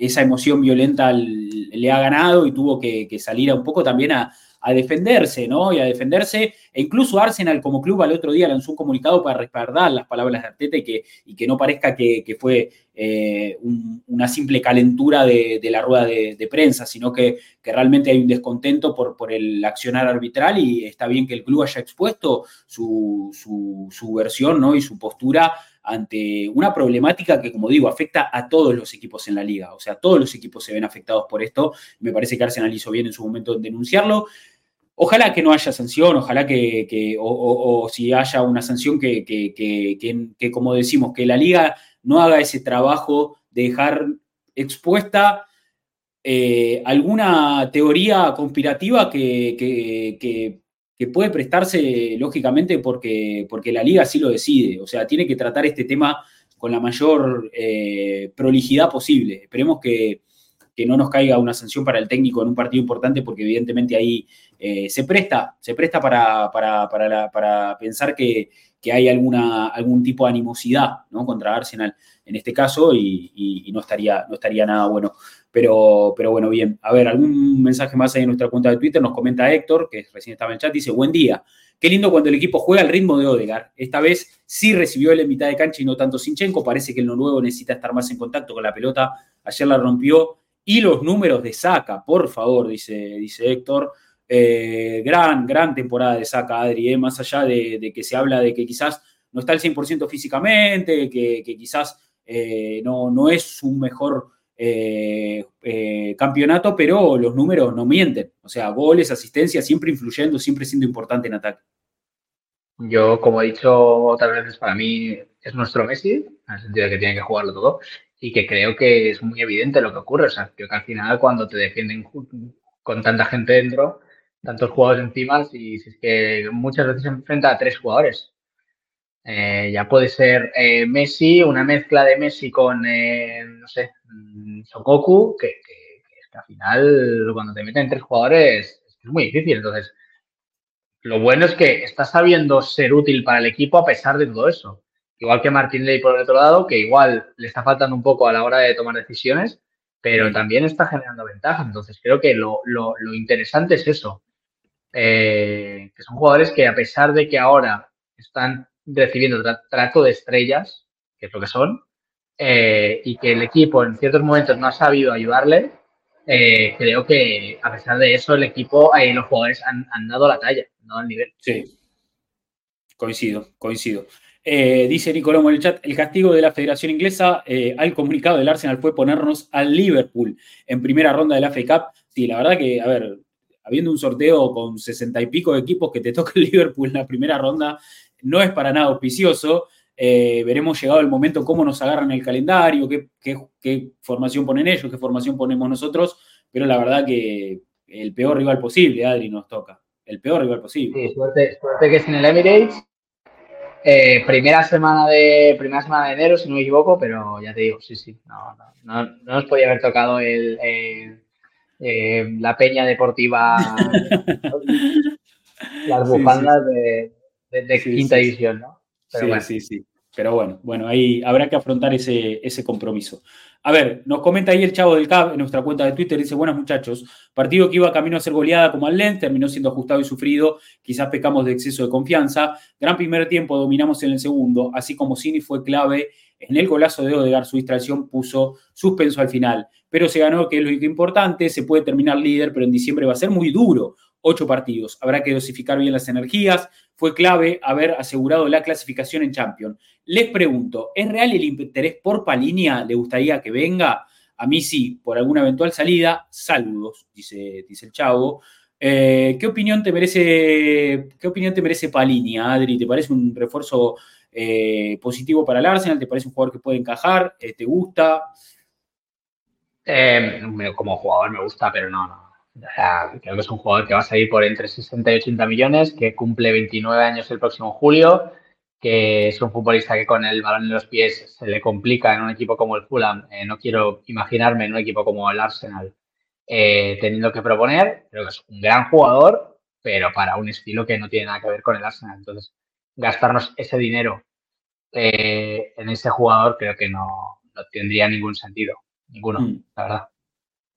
Speaker 1: esa emoción violenta le ha ganado y tuvo que, salir a un poco también a, defenderse, ¿no? Y a defenderse. E incluso Arsenal como club al otro día lanzó un comunicado para respaldar las palabras de Arteta y que, no parezca que, fue eh, una simple calentura de, la rueda de, prensa, sino que, realmente hay un descontento por, el accionar arbitral y está bien que el club haya expuesto su versión, ¿no? Y su postura ante una problemática que, como digo, afecta a todos los equipos en la liga. O sea, todos los equipos se ven afectados por esto. Me parece que Arsenal hizo bien en su momento en denunciarlo. Ojalá que no haya sanción, ojalá que, o, si haya una sanción que, que, como decimos, que la liga no haga ese trabajo de dejar expuesta eh, alguna teoría conspirativa que, que puede prestarse, lógicamente, porque, porque la liga así lo decide. O sea, tiene que tratar este tema con la mayor eh, prolijidad posible. Esperemos que, no nos caiga una sanción para el técnico en un partido importante, porque evidentemente ahí eh, se presta, se presta para, para, pensar que, hay alguna, algún tipo de animosidad ¿no? contra Arsenal en este caso y, no, estaría, no estaría nada bueno. Pero, pero bueno, bien. A ver, algún mensaje más ahí en nuestra cuenta de Twitter. Nos comenta Héctor, que recién estaba en el chat, dice, buen día. Qué lindo cuando el equipo juega al ritmo de Odegar. Esta vez sí recibió él en mitad de cancha y no tanto Sinchenko. Parece que el noruego necesita estar más en contacto con la pelota. Ayer la rompió. Y los números de Saca, por favor, dice, dice Héctor. Eh, gran, gran temporada de Saca, Adri. Eh, más allá de, que se habla de que quizás no está al 100% físicamente, que, quizás eh, no, no es un mejor campeonato, pero los números no mienten. O sea, goles, asistencia, siempre influyendo, siempre siendo importante en ataque.
Speaker 3: Yo, como he dicho otras veces, para mí es nuestro Messi, en el sentido de que tiene que jugarlo todo, y que creo que es muy evidente lo que ocurre. O sea, creo que al final cuando te defienden con tanta gente dentro, tantos jugadores encima, si, es que muchas veces se enfrenta a tres jugadores. Eh, ya puede ser eh, Messi, una mezcla de Messi con, eh, no sé, mm, Sokoku, que, que, que, al final cuando te meten tres jugadores es muy difícil. Entonces, lo bueno es que está sabiendo ser útil para el equipo a pesar de todo eso. Igual que Martín Ley por el otro lado, que igual le está faltando un poco a la hora de tomar decisiones, pero también está generando ventajas. Entonces, creo que lo, lo, lo interesante es eso. que son jugadores que a pesar de que ahora están recibiendo trato de estrellas, que es lo que son, eh, y que el equipo en ciertos momentos no ha sabido ayudarle, eh, creo que a pesar de eso el equipo y los jugadores han, dado la talla, no al nivel.
Speaker 1: Sí, coincido, coincido. Eh, dice Nicolomo en el chat, el castigo de la Federación Inglesa al comunicado del Arsenal fue ponernos al Liverpool en primera ronda de la FA Cup. Sí, la verdad que, a ver, habiendo un sorteo con sesenta y pico de equipos que te toca el Liverpool en la primera ronda, no es para nada auspicioso. Eh, veremos llegado el momento cómo nos agarran el calendario, qué, formación ponen ellos, qué formación ponemos nosotros, pero la verdad que el peor rival posible, Adri, nos toca. El peor rival posible.
Speaker 3: Sí, suerte, que es en el Emirates. Eh, primera semana de primera semana de enero, si no me equivoco, pero ya te digo, sí, sí, no, no, no, nos podía haber tocado el, eh, la peña deportiva, las bufandas de, de, quinta división, ¿no?
Speaker 1: sí, sí, sí. Pero bueno, bueno, ahí habrá que afrontar ese, ese compromiso. A ver, nos comenta ahí el chavo del CAB en nuestra cuenta de Twitter, dice, buenos muchachos, partido que iba camino a ser goleada como al Lens, terminó siendo ajustado y sufrido, quizás pecamos de exceso de confianza, gran primer tiempo, dominamos en el segundo, así como Cini fue clave en el golazo de Odegar, su distracción puso suspenso al final, pero se ganó, que es lo importante, se puede terminar líder, pero en diciembre va a ser muy duro, ocho partidos. Habrá que dosificar bien las energías. Fue clave haber asegurado la clasificación en Champions. Les pregunto, ¿es real el interés por Palinia? ¿Le gustaría que venga? A mí sí, por alguna eventual salida. Saludos, dice, dice el chavo. Eh, ¿qué, opinión te merece, ¿Qué opinión te merece Palini, Adri? ¿Te parece un refuerzo eh, positivo para el Arsenal? ¿Te parece un jugador que puede encajar? Eh, ¿Te gusta?
Speaker 3: como jugador me gusta, pero no, no. Creo que es un jugador que va a salir por entre 60 y 80 millones, que cumple 29 años el próximo julio, que es un futbolista que con el balón en los pies se le complica en un equipo como el Fulham. no quiero imaginarme en un equipo como el Arsenal eh, teniendo que proponer. Creo que es un gran jugador, pero para un estilo que no tiene nada que ver con el Arsenal. Entonces, gastarnos ese dinero eh, en ese jugador creo que no, tendría ningún sentido. Ninguno, mm. la verdad.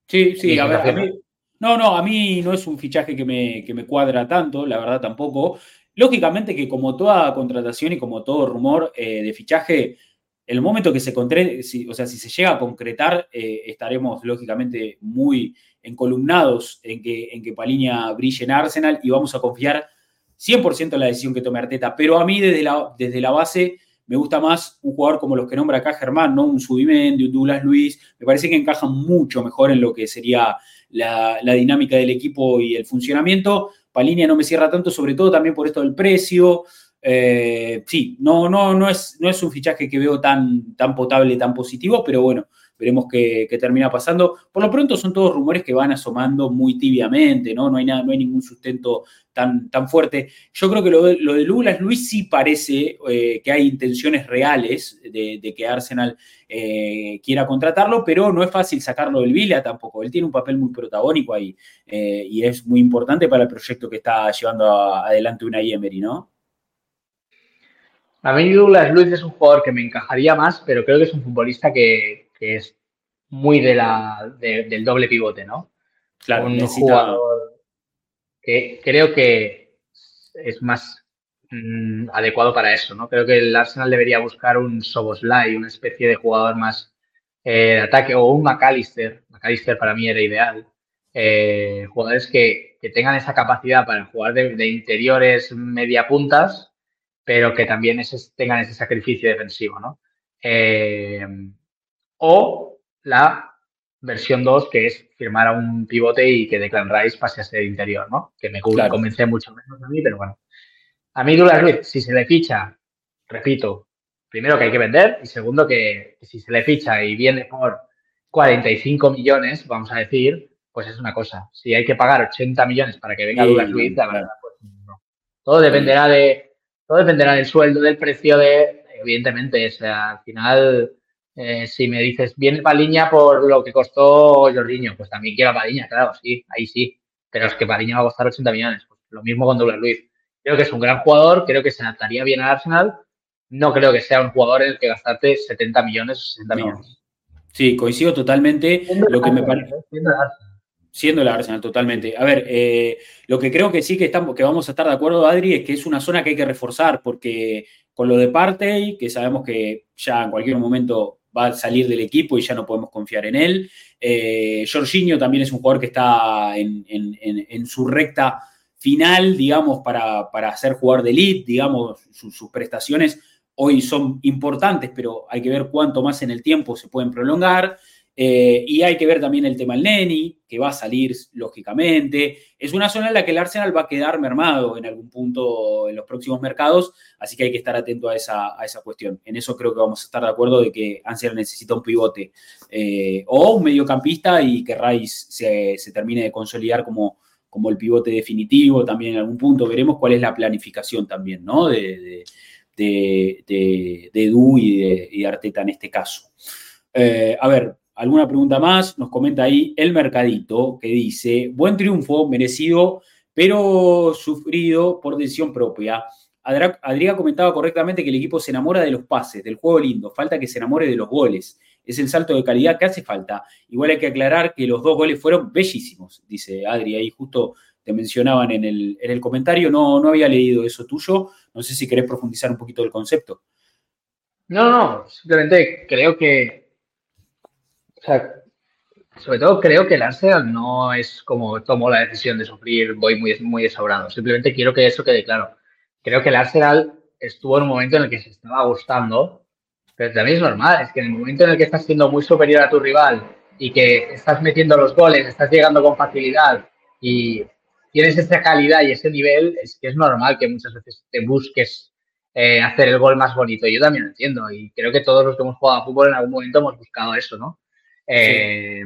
Speaker 1: Sí, sí, a ver, no, no, a mí no es un fichaje que me, que me cuadra tanto, la verdad tampoco. Lógicamente que como toda contratación y como todo rumor eh, de fichaje, el momento que se concrete, o sea, si se llega a concretar, eh, estaremos lógicamente muy encolumnados en que, en que Paliña brille en Arsenal y vamos a confiar 100% en la decisión que tome Arteta. Pero a mí desde la, desde la base me gusta más un jugador como los que nombra acá Germán, ¿no? Un Subimendi, un Douglas Luis, me parece que encajan mucho mejor en lo que sería la, la dinámica del equipo y el funcionamiento. Paliña no me cierra tanto, sobre todo también por esto del precio. Eh, sí, no, no, no, es, no es un fichaje que veo tan, tan potable, tan positivo, pero bueno, veremos qué, termina pasando. Por lo pronto son todos rumores que van asomando muy tibiamente, ¿no? No hay, nada, no hay ningún sustento tan, tan fuerte. Yo creo que lo de, lo de Luis sí parece eh, que hay intenciones reales de, que Arsenal eh, quiera contratarlo, pero no es fácil sacarlo del Vila tampoco. Él tiene un papel muy protagónico ahí y es muy importante para el proyecto que está llevando adelante una Emery, ¿no?
Speaker 3: A mí Douglas Luiz es un jugador que me encajaría más, pero creo que es un futbolista que, es muy de la, del doble pivote, ¿no?
Speaker 1: Claro,
Speaker 3: un jugador que creo que es más mm, adecuado para eso, ¿no? Creo que el Arsenal debería buscar un Soboslai, una especie de jugador más eh, de ataque, o un McAllister. McAllister para mí era ideal. Eh, jugadores que, tengan esa capacidad para jugar de, de interiores media puntas pero que también tengan ese sacrificio defensivo, ¿no? Eh, o la versión 2, que es firmar a un pivote y que Declan Rice pase a ser interior, ¿no? Que me convence mucho menos a mí, pero bueno. A mí Douglas Luiz, si se le ficha, repito, primero que hay que vender y segundo que, si se le ficha y viene por 45 millones, vamos a decir, pues es una cosa. Si hay que pagar 80 millones para que venga Douglas Luiz, la verdad, pues no. Todo dependerá de todo dependerá del sueldo, del precio de, evidentemente, o sea, al final, eh, si me dices, viene Paliña por lo que costó Jordiño, pues también quiero a Paliña, claro, sí, ahí sí, pero es que Paliña va a costar 80 millones, pues lo mismo con Douglas Luis. Creo que es un gran jugador, creo que se adaptaría bien al Arsenal, no creo que sea un jugador en el que gastarte 70 millones o 60 millones.
Speaker 1: Sí, coincido totalmente. Lo que me parece siendo el Arsenal totalmente. A ver, eh, lo que creo que sí que, estamos, que vamos a estar de acuerdo, Adri, es que es una zona que hay que reforzar, porque con lo de Partey, que sabemos que ya en cualquier momento va a salir del equipo y ya no podemos confiar en él. Eh, Jorginho también es un jugador que está en, su recta final, digamos, para, para ser jugador de elite, digamos, sus prestaciones hoy son importantes, pero hay que ver cuánto más en el tiempo se pueden prolongar. Eh, y hay que ver también el tema del Neni, que va a salir lógicamente. Es una zona en la que el Arsenal va a quedar mermado en algún punto en los próximos mercados, así que hay que estar atento a esa, a esa cuestión. En eso creo que vamos a estar de acuerdo de que Arsenal necesita un pivote eh, o un mediocampista y que Rice se, termine de consolidar como, como el pivote definitivo también en algún punto. Veremos cuál es la planificación también, ¿no? De, de, de, Edu y de, Arteta en este caso. Eh, a ver, alguna pregunta más, nos comenta ahí el Mercadito, que dice, buen triunfo, merecido, pero sufrido por decisión propia. Adrián comentaba correctamente que el equipo se enamora de los pases, del juego lindo, falta que se enamore de los goles. Es el salto de calidad que hace falta. Igual hay que aclarar que los dos goles fueron bellísimos, dice Adri, ahí justo te mencionaban en el, en el comentario, no, no había leído eso tuyo, no sé si querés profundizar un poquito el concepto.
Speaker 3: No, no, simplemente creo que sea, sobre todo creo que el Arsenal no es como tomó la decisión de sufrir, voy muy, muy. Simplemente quiero que eso quede claro. Creo que el Arsenal estuvo en un momento en el que se estaba gustando, pero también es normal, es que en el momento en el que estás siendo muy superior a tu rival y que estás metiendo los goles, estás llegando con facilidad y, tienes esa calidad y ese nivel, es que es normal que muchas veces te busques eh, hacer el gol más bonito. Yo también lo entiendo y creo que todos los que hemos jugado a fútbol en algún momento hemos buscado eso, ¿no? Eh,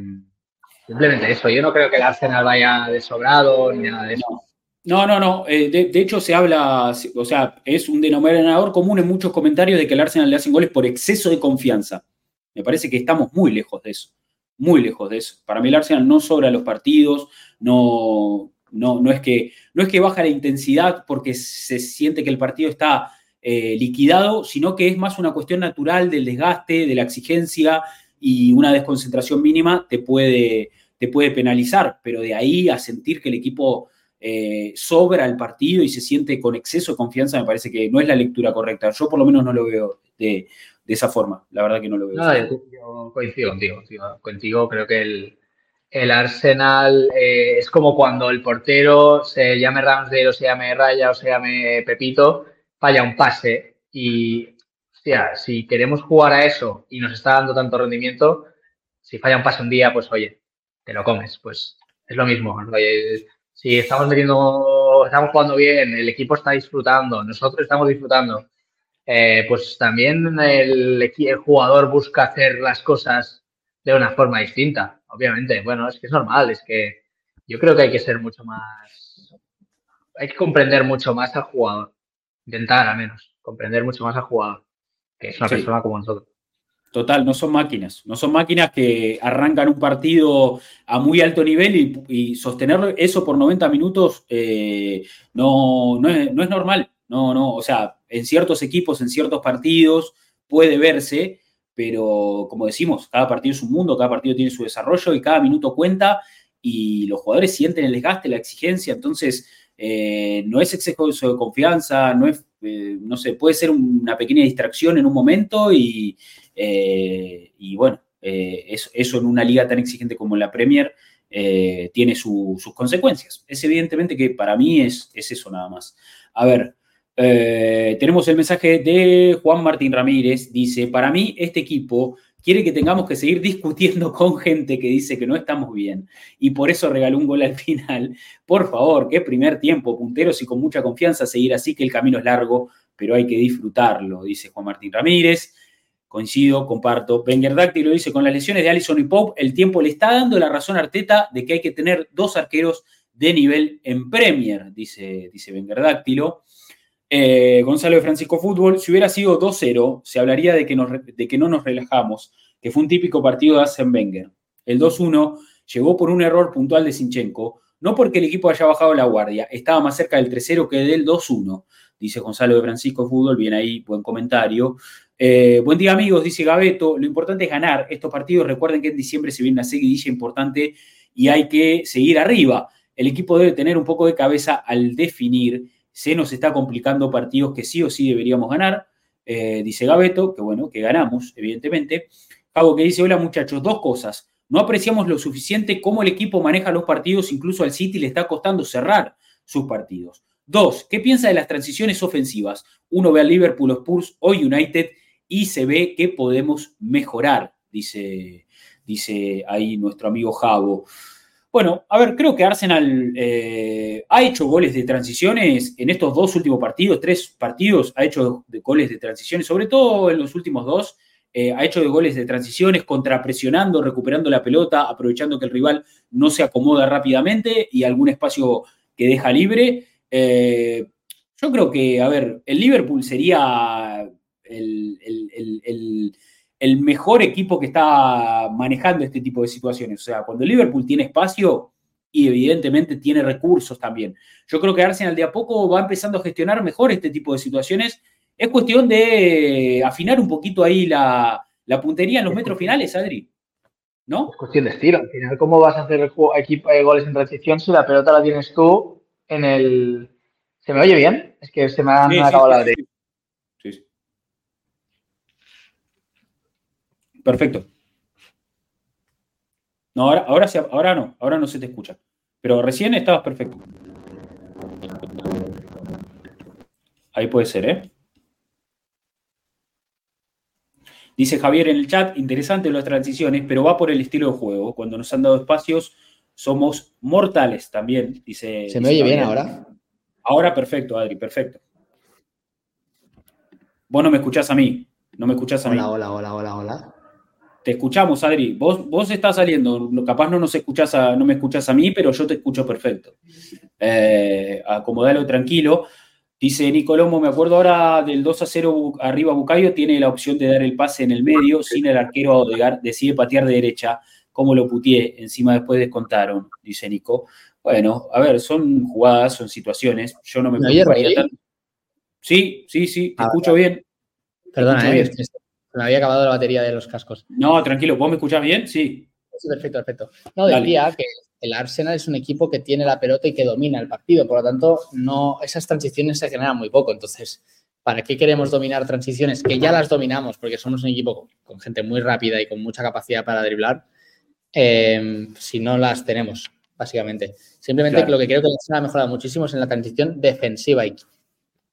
Speaker 3: simplemente eso. Yo no creo que el Arsenal vaya de sobrado ni nada de eso.
Speaker 1: No, no, no. Eh, de, hecho, se habla, o sea, es un denominador común en muchos comentarios de que el Arsenal le hacen goles por exceso de confianza. Me parece que estamos muy lejos de eso. Muy lejos de eso. Para mí el Arsenal no sobra los partidos, no, no, no, es que, no es que baja la intensidad porque se siente que el partido está eh, liquidado, sino que es más una cuestión natural del desgaste, de la exigencia y una desconcentración mínima te puede, te puede penalizar. Pero de ahí a sentir que el equipo eh, sobra el partido y se siente con exceso de confianza, me parece que no es la lectura correcta. Yo por lo menos no lo veo de, esa forma. La verdad que no lo veo.
Speaker 3: yo, coincido contigo, contigo. Creo que el, Arsenal eh, es como cuando el portero se llame Ramsdale o se llame Raya o se llame Pepito, falla un pase y, hostia, si queremos jugar a eso y nos está dando tanto rendimiento, si falla un pase un día, pues oye, te lo comes. Pues es lo mismo si estamos metiendo, estamos jugando bien, el equipo está disfrutando, nosotros estamos disfrutando, eh, pues también el, jugador busca hacer las cosas de una forma distinta, obviamente. Bueno, es que es normal, es que yo creo que hay que ser mucho más, hay que comprender mucho más al jugador, intentar al menos, comprender mucho más al jugador, que es una persona como nosotros.
Speaker 1: Total, no son máquinas. No son máquinas que arrancan un partido a muy alto nivel y, sostener eso por 90 minutos eh, no, no, es, normal. No, no, o sea, en ciertos equipos, en ciertos partidos puede verse, pero como decimos, cada partido es un mundo, cada partido tiene su desarrollo y cada minuto cuenta y los jugadores sienten el desgaste, la exigencia, entonces eh, no es exceso de confianza, no es, eh, no sé, puede ser una pequeña distracción en un momento y, eh, y bueno, eso, en una liga tan exigente como la Premier tiene sus consecuencias. Es evidentemente que para mí es, es eso nada más. A ver, tenemos el mensaje de Juan Martín Ramírez, dice, para mí este equipo quiere que tengamos que seguir discutiendo con gente que dice que no estamos bien y por eso regaló un gol al final. Por favor, que primer tiempo, punteros y con mucha confianza seguir así que el camino es largo, pero hay que disfrutarlo, dice Juan Martín Ramírez. Coincido, comparto. Wenger lo dice, con las lesiones de Allison y Pope, el tiempo le está dando la razón a Arteta de que hay que tener dos arqueros de nivel en Premier, dice, dice Wenger eh, Gonzalo de Francisco Fútbol, si hubiera sido 2-0, se hablaría de que, no nos relajamos, que fue un típico partido de Arsene Wenger. El 2-1 llegó por un error puntual de Sinchenko, no porque el equipo haya bajado la guardia, estaba más cerca del 3-0 que del 2-1, dice Gonzalo de Francisco Fútbol, bien ahí, buen comentario. Eh, buen día amigos, dice Gabeto, lo importante es ganar estos partidos, recuerden que en diciembre se viene una seguidilla importante y hay que seguir arriba. El equipo debe tener un poco de cabeza al definir se nos está complicando partidos que sí o sí deberíamos ganar. Eh, dice Gabeto, que bueno, que ganamos, evidentemente. Hago que dice, hola muchachos, dos cosas. No apreciamos lo suficiente cómo el equipo maneja los partidos, incluso al City le está costando cerrar sus partidos. Dos, ¿qué piensa de las transiciones ofensivas? Uno ve al Liverpool, Spurs o United y se ve que podemos mejorar, dice, dice ahí nuestro amigo Javo. Bueno, a ver, creo que Arsenal eh, ha hecho goles de transiciones en estos dos últimos partidos, tres partidos, ha hecho de goles de transiciones, sobre todo en los últimos dos, eh, ha hecho de goles de transiciones, contrapresionando, recuperando la pelota, aprovechando que el rival no se acomoda rápidamente y algún espacio que deja libre. Eh, yo creo que, a ver, el Liverpool sería el el mejor equipo que está manejando este tipo de situaciones. O sea, cuando Liverpool tiene espacio y evidentemente tiene recursos también. Yo creo que Arsenal de a poco va empezando a gestionar mejor este tipo de situaciones. Es cuestión de afinar un poquito ahí la, puntería en los metros finales, Adri. ¿No?
Speaker 3: Es cuestión de estilo. Al final, ¿cómo vas a hacer el equipo de goles en transición si la pelota la tienes tú en el. ¿Se me oye bien? Es que se me ha acabado la
Speaker 1: Perfecto. No, ahora, ahora, ahora no, ahora no se te escucha. Pero recién estabas perfecto. Ahí puede ser, ¿eh? Dice Javier en el chat, interesante las transiciones, pero va por el estilo de juego. Cuando nos han dado espacios, somos mortales también, dice.
Speaker 3: ¿Se me oye bien ahora?
Speaker 1: Ahora perfecto, Adri, perfecto. Vos no me escuchás a mí, no me escuchás a
Speaker 3: mí.
Speaker 1: Hola,
Speaker 3: hola, hola, hola, hola.
Speaker 1: Te escuchamos, Adri. Vos, vos estás saliendo, capaz no, nos escuchás a, no me escuchás a mí, pero yo te escucho perfecto. Eh, acomodalo tranquilo. Dice Nicolomo, me acuerdo ahora del 2 a 0 arriba Bucayo, tiene la opción de dar el pase en el medio, sin el arquero a Odegar, decide patear de derecha, como lo putié, encima después descontaron, dice Nico. Bueno, a ver, son jugadas, son situaciones, yo no me preocuparía tanto. Sí, sí, sí, te ah, escucho bien.
Speaker 3: Perdona, eh, me había acabado la batería de los cascos.
Speaker 1: No, tranquilo, ¿vos me escuchás bien?
Speaker 3: Sí. Sí, perfecto, perfecto. No, decía que el Arsenal es un equipo que tiene la pelota y que domina el partido, por lo tanto, no, esas transiciones se generan muy poco. Entonces, ¿para qué queremos dominar transiciones? Que ya las dominamos porque somos un equipo con gente muy rápida y con mucha capacidad para driblar, em, si no las tenemos, básicamente. Simplemente lo que creo que el Arsenal ha mejorado muchísimo es en la transición defensiva y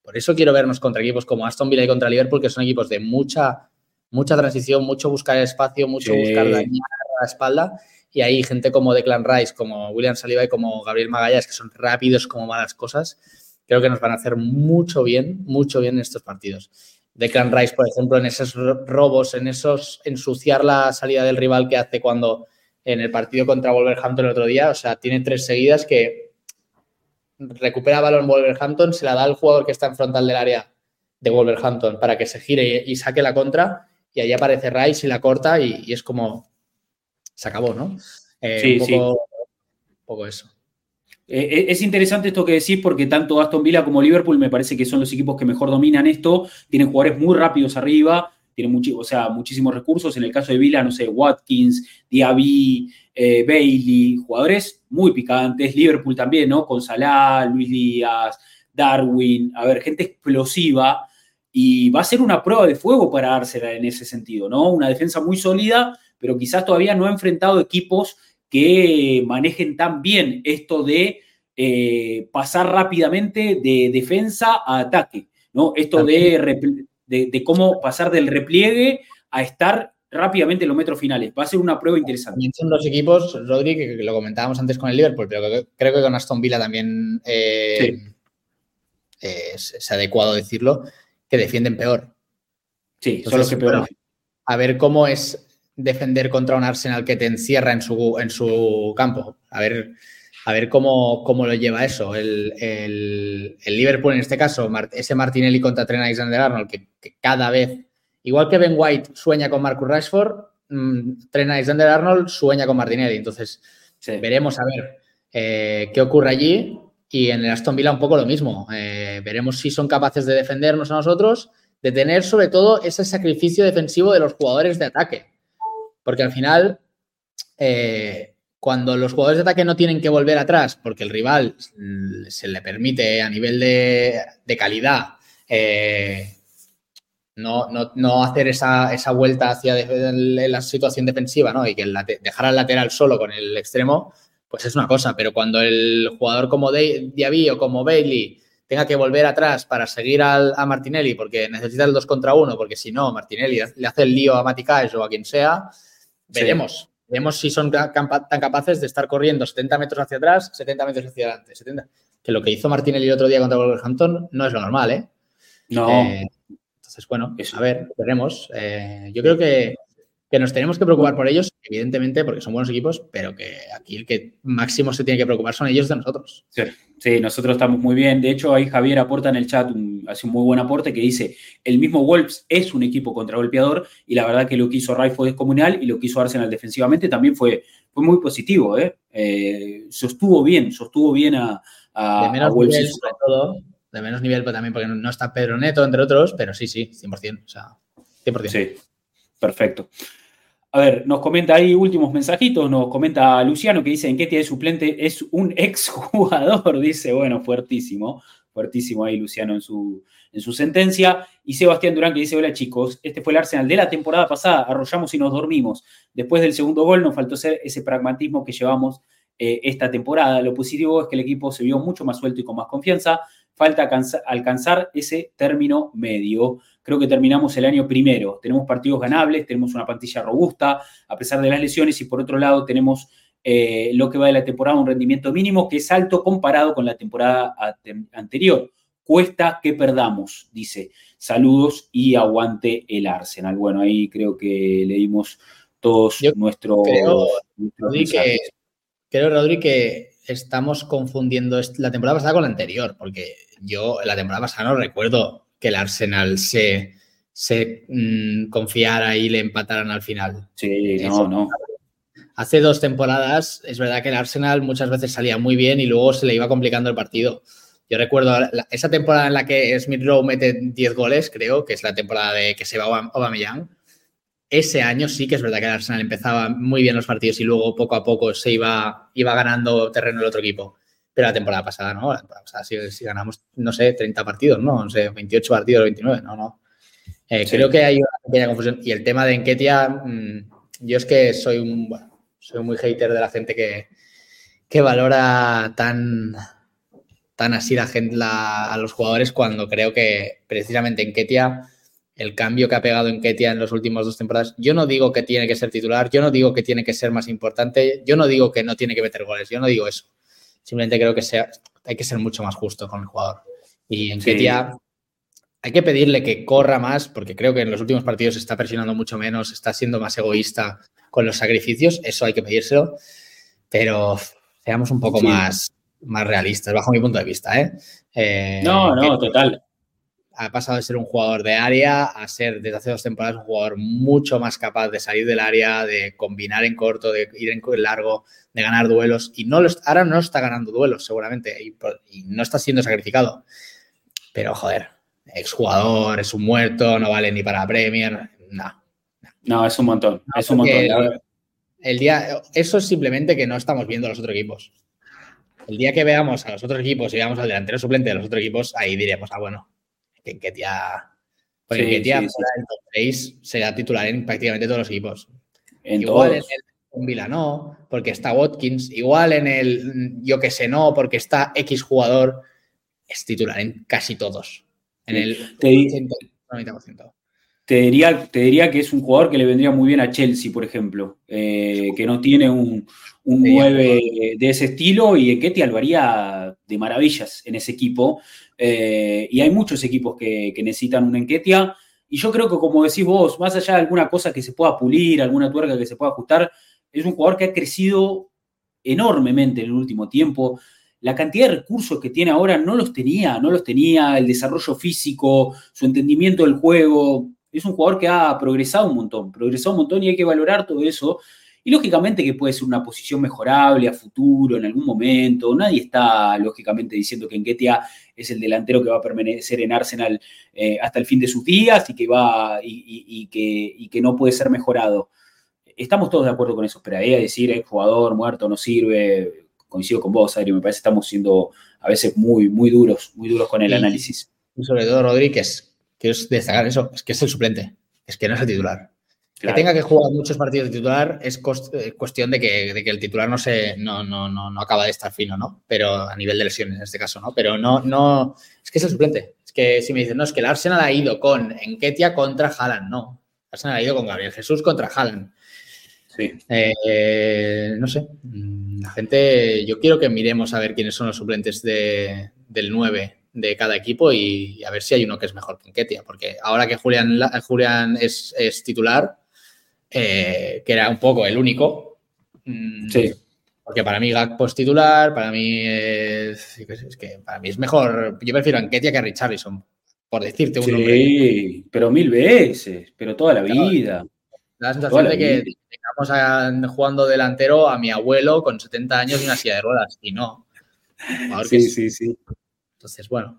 Speaker 3: por eso quiero vernos contra equipos como Aston Villa y contra Liverpool, que son equipos de mucha, mucha transición, mucho buscar el espacio, mucho buscar dañar a la espalda. Y hay gente como Declan Rice, como William Saliba y como Gabriel Magallas, que son rápidos como malas cosas, creo que nos van a hacer mucho bien, mucho bien en estos partidos. Declan Rice, por ejemplo, en esos robos, en esos ensuciar la salida del rival que hace cuando en el partido contra Wolverhampton el otro día, o sea, tiene tres seguidas que recupera balón Wolverhampton, se la da al jugador que está en frontal del área de Wolverhampton para que se gire y, saque la contra y ahí aparece Rice y la corta y es como se acabó, ¿no? Eh, sí, un, poco, un poco eso.
Speaker 1: Eh, eh, es interesante esto que decís porque tanto Aston Villa como Liverpool me parece que son los equipos que mejor dominan esto. Tienen jugadores muy rápidos arriba, tienen o sea, muchísimos recursos. En el caso de Villa, no sé, Watkins, Diaby, Bailey, jugadores muy picantes. Liverpool también, ¿no? Con Salah, Luis Díaz, Darwin, a ver, gente explosiva. Y va a ser una prueba de fuego para Arsenal en ese sentido, ¿no? Una defensa muy sólida pero quizás todavía no ha enfrentado equipos que manejen tan bien esto de eh, pasar rápidamente de defensa a ataque, ¿no? Esto de, de, cómo pasar del repliegue a estar rápidamente en los metros finales. Va a ser una prueba interesante.
Speaker 3: Son dos equipos, Rodri, que, lo comentábamos antes con el Liverpool, pero creo que con Aston Villa también eh, es, adecuado decirlo, que defienden peor.
Speaker 1: Sí, son los que peor.
Speaker 3: a ver cómo es defender contra un Arsenal que te encierra en su, en su campo. A ver, a ver cómo, cómo lo lleva eso. El, Liverpool, en este caso, ese Martinelli contra Trent Alexander-Arnold, que, cada vez, igual que Ben White sueña con Marcus Rashford, mm, Trent Alexander-Arnold sueña con Martinelli. Entonces, veremos a ver eh, qué ocurre allí. Y en el Aston Villa un poco lo mismo. Eh, veremos si son capaces de defendernos a nosotros, de tener sobre todo ese sacrificio defensivo de los jugadores de ataque porque al final, eh, cuando los jugadores de ataque no tienen que volver atrás porque el rival se le permite a nivel de, calidad eh, no, hacer esa, vuelta hacia la situación defensiva ¿no? y que dejar al lateral solo con el extremo, pues es una cosa. Pero cuando el jugador como Diaby o como Bailey tenga que volver atrás para seguir a Martinelli porque necesita el 2 contra 1, porque si no, Martinelli le hace el lío a Maticais o a quien sea, Veremos. Veremos si son tan capaces de estar corriendo 70 metros hacia atrás, 70 metros hacia adelante. 70. Que lo que hizo Martinelli el otro día contra Wolverhampton no es lo normal, ¿eh?
Speaker 1: No.
Speaker 3: Eh, entonces, bueno, a ver, veremos. Eh, yo creo que, que, nos tenemos que preocupar por ellos, evidentemente, porque son buenos equipos, pero que aquí el que máximo se tiene que preocupar son ellos de nosotros.
Speaker 1: Sí. Sí, nosotros estamos muy bien. De hecho, ahí Javier aporta en el chat, hace un muy buen aporte que dice, el mismo Wolves es un equipo contragolpeador y la verdad que lo que hizo Rai fue descomunal y lo que hizo Arsenal defensivamente también fue, fue muy positivo. ¿eh? eh sostuvo bien, sostuvo bien a,
Speaker 3: de menos Nivel, todo, de menos nivel pero también porque no está Pedro Neto, entre otros, pero sí, sí, 100%. O sea, 100%.
Speaker 1: Sí, perfecto. A ver, nos comenta ahí últimos mensajitos, nos comenta Luciano que dice en qué tiene suplente es un exjugador, dice, bueno, fuertísimo, fuertísimo ahí Luciano en su, en su sentencia. Y Sebastián Durán que dice, hola chicos, este fue el Arsenal de la temporada pasada, arrollamos y nos dormimos. Después del segundo gol nos faltó ser ese pragmatismo que llevamos eh, esta temporada. Lo positivo es que el equipo se vio mucho más suelto y con más confianza. Falta alcanzar ese término medio creo que terminamos el año primero. Tenemos partidos ganables, tenemos una plantilla robusta, a pesar de las lesiones, y por otro lado tenemos eh, lo que va de la temporada un rendimiento mínimo que es alto comparado con la temporada anterior. Cuesta que perdamos, dice. Saludos y aguante el Arsenal. Bueno, ahí creo que leímos todos nuestros.
Speaker 3: Creo, Rodri, que, creo, Rodri, que estamos confundiendo la temporada pasada con la anterior, porque yo la temporada pasada no recuerdo que el Arsenal se, se mm, confiara y le empataran al final.
Speaker 1: Sí, no, no.
Speaker 3: Hace dos temporadas es verdad que el Arsenal muchas veces salía muy bien y luego se le iba complicando el partido. Yo recuerdo esa temporada en la que Smith Rowe mete 10 goles, creo, que es la temporada de que se va Aubameyang. Ese año sí que es verdad que el Arsenal empezaba muy bien los partidos y luego poco a poco se iba, iba ganando terreno el otro equipo. Pero la temporada pasada, ¿no? La temporada pasada si, ganamos, no sé, 30 partidos, ¿no? No sé, 28 partidos, 29, no, no. Eh, creo que hay una pequeña confusión. Y el tema de Enquetia, mm, yo es que soy un, soy muy hater de la gente que, que valora tan, tan así la gente, a los jugadores cuando creo que precisamente en Ketia, el cambio que ha pegado en Ketia en las últimas dos temporadas, yo no digo que tiene que ser titular, yo no digo que tiene que ser más importante, yo no digo que no tiene que meter goles, yo no digo eso. Simplemente creo que sea, hay que ser mucho más justo con el jugador. Y en Ketia hay que pedirle que corra más, porque creo que en los últimos partidos está presionando mucho menos, está siendo más egoísta con los sacrificios, eso hay que pedírselo, pero seamos un poco más más realistas, bajo mi punto de vista. ¿eh?
Speaker 1: eh no, no, total.
Speaker 3: Ha pasado de ser un jugador de área a ser desde hace dos temporadas un jugador mucho más capaz de salir del área, de combinar en corto, de ir en largo, de ganar duelos. Y no lo, ahora no está ganando duelos, seguramente, y, no está siendo sacrificado. Pero, joder, exjugador, es un muerto, no vale ni para Premier. No.
Speaker 1: No, es un montón. es un montón.
Speaker 3: El día, eso es simplemente que no estamos viendo a los otros equipos. El día que veamos a los otros equipos y veamos al delantero suplente de los otros equipos, ahí diremos, ah, bueno, que Ketia. Porque sí, Ketia sí, sí. será titular en prácticamente todos los equipos. igual en el Vila no, porque está Watkins. Igual en el yo que sé no, porque está X jugador. Es titular en casi todos. En el
Speaker 1: te, 90%. Te diría, te diría que es un jugador que le vendría muy bien a Chelsea, por ejemplo, eh, que no tiene un, un 9 de ese estilo y Equetia lo haría de maravillas en ese equipo. Eh, y hay muchos equipos que, necesitan un Enquetia. Y yo creo que, como decís vos, más allá de alguna cosa que se pueda pulir, alguna tuerca que se pueda ajustar, es un jugador que ha crecido enormemente en el último tiempo. La cantidad de recursos que tiene ahora no los tenía, no los tenía, el desarrollo físico, su entendimiento del juego. Es un jugador que ha progresado un montón, progresado un montón y hay que valorar todo eso. Y lógicamente que puede ser una posición mejorable a futuro, en algún momento. Nadie está, lógicamente, diciendo que Enquetia es el delantero que va a permanecer en Arsenal eh, hasta el fin de sus días y que, va, y, que, que no puede ser mejorado. Estamos todos de acuerdo con eso, pero ahí a decir, el jugador muerto no sirve, coincido con vos, Adri, me parece que estamos siendo a veces muy, muy duros, muy duros con el análisis.
Speaker 3: Sobre todo, Rodríguez, quiero destacar eso, es que es el suplente, es que no es el titular. Que tenga que jugar muchos partidos de titular es eh, cuestión de que, el titular no se no, no, no, acaba de estar fino, ¿no? Pero a nivel de lesiones en este caso, ¿no? Pero no, no, es que es el suplente. Es que si me dicen, no, es que el Arsenal ha ido con Enketia contra Haaland, no. El Arsenal ha ido con Gabriel Jesús contra Haaland. Sí. Eh, no sé. Mm, la gente, yo quiero que miremos a ver quiénes son los suplentes de, del 9 de cada equipo y a ver si hay uno que es mejor que Enketia, porque ahora que Julián, Julián es, es titular, eh, que era un poco el único. Mm, sí. Porque para mí Gakpo es titular, para mí es, es que para mí es mejor, yo prefiero a Enketia que a Richarlison, por decirte un
Speaker 1: sí, pero mil veces, pero toda la vida.
Speaker 3: La sensación de que estamos jugando delantero a mi abuelo con 70 años y una silla de ruedas, y no.
Speaker 1: Sí, sí, sí.
Speaker 3: Entonces, bueno,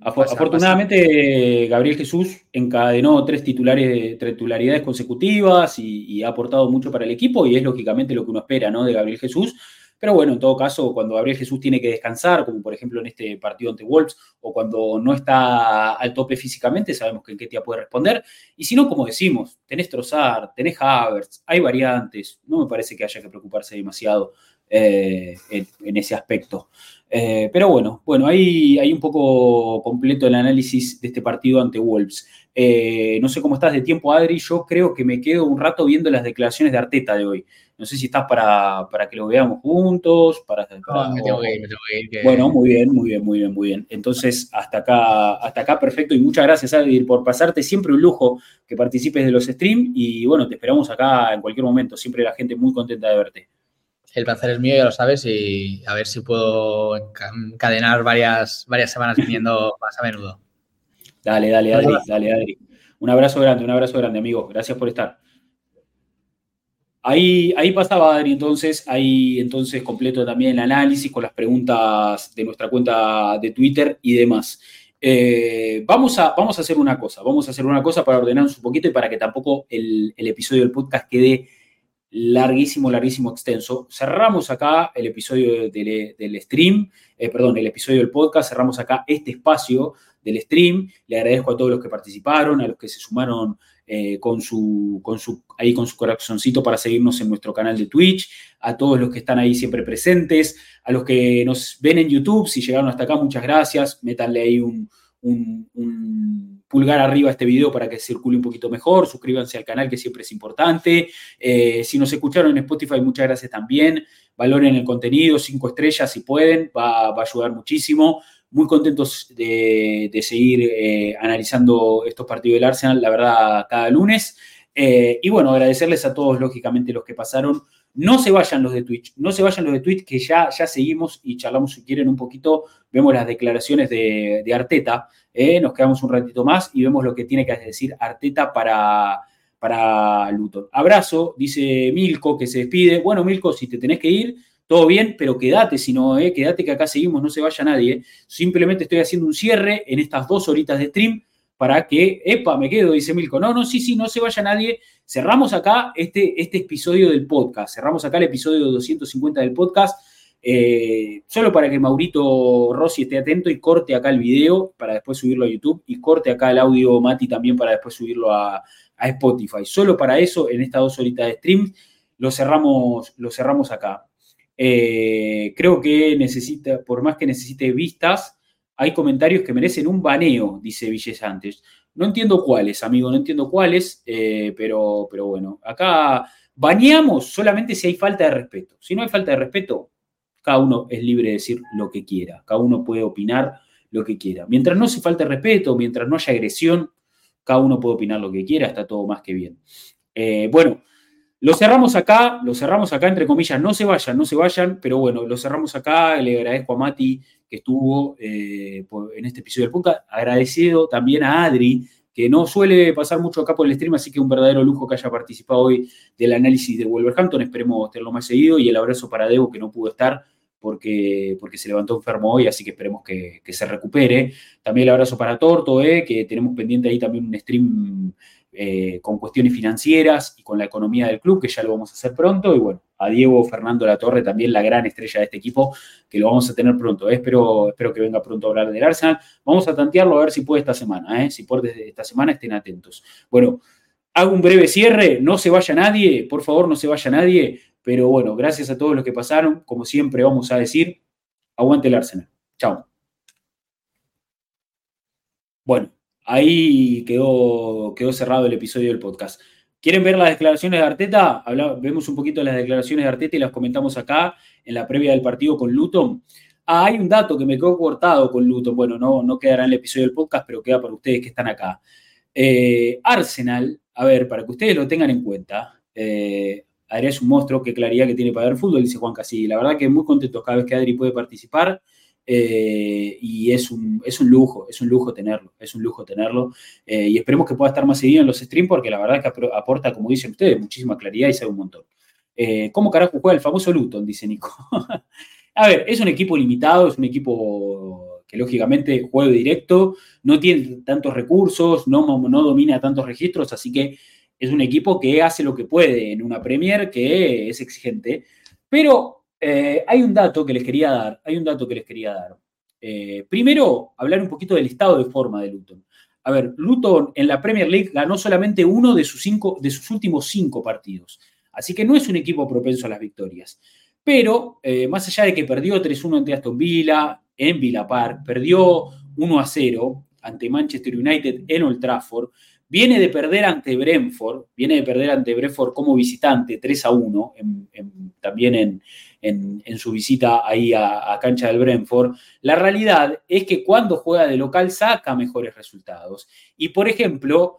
Speaker 1: Afortunadamente, Gabriel Jesús encadenó tres, titulares, titularidades consecutivas y, ha aportado mucho para el equipo y es lógicamente lo que uno espera ¿no? de Gabriel Jesús. Pero bueno, en todo caso, cuando Gabriel Jesús tiene que descansar, como por ejemplo en este partido ante Wolves, o cuando no está al tope físicamente, sabemos que Ketia puede responder. Y si no, como decimos, tenés Trozar, tenés Havertz, hay variantes, no me parece que haya que preocuparse demasiado en, ese aspecto. Pero bueno, bueno, ahí hay un poco completo el análisis de este partido ante Wolves. no sé cómo estás de tiempo, Adri. Yo creo que me quedo un rato viendo las declaraciones de Arteta de hoy. No sé si estás para, que lo veamos juntos. Para,
Speaker 4: me tengo que ir, me tengo que ir.
Speaker 1: Bueno, muy bien, muy bien, muy bien, muy bien. Entonces, hasta acá, hasta acá, perfecto. Y muchas gracias, Adri, por pasarte. Siempre un lujo que participes de los streams. Y bueno, te esperamos acá en cualquier momento. Siempre la gente muy contenta de verte.
Speaker 4: El placer es mío, ya lo sabes, y a ver si puedo encadenar varias, varias semanas viniendo más a menudo.
Speaker 1: Dale, dale, Adri, dale, Adri. Un abrazo grande, un abrazo grande, amigo. Gracias por estar. Ahí, ahí pasaba Adri, entonces, ahí entonces completo también el análisis con las preguntas de nuestra cuenta de Twitter y demás. Eh, vamos, a, vamos a hacer una cosa, vamos a hacer una cosa para ordenarnos un poquito y para que tampoco el, episodio del podcast quede larguísimo, larguísimo, extenso. Cerramos acá el episodio del, stream, eh, perdón, el episodio del podcast, cerramos acá este espacio del stream. Le agradezco a todos los que participaron, a los que se sumaron eh, con, su, con, su, ahí con su corazoncito para seguirnos en nuestro canal de Twitch, a todos los que están ahí siempre presentes, a los que nos ven en YouTube, si llegaron hasta acá, muchas gracias, métanle ahí un, pulgar arriba este video para que circule un poquito mejor, suscríbanse al canal que siempre es importante, eh, si nos escucharon en Spotify, muchas gracias también, valoren el contenido, cinco estrellas si pueden, va, va a ayudar muchísimo muy contentos de, seguir eh, analizando estos partidos del Arsenal, la verdad, cada lunes. Eh, y bueno, agradecerles a todos, lógicamente, los que pasaron. No se vayan los de Twitch, no se vayan los de Twitch, que ya, ya seguimos y charlamos si quieren un poquito. Vemos las declaraciones de, Arteta, eh, nos quedamos un ratito más y vemos lo que tiene que decir Arteta para, para Luton. Abrazo, dice Milko, que se despide. Bueno, Milko, si te tenés que ir, todo bien, pero quédate, si no, eh, quédate que acá seguimos, no se vaya nadie. Simplemente estoy haciendo un cierre en estas dos horitas de stream para que, epa, me quedo, dice Milko. No, no, sí, sí, no se vaya nadie. Cerramos acá este, este episodio del podcast, cerramos acá el episodio 250 del podcast. Eh, solo para que Maurito Rossi esté atento y corte acá el video para después subirlo a YouTube y corte acá el audio Mati también para después subirlo a, a Spotify. Solo para eso, en estas dos horitas de stream, lo cerramos, lo cerramos acá. Eh, creo que necesita, por más que necesite vistas, hay comentarios que merecen un baneo, dice Villes antes. No entiendo cuáles, amigo, no entiendo cuáles, eh, pero, pero bueno, acá baneamos solamente si hay falta de respeto. Si no hay falta de respeto, cada uno es libre de decir lo que quiera, cada uno puede opinar lo que quiera. Mientras no se falte respeto, mientras no haya agresión, cada uno puede opinar lo que quiera, está todo más que bien. Eh, bueno, lo cerramos acá, lo cerramos acá, entre comillas, no se vayan, no se vayan, pero bueno, lo cerramos acá, le agradezco a Mati que estuvo eh, en este episodio del podcast, agradecido también a Adri, que no suele pasar mucho acá por el stream, así que un verdadero lujo que haya participado hoy del análisis de Wolverhampton, esperemos tenerlo más seguido, y el abrazo para Debo, que no pudo estar, porque, porque, se levantó enfermo hoy, así que esperemos que, se recupere. También el abrazo para Torto, eh, que tenemos pendiente ahí también un stream eh, con cuestiones financieras y con la economía del club, que ya lo vamos a hacer pronto. Y bueno, a Diego Fernando La Torre, también la gran estrella de este equipo, que lo vamos a tener pronto. Eh, espero, espero que venga pronto a hablar del Arsenal. Vamos a tantearlo a ver si puede esta semana. Eh. Si puede esta semana, estén atentos. Bueno, hago un breve cierre. No se vaya nadie, por favor, no se vaya nadie. Pero bueno, gracias a todos los que pasaron. Como siempre, vamos a decir, aguante el Arsenal. Chao. Bueno, Ahí quedó, quedó cerrado el episodio del podcast. ¿Quieren ver las declaraciones de Arteta? vemos un poquito las declaraciones de Arteta y las comentamos acá en la previa del partido con Luton. Ah, hay un dato que me quedó cortado con Luton. Bueno, no, no quedará en el episodio del podcast, pero queda para ustedes que están acá. Eh, Arsenal, a ver, para que ustedes lo tengan en cuenta, eh, Adrián es un monstruo, qué claridad que tiene para ver fútbol, dice Juan Casilli. La verdad que muy contento cada vez que Adri puede participar. Eh, y es un, es un lujo, es un lujo tenerlo, es un lujo tenerlo. Eh, y esperemos que pueda estar más seguido en los streams porque la verdad es que aporta, como dicen ustedes, muchísima claridad y sabe un montón. Eh, ¿Cómo carajo juega el famoso Luton? Dice Nico. A ver, es un equipo limitado, es un equipo que lógicamente juega directo, no tiene tantos recursos, no, no domina tantos registros, así que es un equipo que hace lo que puede en una Premier, que es exigente, pero eh, hay un dato que les quería dar. Hay un dato que les quería dar. Eh, primero, hablar un poquito del estado de forma de Luton. A ver, Luton en la Premier League ganó solamente uno de sus, cinco, de sus últimos cinco partidos. Así que no es un equipo propenso a las victorias. Pero eh, más allá de que perdió 3-1 ante Aston Villa en Villa Park, perdió 1-0 ante Manchester United en Old Trafford, viene de perder ante Brentford, viene de perder ante Brentford como visitante 3-1, también en, su visita ahí a, cancha del Brentford. La realidad es que cuando juega de local saca mejores resultados. Y por ejemplo,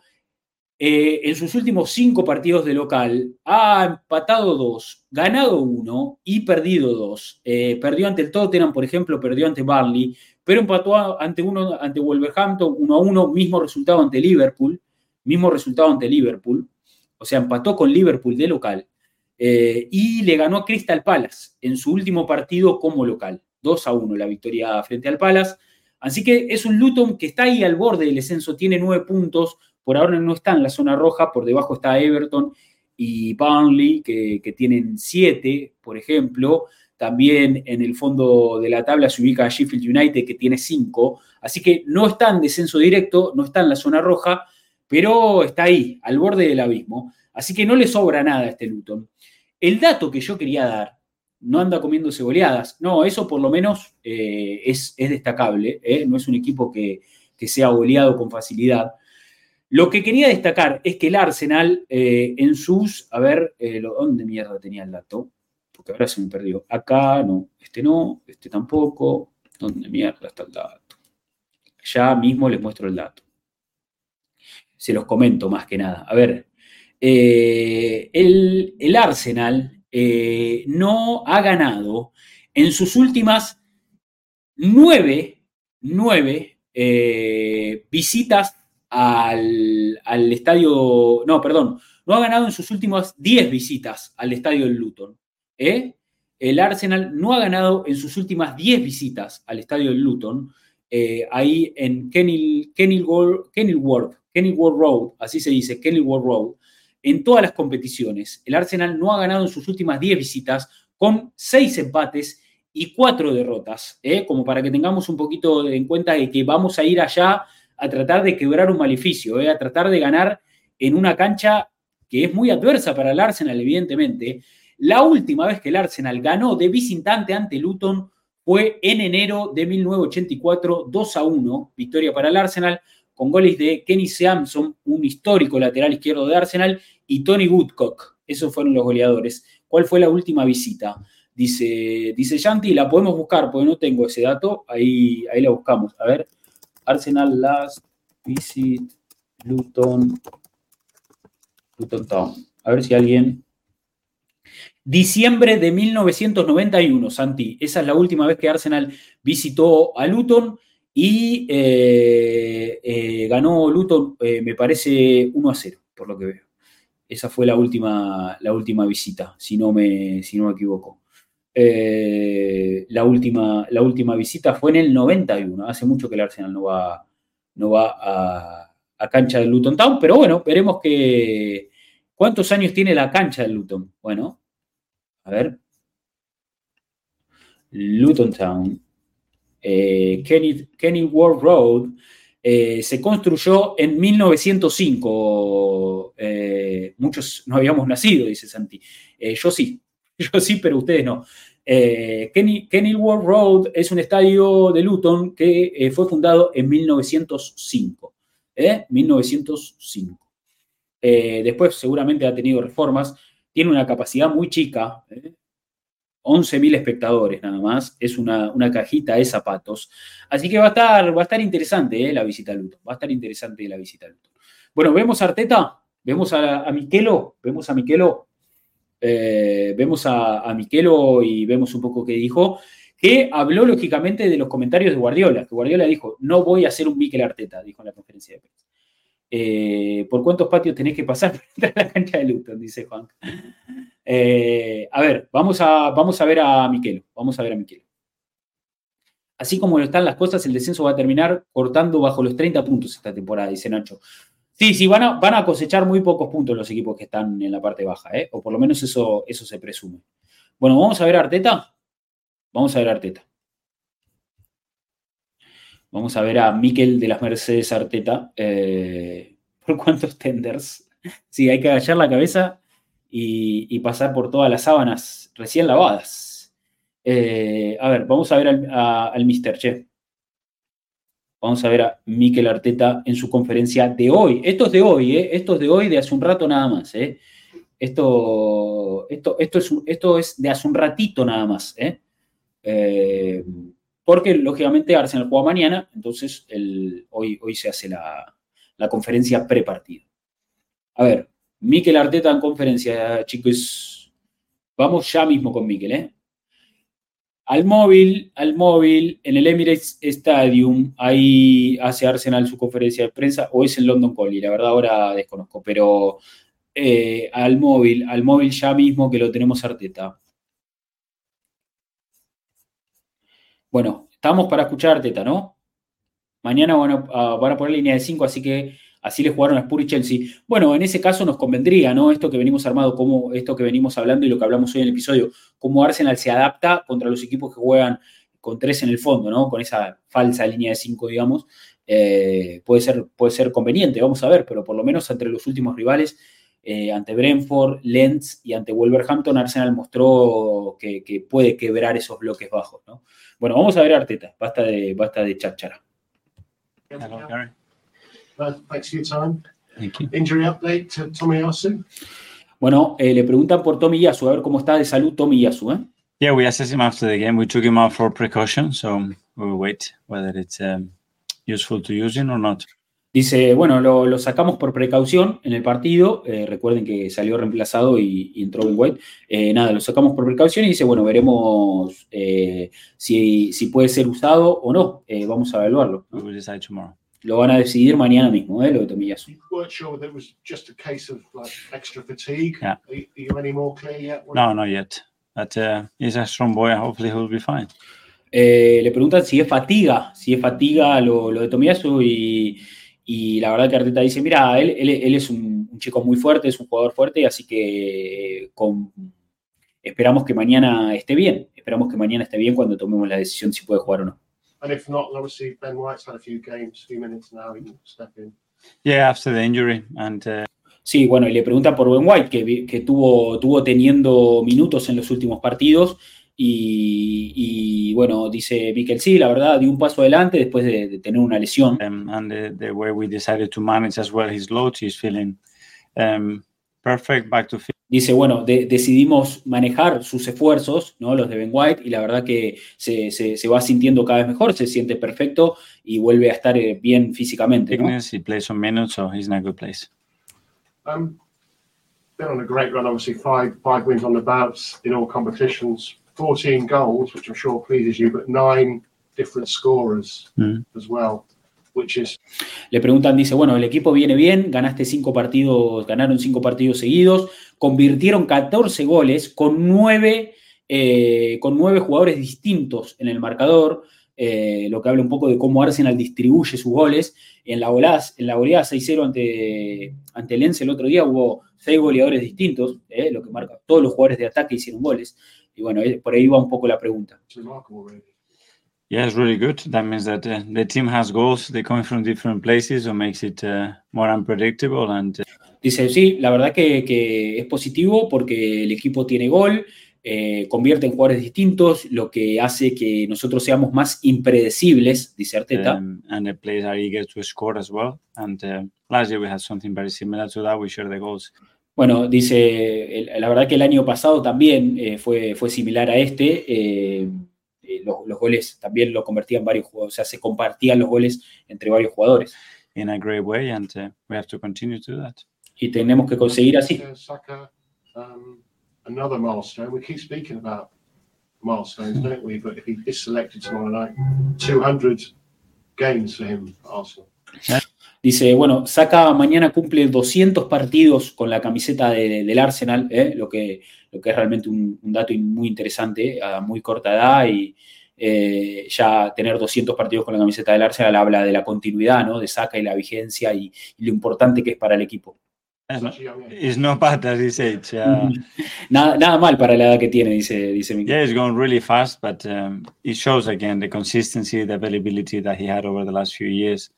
Speaker 1: eh, en sus últimos cinco partidos de local ha empatado dos, ganado uno y perdido dos. Eh, perdió ante el Tottenham, por ejemplo, perdió ante Barley, pero empató ante uno ante Wolverhampton 1 a 1, mismo resultado ante Liverpool, mismo resultado ante Liverpool, o sea, empató con Liverpool de local eh, y le ganó a Crystal Palace en su último partido como local, 2 a 1 la victoria frente al Palace. Así que es un Luton que está ahí al borde del descenso, tiene nueve puntos, por ahora no está en la zona roja, por debajo está Everton y Burnley, que, tienen siete, por ejemplo. También en el fondo de la tabla se ubica Sheffield United, que tiene cinco. Así que no está en descenso directo, no está en la zona roja, pero está ahí, al borde del abismo. Así que no le sobra nada a este Luton. El dato que yo quería dar, no anda comiéndose goleadas. No, eso por lo menos eh, es, destacable. ¿eh? No es un equipo que, que sea goleado con facilidad. Lo que quería destacar es que el Arsenal eh, en sus, a ver, ¿dónde mierda tenía el dato? Porque ahora se me perdió. Acá no, este no, este tampoco. ¿Dónde mierda está el dato? Ya mismo les muestro el dato. Se los comento más que nada. A ver, eh, el, Arsenal no ha ganado en sus últimas nueve, nueve visitas al, estadio, no, perdón, no ha ganado en sus últimas 10 visitas al estadio del Luton. ¿eh? El Arsenal no ha ganado en sus últimas 10 visitas al estadio del Luton, eh, ahí en Kenilworth, Kenilworth Road, así se dice, Kenilworth Road, en todas las competiciones. El Arsenal no ha ganado en sus últimas 10 visitas con 6 empates y 4 derrotas, ¿eh? como para que tengamos un poquito en cuenta de que vamos a ir allá a tratar de quebrar un maleficio, eh, a tratar de ganar en una cancha que es muy adversa para el Arsenal, evidentemente. La última vez que el Arsenal ganó de visitante ante Luton fue en enero de 1984, 2 a 1, victoria para el Arsenal, con goles de Kenny Sampson, un histórico lateral izquierdo de Arsenal, y Tony Woodcock. Esos fueron los goleadores. ¿Cuál fue la última visita? Dice, dice Yanti, la podemos buscar, porque no tengo ese dato, ahí, ahí la buscamos. A ver, Arsenal last visit Luton, Luton Town. A ver si alguien. Diciembre de 1991, Santi. Esa es la última vez que Arsenal visitó a Luton y eh, eh, ganó Luton, eh, me parece, 1 a 0, por lo que veo. Esa fue la última, la última visita, si no me, si no me equivoco. Eh, la, última, la última visita fue en el 91. Hace mucho que el Arsenal no va, no va a, cancha del Luton Town, pero bueno, veremos que. ¿Cuántos años tiene la cancha del Luton? Bueno, a ver. Luton Town. Eh, Kenny, Ward Road eh, se construyó en 1905. muchos no habíamos nacido, dice Santi. yo sí, yo sí, pero ustedes no. Eh, Kenny, Road es un estadio de Luton que eh, fue fundado en 1905. 1905. ¿eh? después seguramente ha tenido reformas. Tiene una capacidad muy chica. 11.000 espectadores nada más. Es una, cajita de zapatos. Así que va a estar, va a estar interesante la visita a Luton. Va a estar interesante la visita a Luton. Bueno, vemos a Arteta. Vemos a, a Miquelo. Vemos a Miquelo eh, vemos a, a Miquelo y vemos un poco qué dijo, que habló lógicamente de los comentarios de Guardiola, que Guardiola dijo, no voy a hacer un Miquel Arteta, dijo en la conferencia de prensa. Eh, ¿Por cuántos patios tenés que pasar para la cancha de Luton? Dice Juan. Eh, a ver, vamos a, vamos a ver a Miquelo, vamos a ver a Miquelo. Así como están las cosas, el descenso va a terminar cortando bajo los 30 puntos esta temporada, dice Nacho. Sí, sí, van a, van a cosechar muy pocos puntos los equipos que están en la parte baja, ¿eh? o por lo menos eso, eso se presume. Bueno, vamos a ver a Arteta. Vamos a ver a Arteta. Vamos a ver a Miquel de las Mercedes Arteta. Eh, ¿Por cuántos tenders? Sí, hay que agachar la cabeza y, pasar por todas las sábanas recién lavadas. Eh, a ver, vamos a ver al, al Mr. Chef. Vamos a ver a Mikel Arteta en su conferencia de hoy. Esto es de hoy, ¿eh? De hoy, de hace un rato nada más, ¿eh? Esto, esto, esto, es, esto es de hace un ratito nada más, ¿eh? porque, lógicamente, Arsenal juega mañana, entonces el, hoy, hoy se hace la, la conferencia prepartida. A ver, Mikel Arteta en conferencia, chicos. Vamos ya mismo con Mikel, ¿eh? Al móvil, al móvil, en el Emirates Stadium, ahí hace Arsenal su conferencia de prensa, o es en London Collie, la verdad ahora desconozco, pero eh, al móvil, al móvil ya mismo que lo tenemos Arteta. Bueno, estamos para escuchar Arteta, ¿no? Mañana van a, van a poner línea de 5, así que así le jugaron a Spurs y Chelsea. Bueno, en ese caso nos convendría, ¿no? Esto que venimos armado, como esto que venimos hablando y lo que hablamos hoy en el episodio, cómo Arsenal se adapta contra los equipos que juegan con tres en el fondo, ¿no? Con esa falsa línea de cinco, digamos, eh, puede, ser, puede ser conveniente, vamos a ver, pero por lo menos entre los últimos rivales, eh, ante Brentford, Lens y ante Wolverhampton, Arsenal mostró que, puede quebrar esos bloques bajos, ¿no? Bueno, vamos a ver Arteta, basta de, basta de cháchara.
Speaker 5: Uh, thanks for your time. Thank you. Injury update to Tommy Yasu.
Speaker 1: Bueno, eh, le preguntan por Tommy Yasu, a ver cómo está de salud Tommy Yasu. ¿eh?
Speaker 6: Yeah, we assessed him after the game. We took him out for precaution, so we will wait whether it's um, useful to use him or not.
Speaker 1: Dice, bueno, lo, lo, sacamos por precaución en el partido. Eh, recuerden que salió reemplazado y, y entró Ben White. Eh, nada, lo sacamos por precaución y dice, bueno, veremos eh, si, si, puede ser usado o no. Eh, vamos a evaluarlo.
Speaker 6: ¿no? We will decide tomorrow.
Speaker 1: Lo van a decidir mañana mismo, ¿eh? Lo de Tomiyasu.
Speaker 5: Sure that was just a case of like extra fatigue.
Speaker 6: Yeah.
Speaker 5: Are, you any more clear yet?
Speaker 6: No, not yet. But uh, he's a strong boy. Hopefully he'll be fine.
Speaker 1: Eh, le preguntan si es fatiga, si es fatiga lo, lo de Tomiyasu y, y, la verdad que Arteta dice, mira, él, él, él es un, un, chico muy fuerte, es un jugador fuerte, así que con, esperamos que mañana esté bien, esperamos que mañana esté bien cuando tomemos la decisión si puede jugar o no.
Speaker 5: And if not, obviously Ben White's had a few games, a few minutes now, he can step in.
Speaker 6: Yeah, after the injury. And, uh...
Speaker 1: Sí, bueno, y le pregunta por Ben White, que, que tuvo, tuvo teniendo minutos en los últimos partidos. Y, y, bueno, dice Mikel, sí, la verdad, dio un paso adelante después de, de tener una lesión.
Speaker 6: Um, and the, the, way we decided to manage as well his load, he's feeling um, perfect, back to
Speaker 1: Dice, bueno, de, decidimos manejar sus esfuerzos, ¿no? Los de Ben White, y la verdad que se, se, se, va sintiendo cada vez mejor, se siente perfecto y vuelve a estar eh, bien físicamente. ¿no?
Speaker 6: He plays some minutes, so he's in a good place.
Speaker 5: Um, been on a great run, obviously, five, five wins on the bouts in all competitions, 14 goals, which I'm sure pleases you, but nine different scorers mm. as well.
Speaker 1: Le preguntan, dice, bueno, el equipo viene bien, ganaste cinco partidos, ganaron cinco partidos seguidos, convirtieron 14 goles con nueve, eh, con nueve jugadores distintos en el marcador, eh, lo que habla un poco de cómo Arsenal distribuye sus goles. En la, goleada, en la goleada 6-0 ante, ante Lens el otro día hubo seis goleadores distintos, eh, lo que marca, todos los jugadores de ataque hicieron goles. Y bueno, por ahí va un poco la pregunta.
Speaker 6: Yeah, it's really good. That means that uh, the team has goals. They come from different places, so makes it uh, more unpredictable. And uh...
Speaker 1: dice sí, la verdad que, que, es positivo porque el equipo tiene gol, eh, convierte en jugadores distintos, lo que hace que nosotros seamos más impredecibles, dice Arteta.
Speaker 6: Um, and the players are eager to score as well. And uh, last year we had something very similar to that. We share the goals.
Speaker 1: Bueno, dice, la verdad que el año pasado también eh, fue, fue similar a este. Eh, eh, los, los, goles también lo convertían varios jugadores, o sea, se compartían los goles entre varios jugadores.
Speaker 6: In a great way and uh, we have to continue to do that.
Speaker 1: Y tenemos que conseguir así.
Speaker 5: Saka, um, another milestone. We keep speaking about milestones, don't we? But if he is selected tomorrow night, 200 games for him, Arsenal.
Speaker 1: Dice, bueno, Saka mañana cumple 200 partidos con la camiseta de, del Arsenal, ¿eh? lo, que, lo que es realmente un, un, dato muy interesante a muy corta edad y eh, ya tener 200 partidos con la camiseta del Arsenal habla de la continuidad ¿no? de Saka y la vigencia y, y lo importante que es para el equipo.
Speaker 6: It's no his age. Uh,
Speaker 1: nada, nada mal para la edad que tiene, dice, dice Miguel.
Speaker 6: Yeah, it's going really fast, but um, it shows again the consistency, the availability that he had over the last few years.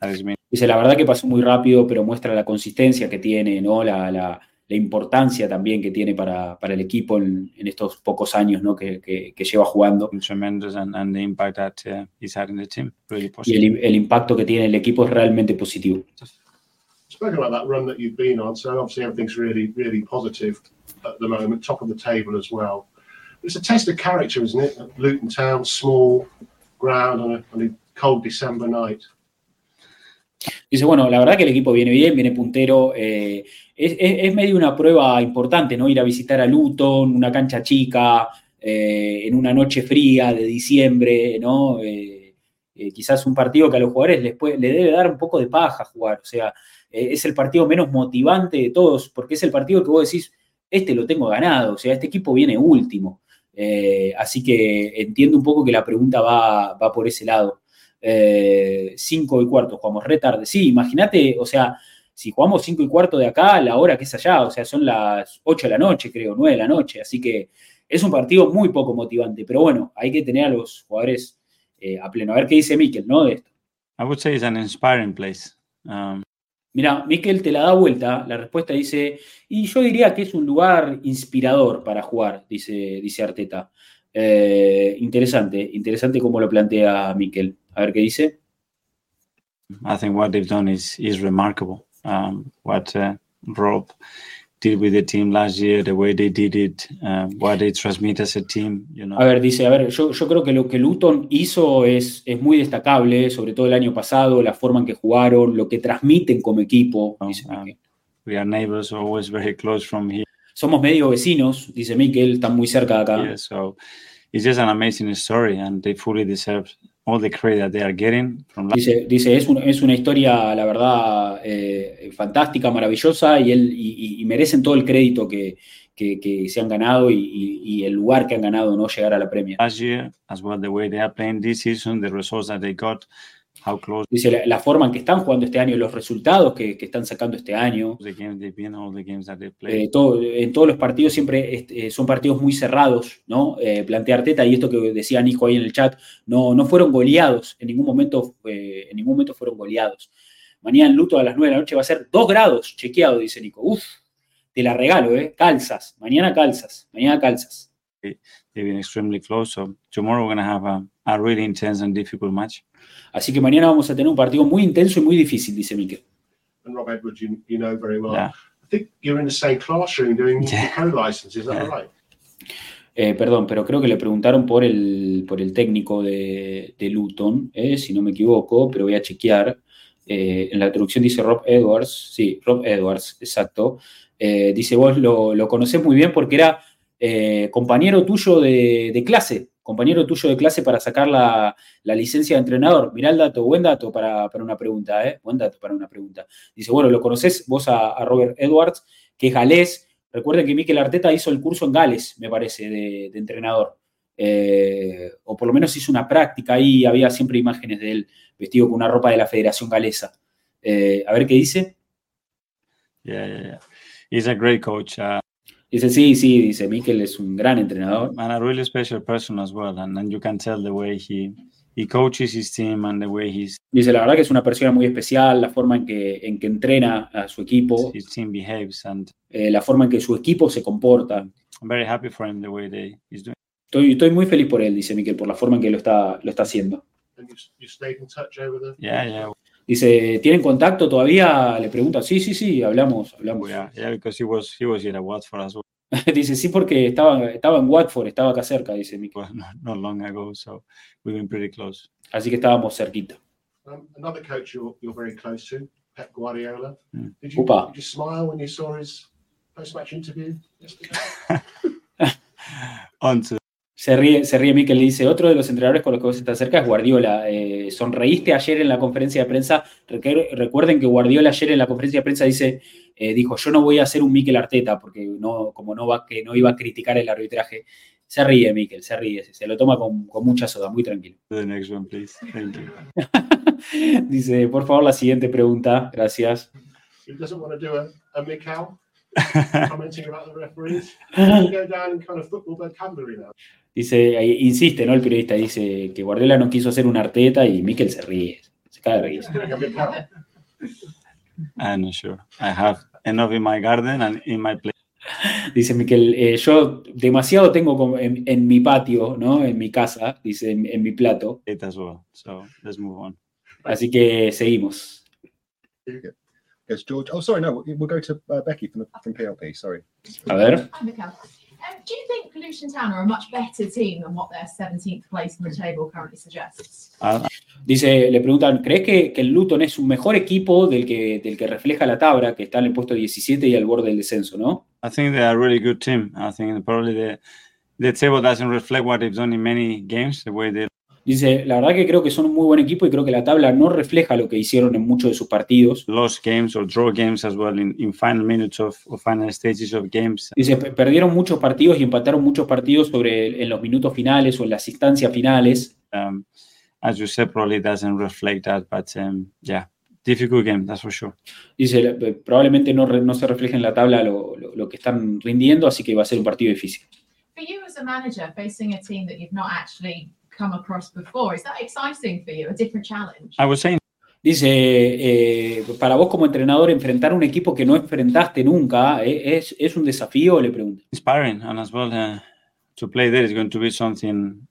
Speaker 6: That is
Speaker 1: Dice, la verdad que pasó muy rápido, pero muestra la consistencia que tiene, ¿no? La, la, la importancia también que tiene para, para el equipo en, en, estos pocos años ¿no? que, que, que lleva jugando.
Speaker 6: Tremendous and, and the impact that uh, he's had in the team, really
Speaker 1: y el, el, impacto que tiene en el equipo es realmente positivo.
Speaker 5: Spoken about that run that you've been on, so obviously everything's really, really positive at the moment, top of the table as well. It's a test of character, isn't it? Luton Town, small ground on a, on a cold December night.
Speaker 1: Dice, bueno, la verdad que el equipo viene bien, viene puntero. Eh, es, es, medio una prueba importante, ¿no? Ir a visitar a Luton, una cancha chica, eh, en una noche fría de diciembre, ¿no? Eh, eh quizás un partido que a los jugadores les, puede, debe dar un poco de paja jugar. O sea, es el partido menos motivante de todos, porque es el partido que vos decís, este lo tengo ganado, o sea, este equipo viene último. así que entiendo un poco que la pregunta va, va por ese lado. Eh, cinco y cuarto, jugamos retarde. Sí, imagínate, o sea, si jugamos cinco y cuarto de acá, la hora que es allá, o sea, son las 8 de la noche, creo, 9 de la noche, así que es un partido muy poco motivante, pero bueno, hay que tener a los jugadores eh, a pleno. A ver qué dice Mikel, ¿no? De esto.
Speaker 6: I would say it's an inspiring place. Um...
Speaker 1: Mira, Mikel te la da vuelta, la respuesta dice, y yo diría que es un lugar inspirador para jugar, dice, dice Arteta. Eh, interesante, interesante cómo lo plantea Mikel. A ver qué dice.
Speaker 6: I think what they've done is, is remarkable. Um, what uh, Rob did with the team last year, the way they did it, uh, what they transmit as a team. You know.
Speaker 1: A ver, dice, a ver, yo, yo creo que lo que Luton hizo es, es muy destacable, sobre todo el año pasado, la forma en que jugaron, lo que transmiten como equipo.
Speaker 6: Oh, dice um, we are neighbors, always very close from here.
Speaker 1: Somos medio vecinos, dice Mikel, están muy cerca de acá.
Speaker 6: Yeah, so it's just an amazing story and they fully deserve all the credit that they are getting from
Speaker 1: dice, dice es, un, es, una historia, la verdad, eh, fantástica, maravillosa y, él, y, y, merecen todo el crédito que, que, que se han ganado y, y, el lugar que han ganado, ¿no? Llegar a la Premier.
Speaker 6: Last year, as well, the way they are playing this season, the results that they got.
Speaker 1: Dice la, la, forma en que están jugando este año, los resultados que, que están sacando este año. Eh, todo, en todos los partidos siempre este, son partidos muy cerrados, ¿no? Eh, plantea Arteta y esto que decía Nico ahí en el chat, no, no fueron goleados, en ningún momento, eh, en ningún momento fueron goleados. Mañana en Luto a las 9 de la noche va a ser 2 grados, chequeado, dice Nico. Uf, te la regalo, ¿eh? Calzas, mañana calzas, mañana calzas.
Speaker 6: They've been extremely close, so tomorrow we're going to have a, a really intense and difficult match.
Speaker 1: Así que mañana vamos a tener un partido muy intenso y muy difícil, dice.
Speaker 5: And Rob Edwards, you, you know very well. Yeah. I think you're in the same classroom doing yeah. co-license, is that yeah. right?
Speaker 1: Eh, perdón, pero creo que le preguntaron por el, por el técnico de, de Luton, eh, si no me equivoco, pero voy a chequear. Eh, en la traducción dice Rob Edwards, sí, Rob Edwards, exacto. Dice, vos lo, lo conocés muy bien porque era compañero tuyo de, de, clase, compañero tuyo de clase para sacar la, la, licencia de entrenador. Mirá el dato, buen dato para, para una pregunta, ¿eh? Buen dato para una pregunta. Dice, bueno, lo conoces vos a, a Robert Edwards, que es galés. Recuerden que Mikel Arteta hizo el curso en Gales, me parece, de, de entrenador. Eh, o por lo menos hizo una práctica ahí, había siempre imágenes de él vestido con una ropa de la Federación Galesa. Eh, a ver qué dice.
Speaker 6: Yeah, yeah, yeah. He's a great coach. Uh...
Speaker 1: Dice, sí, sí, dice, Mikel es un gran entrenador.
Speaker 6: And a really special person as well. And, and you can tell the way he, he coaches his team and the way he's...
Speaker 1: Dice, la verdad que es una persona muy especial, la forma en que, en que entrena a su equipo.
Speaker 6: His team behaves and...
Speaker 1: Eh, la forma en que su equipo se comporta.
Speaker 6: I'm very happy for him the way they, he's doing.
Speaker 1: Estoy, estoy muy feliz por él, dice Mikel, por la forma en que lo está, lo está haciendo.
Speaker 5: And you, you stayed in touch over the...
Speaker 6: Yeah, yeah.
Speaker 1: Dice, ¿tienen contacto todavía? Le pregunta, sí, sí, sí, hablamos, hablamos.
Speaker 6: Yeah, yeah, because he was, he was at Watford as well.
Speaker 1: dice, sí, porque estaba, estaba en Watford, estaba acá cerca, dice.
Speaker 6: Well, not, not long ago, so we've been pretty close.
Speaker 1: Así que estábamos cerquita.
Speaker 5: Um, another coach you're, you're very close to, Pep Guardiola.
Speaker 1: Mm.
Speaker 5: Did, you,
Speaker 1: Upa.
Speaker 5: did you smile when you saw his post-match interview yesterday?
Speaker 6: On to
Speaker 1: Se ríe, se ríe Mikel, le dice, otro de los entrenadores con los que vos estás cerca es Guardiola. Eh, sonreíste ayer en la conferencia de prensa. Recuerden que Guardiola ayer en la conferencia de prensa dice, eh, dijo, yo no voy a ser un Mikel Arteta, porque no, como no, va, que no iba a criticar el arbitraje. Se ríe Mikel, se ríe, se lo toma con, con mucha soda, muy tranquilo.
Speaker 6: The next one, please. Thank you.
Speaker 1: dice, por favor, la siguiente pregunta. Gracias.
Speaker 5: He doesn't want to do a, a Mikel commenting about the referees. go down in kind of football vocabulary now.
Speaker 1: Dice, insiste, ¿no? El periodista dice que Guardiola no quiso hacer un Arteta y Mikel se ríe, se cae de risa.
Speaker 6: I'm not sure. I have enough in my garden and in my place.
Speaker 1: Dice Miquel, eh, yo demasiado tengo en, en, mi patio, ¿no? En mi casa, dice, en, en mi plato.
Speaker 6: It as well. So let's move on.
Speaker 1: Así que seguimos.
Speaker 7: Yes, George. Oh, sorry, no, we'll go to uh, Becky from, from PLP. Sorry.
Speaker 1: Ver.
Speaker 8: Hi, Mikkel. Um, do you think Luton Town are a much better team than what their 17th place in the table currently suggests?
Speaker 1: Ah, dice, le preguntan, ¿crees que, que, el Luton es un mejor equipo del que, del que refleja la tabla, que está en el puesto 17 y al borde del descenso, no?
Speaker 6: I think they are a really good team. I think probably the, the table doesn't reflect what they've done in many games, the way they
Speaker 1: Dice, la verdad que creo que son un muy buen equipo y creo que la tabla no refleja lo que hicieron en muchos de sus partidos.
Speaker 6: Lost games or draw games as well in, in final minutes of, of, final stages of games.
Speaker 1: Dice, perdieron muchos partidos y empataron muchos partidos sobre en los minutos finales o en las instancias finales.
Speaker 6: Um, as you said, probably doesn't reflect that, but um, yeah, difficult game, that's for sure.
Speaker 1: Dice, probablemente no, no se refleja en la tabla lo, lo, lo que están rindiendo, así que va a ser un partido difícil.
Speaker 8: For you as a manager, facing a team that you've not actually come across before. Is that exciting for you? A different challenge?
Speaker 6: I was saying.
Speaker 1: Dice, eh, para vos como entrenador, enfrentar un equipo que no enfrentaste nunca, ¿eh? ¿es, ¿es un desafío? Le pregunto.
Speaker 6: Inspiring, and as well, uh, to play there is going to be something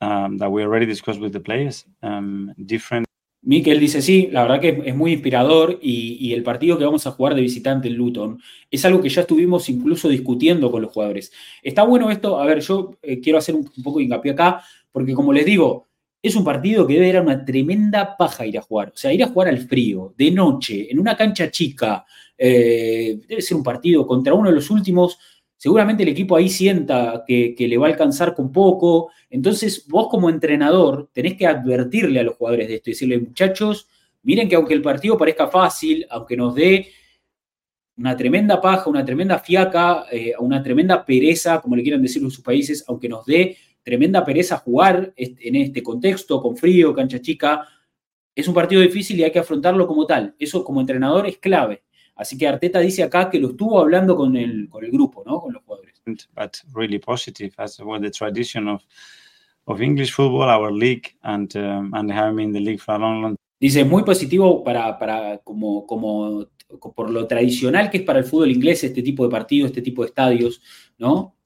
Speaker 6: um, that we already discussed with the players. Um, different.
Speaker 1: Mikel dice, sí, la verdad que es muy inspirador y, y, el partido que vamos a jugar de visitante en Luton es algo que ya estuvimos incluso discutiendo con los jugadores. Está bueno esto, a ver, yo eh, quiero hacer un, un poco de hincapié acá, porque como les digo, es un partido que debe dar una tremenda paja ir a jugar. O sea, ir a jugar al frío, de noche, en una cancha chica, eh, debe ser un partido contra uno de los últimos. Seguramente el equipo ahí sienta que, que, le va a alcanzar con poco. Entonces, vos como entrenador tenés que advertirle a los jugadores de esto y decirle, muchachos, miren que aunque el partido parezca fácil, aunque nos dé una tremenda paja, una tremenda fiaca, eh, una tremenda pereza, como le quieran decir en sus países, aunque nos dé tremenda pereza jugar en este contexto, con frío, cancha chica. Es un partido difícil y hay que afrontarlo como tal. Eso como entrenador es clave. Así que Arteta dice acá que lo estuvo hablando con el, con el grupo, ¿no? Con los jugadores.
Speaker 6: But really positive as well the tradition of, of English football, our league, and, um, and having in the league for a long, long
Speaker 1: Dice, muy positivo para, para como, como por lo tradicional que es para el fútbol inglés este tipo de partidos, este tipo de estadios, ¿no?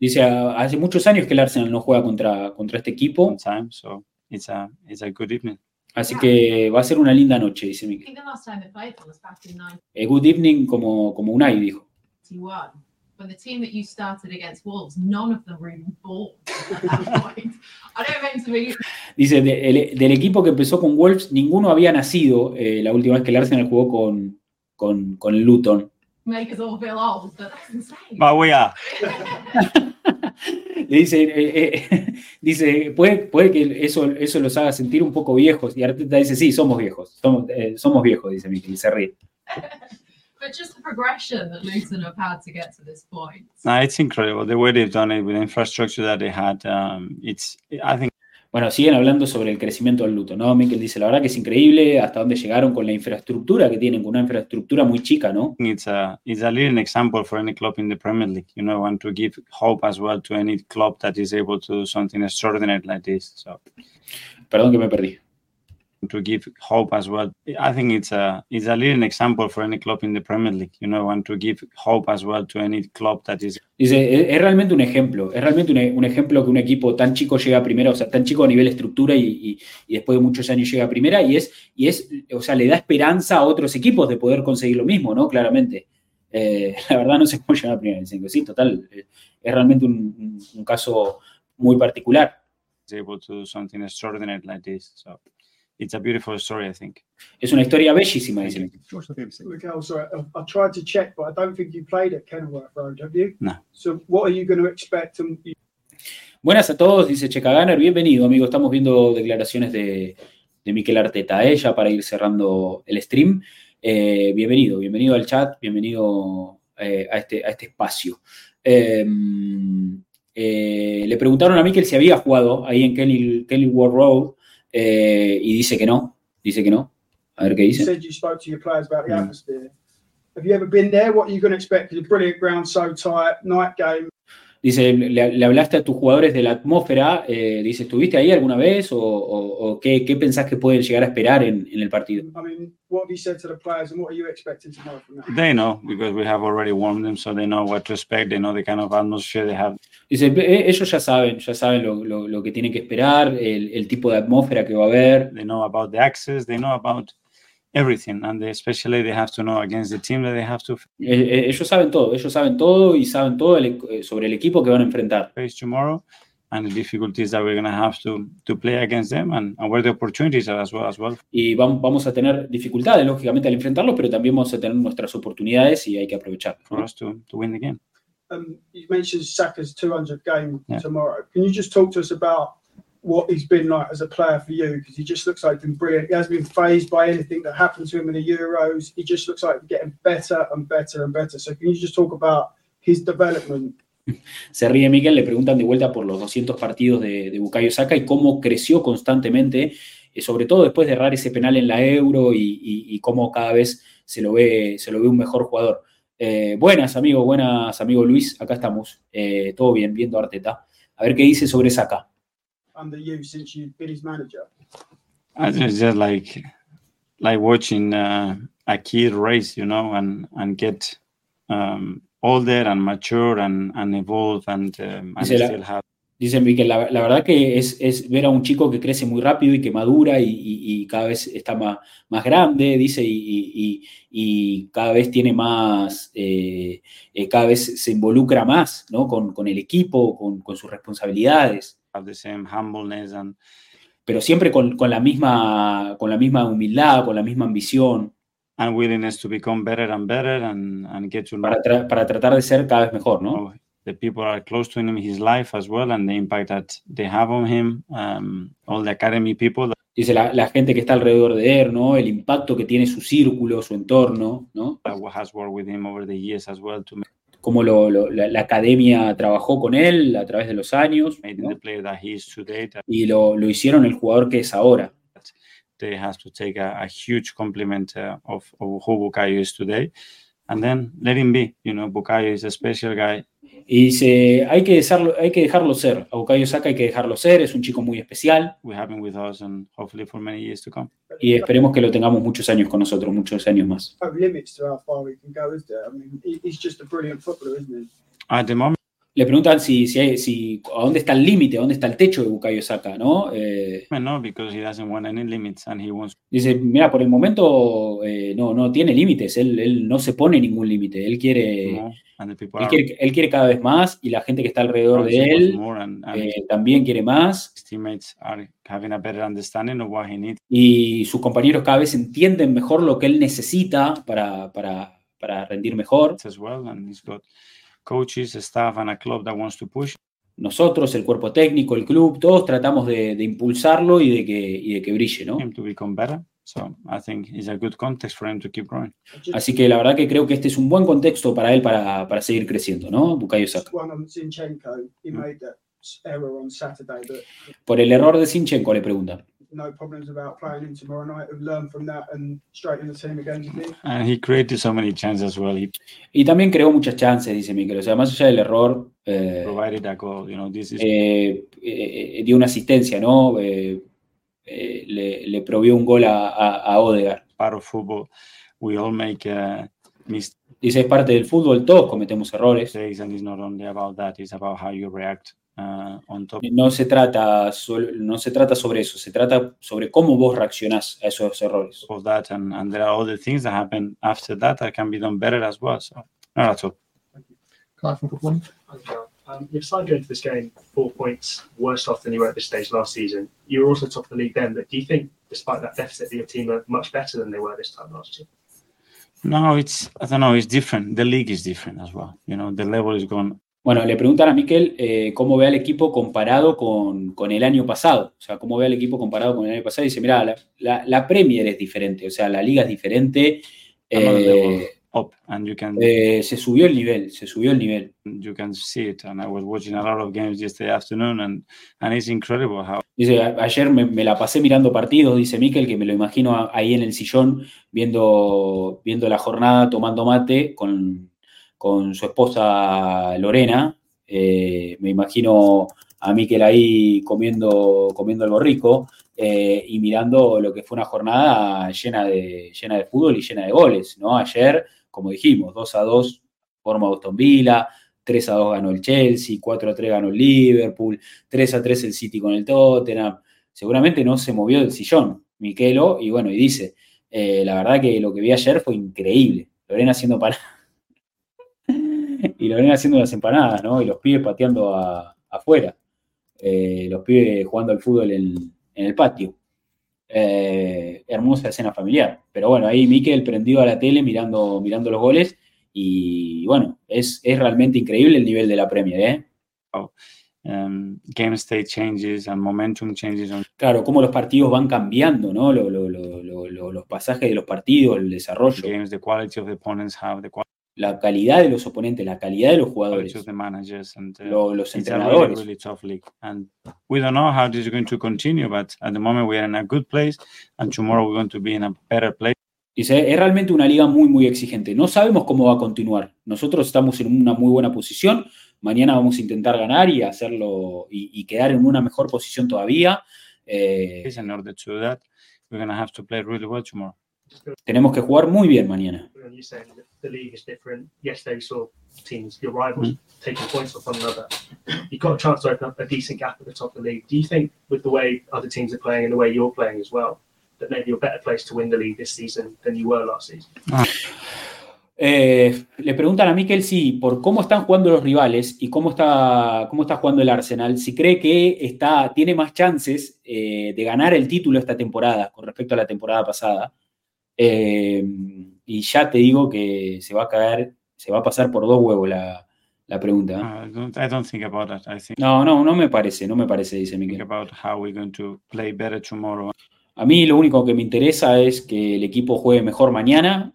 Speaker 1: Dice, hace muchos años que el Arsenal no juega contra, contra este equipo.
Speaker 6: Time, so it's a, it's a good evening.
Speaker 1: Así que va a ser una linda noche, dice Miguel. A good evening como, como Unai dijo.
Speaker 8: When the team that you started against Wolves, none of them were even born at that point. I don't mean to be...
Speaker 1: Dice, de, el, del equipo que empezó con Wolves, ninguno había nacido eh, la última vez que el Arsenal jugó con, con, con Luton.
Speaker 8: Make us all feel old, but that's insane.
Speaker 6: But we are.
Speaker 1: dice, eh, eh, dice puede, puede que eso, eso los haga sentir un poco viejos. Y Arteta dice, sí, somos viejos. Somos, eh, somos viejos, dice Miki, y se ríe.
Speaker 8: But just the progression that Luton have had to get to this point.
Speaker 6: No, it's incredible the way they've done it with the infrastructure that they had. Um, it's, I think.
Speaker 1: Bueno, siguen hablando sobre el crecimiento del Luton, ¿no? Mikel dice, la verdad que es increíble hasta dónde llegaron con la infraestructura que tienen, con una infraestructura muy chica, ¿no?
Speaker 6: It's a, it's a leading example for any club in the Premier League, you know, and to give hope as well to any club that is able to do something extraordinary like this. So.
Speaker 1: Perdón que me perdí.
Speaker 6: To give hope as well. I think it's a it's a leading example for any club in the Premier League, you know, and to give hope as well to any club that is.
Speaker 1: Dice, es realmente un ejemplo, es realmente un, un, ejemplo que un equipo tan chico llega a primera, o sea, tan chico a nivel estructura y, y, y, después de muchos años llega a primera y es, y es, o sea, le da esperanza a otros equipos de poder conseguir lo mismo, ¿no? Claramente. Eh, la verdad no sé cómo llegar a primera, sí, total, eh, es realmente un, un, un caso muy particular.
Speaker 6: Able to do something extraordinary like this, so. It's a beautiful story, I think.
Speaker 1: Es una historia bellísima, dice
Speaker 9: Miguel, sorry, I, I tried to check, but I don't think you played at Kenilworth Road, have you?
Speaker 6: No.
Speaker 9: So what are you going to expect? You...
Speaker 1: Buenas a todos, dice Checa Ganner. Bienvenido, amigo. Estamos viendo declaraciones de, de Miquel Arteta, ¿eh? ya para ir cerrando el stream. Eh, bienvenido, bienvenido al chat, bienvenido eh, a, este, a este espacio. Em, eh, le preguntaron a Miquel si había jugado ahí en Kenil, Kenilworth Road. Eh, y dice que no, dice que no. A ver qué dice.
Speaker 9: Mm. Have you ever been there? What are you going to expect? It's a brilliant ground, so tight, night game.
Speaker 1: Dice, le, hablaste a tus jugadores de la atmósfera, eh, dice, ¿estuviste ahí alguna vez o, o, o qué, qué, pensás que pueden llegar a esperar en, en el partido?
Speaker 9: I mean, what have you said to the players and what are you expecting to know from that?
Speaker 6: They know because we have already warned them, so they know what to expect. They know the kind of atmosphere they have.
Speaker 1: Dice, ellos ya saben, ya saben lo, lo, lo que tienen que esperar, el, el tipo de atmósfera que va a haber.
Speaker 6: They know about the access, they know about everything and especially they have to know against the team that they have to
Speaker 1: ellos saben todo ellos saben todo y saben todo el, sobre el equipo que van a enfrentar.
Speaker 6: Face tomorrow and the difficulties that we're going to have to to play against them and, and where the opportunities are as well as well.
Speaker 1: Y vamos, vamos a tener dificultades lógicamente al enfrentarlos pero también vamos a tener nuestras oportunidades y hay que aprovechar
Speaker 6: for us to, to win the game.
Speaker 9: Um, you mentioned Saka's 200 game yeah. tomorrow. Can you just talk to us about what he's been like as a player for you because he just looks like he's been brilliant. He hasn't been phased by anything that happened to him in the Euros. He just looks like getting better and better and better. So can you just talk about his development?
Speaker 1: Se ríe Miguel, le preguntan de vuelta por los 200 partidos de, Bukayo Saka y cómo creció constantemente, eh, sobre todo después de errar ese penal en la Euro y cómo cada vez se lo ve, se lo ve un mejor jugador. Eh, buenas, amigo, buenas, amigo Luis, acá estamos. Eh, todo bien, viendo Arteta. A ver qué dice sobre Saka.
Speaker 9: Under you since you've been his manager?
Speaker 6: It's just like like watching uh, a kid race, you know, and and get um, older and mature and, and evolve and, um, and still have
Speaker 1: Dice que la, la, verdad que es, es, ver a un chico que crece muy rápido y que madura y, y, y cada vez está más, más grande, dice, y, y cada vez tiene más, eh, eh, cada vez se involucra más ¿no? con, con el equipo, con, con sus responsabilidades
Speaker 6: the same humbleness and
Speaker 1: pero siempre con, con, la misma con la misma humildad, con la misma ambición.
Speaker 6: And willingness to become better and better and, and get to
Speaker 1: para, tra para tratar de ser cada vez mejor, ¿no?
Speaker 6: The people are close to him in his life as well and the impact that they have on him, um, all the academy people.
Speaker 1: Dice la, la, gente que está alrededor de él, ¿no? El impacto que tiene su círculo, su entorno, ¿no?
Speaker 6: That has worked with him over the years as well to make
Speaker 1: cómo lo, lo, la, la, academia trabajó con él a través de los años ¿no? y lo, lo, hicieron el jugador que es ahora.
Speaker 6: They have to take a, a huge compliment uh, of, of who Bukayo is today and then let him be. You know, Bukayo is a special guy.
Speaker 1: Y dice, hay que, dejarlo, hay que dejarlo ser. A Bukayo Saka hay que dejarlo ser, es un chico muy especial.
Speaker 6: We have him with us and hopefully for many years to come.
Speaker 1: Y esperemos que lo tengamos muchos años con nosotros, muchos años más. Le preguntan si, si, hay, si a dónde está el límite, a dónde está el techo de Bukayo Saka, ¿no?
Speaker 6: Eh, no, because he doesn't want any limits and he wants...
Speaker 1: Dice, mira, por el momento eh, no, no tiene límites, él, él, no se pone ningún límite, él quiere, no, él quiere, él quiere cada vez más y la gente que está alrededor de él and, and eh, también quiere más.
Speaker 6: Are having a better understanding of what he needs.
Speaker 1: Y sus compañeros cada vez entienden mejor lo que él necesita para, para, para rendir mejor.
Speaker 6: As well, and he's got coaches, staff, and a club that wants to push.
Speaker 1: Nosotros, el cuerpo técnico, el club, todos tratamos de, de impulsarlo y de que, y de que brille, ¿no?
Speaker 6: Him to become better. So I think it's a good context for him to keep growing.
Speaker 1: Así que la verdad que creo que este es un buen contexto para él para, para seguir creciendo, ¿no? Bukayo Saka. Por el error de Sinchenko le pregunta.
Speaker 9: No problems about playing him tomorrow night. Have learned from that and straight in the team again.
Speaker 6: And he created so many chances as well. He
Speaker 1: y también creó muchas chances, dice Mikel. O sea, más allá del error, eh,
Speaker 6: provided a goal. You know, this is...
Speaker 1: eh, eh, dio una asistencia, ¿no? Eh, eh, le, le provió un gol a, a, a Odegaard.
Speaker 6: Part of football, we all make uh, mistakes.
Speaker 1: Dice, es parte del fútbol, todos cometemos errores.
Speaker 6: And it's not only about that, it's about how you react Uh,
Speaker 1: no, se trata, no se trata sobre eso, se trata sobre cómo vos reaccionás a esos errores.
Speaker 6: Of that and, and there are other things that happen after that that can be done better as well. So, no, that's all.
Speaker 7: Kai from Good Morning.
Speaker 10: Um, you're starting into this game four points worse off than you were at this stage last season. You were also top of the league then, but do you think, despite that deficit, that your team are much better than they were this time last year?
Speaker 6: No, it's I don't know. It's different. The league is different as well. You know, the level is gone
Speaker 1: Bueno, le preguntan a Miquel eh, cómo ve al equipo comparado con, con, el año pasado. O sea, cómo ve al equipo comparado con el año pasado. Y dice, mira, la, la, la Premier es diferente, o sea, la liga es diferente. Eh,
Speaker 6: up and you can,
Speaker 1: eh, se subió el nivel, se subió el nivel.
Speaker 6: You can see it. And I was watching a lot of games yesterday afternoon and, and it's incredible how...
Speaker 1: Dice, ayer me, me, la pasé mirando partidos, dice Miquel, que me lo imagino ahí en el sillón viendo, viendo la jornada, tomando mate con con su esposa Lorena, me imagino a Miquel ahí comiendo, comiendo el borrico y mirando lo que fue una jornada llena de, llena de fútbol y llena de goles, ¿no? Ayer, como dijimos, 2 a 2 forma Boston Villa, 3 a 2 ganó el Chelsea, 4 a 3 ganó el Liverpool, 3 a 3 el City con el Tottenham. Seguramente no se movió del sillón Miquelo y bueno, y dice, eh, la verdad que lo que vi ayer fue increíble. Lorena haciendo empanadas. y Lorena haciendo las empanadas, ¿no? Y los pibes pateando afuera. Eh, los pibes jugando al fútbol en, el patio. Eh, hermosa escena familiar. Pero bueno, ahí Miquel prendido a la tele mirando, mirando los goles y bueno, es, es realmente increíble el nivel de la Premier, ¿eh?
Speaker 6: Oh, um, game state changes and momentum changes.
Speaker 1: Claro, cómo los partidos van cambiando, ¿no? Lo, lo, lo, los pasajes de los partidos, el desarrollo.
Speaker 6: Games, the quality of the opponents have, the
Speaker 1: la calidad de los oponentes, la calidad de los jugadores,
Speaker 6: the managers and,
Speaker 1: uh, los entrenadores.
Speaker 6: Really, really tough league. And we don't know how this is going to continue, but at the moment we are in a good place, and tomorrow we're going to be in a better place.
Speaker 1: Dice, es realmente una liga muy, muy exigente. No sabemos cómo va a continuar. Nosotros estamos en una muy buena posición. Mañana vamos a intentar ganar y hacerlo y, quedar en una mejor posición todavía. Que jugar muy bien mañana.
Speaker 10: that you're a better place to win the league this you were last season.
Speaker 1: Ah. Eh, le preguntan a Mikel si por cómo están jugando los rivales y cómo está, cómo está jugando el Arsenal, si cree que está, tiene más chances eh, de ganar el título esta temporada con respecto a la temporada pasada. Eh, y ya te digo que se va a caer, se va a pasar por dos huevos la, la pregunta.
Speaker 6: I don't, I don't think about that. I think
Speaker 1: no, no, no me parece, no me parece, dice Mikel.
Speaker 6: About how we're going to play better tomorrow.
Speaker 1: A mí lo único que me interesa es que el equipo juegue mejor mañana.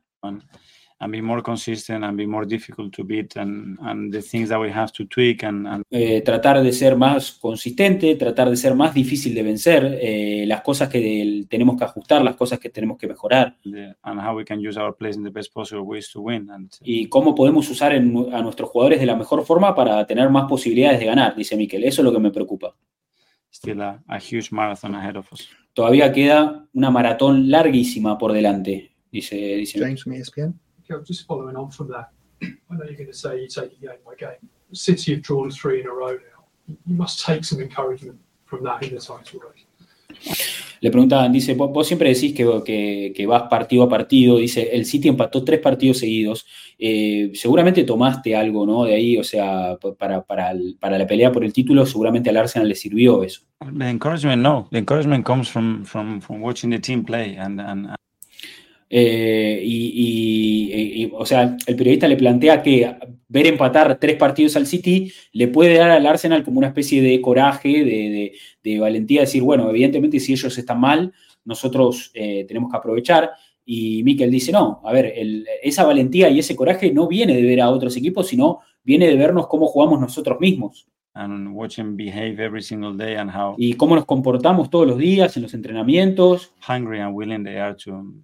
Speaker 6: And be more consistent and be more difficult to beat and, and the things that we have to tweak and, and...
Speaker 1: Eh, tratar de ser más consistente, tratar de ser más difícil de vencer, eh, las cosas que tenemos que ajustar, las cosas que tenemos que mejorar.
Speaker 6: and how we can use our plays in the best possible ways to win. And,
Speaker 1: y cómo podemos usar en, a nuestros jugadores de la mejor forma para tener más posibilidades de ganar, dice Miquel. Eso es lo que me preocupa.
Speaker 6: Still a, a huge marathon ahead of us
Speaker 1: todavía queda una maratón larguísima por delante, dice, dice
Speaker 7: James from ESPN.
Speaker 11: Just following on from that, I know you're going to say you take it game by game. City have drawn three in a row now. You must take some encouragement from that in the title race.
Speaker 1: Le preguntaban, dice, vos, siempre decís que, que, vas partido a partido, dice, el City empató tres partidos seguidos, eh, seguramente tomaste algo, ¿no? De ahí, o sea, para, para, para, la pelea por el título, seguramente al Arsenal le sirvió eso.
Speaker 6: The encouragement, no. The encouragement comes from, from, from watching the team play and, and,
Speaker 1: eh, y, o sea, el periodista le plantea que ver empatar tres partidos al City le puede dar al Arsenal como una especie de coraje, de, valentía, decir, bueno, evidentemente si ellos están mal, nosotros eh, tenemos que aprovechar. Y Mikel dice, no, a ver, esa valentía y ese coraje no viene de ver a otros equipos, sino viene de vernos cómo jugamos nosotros mismos. Y cómo nos comportamos todos los días en los entrenamientos.
Speaker 6: Hungry and willing they are to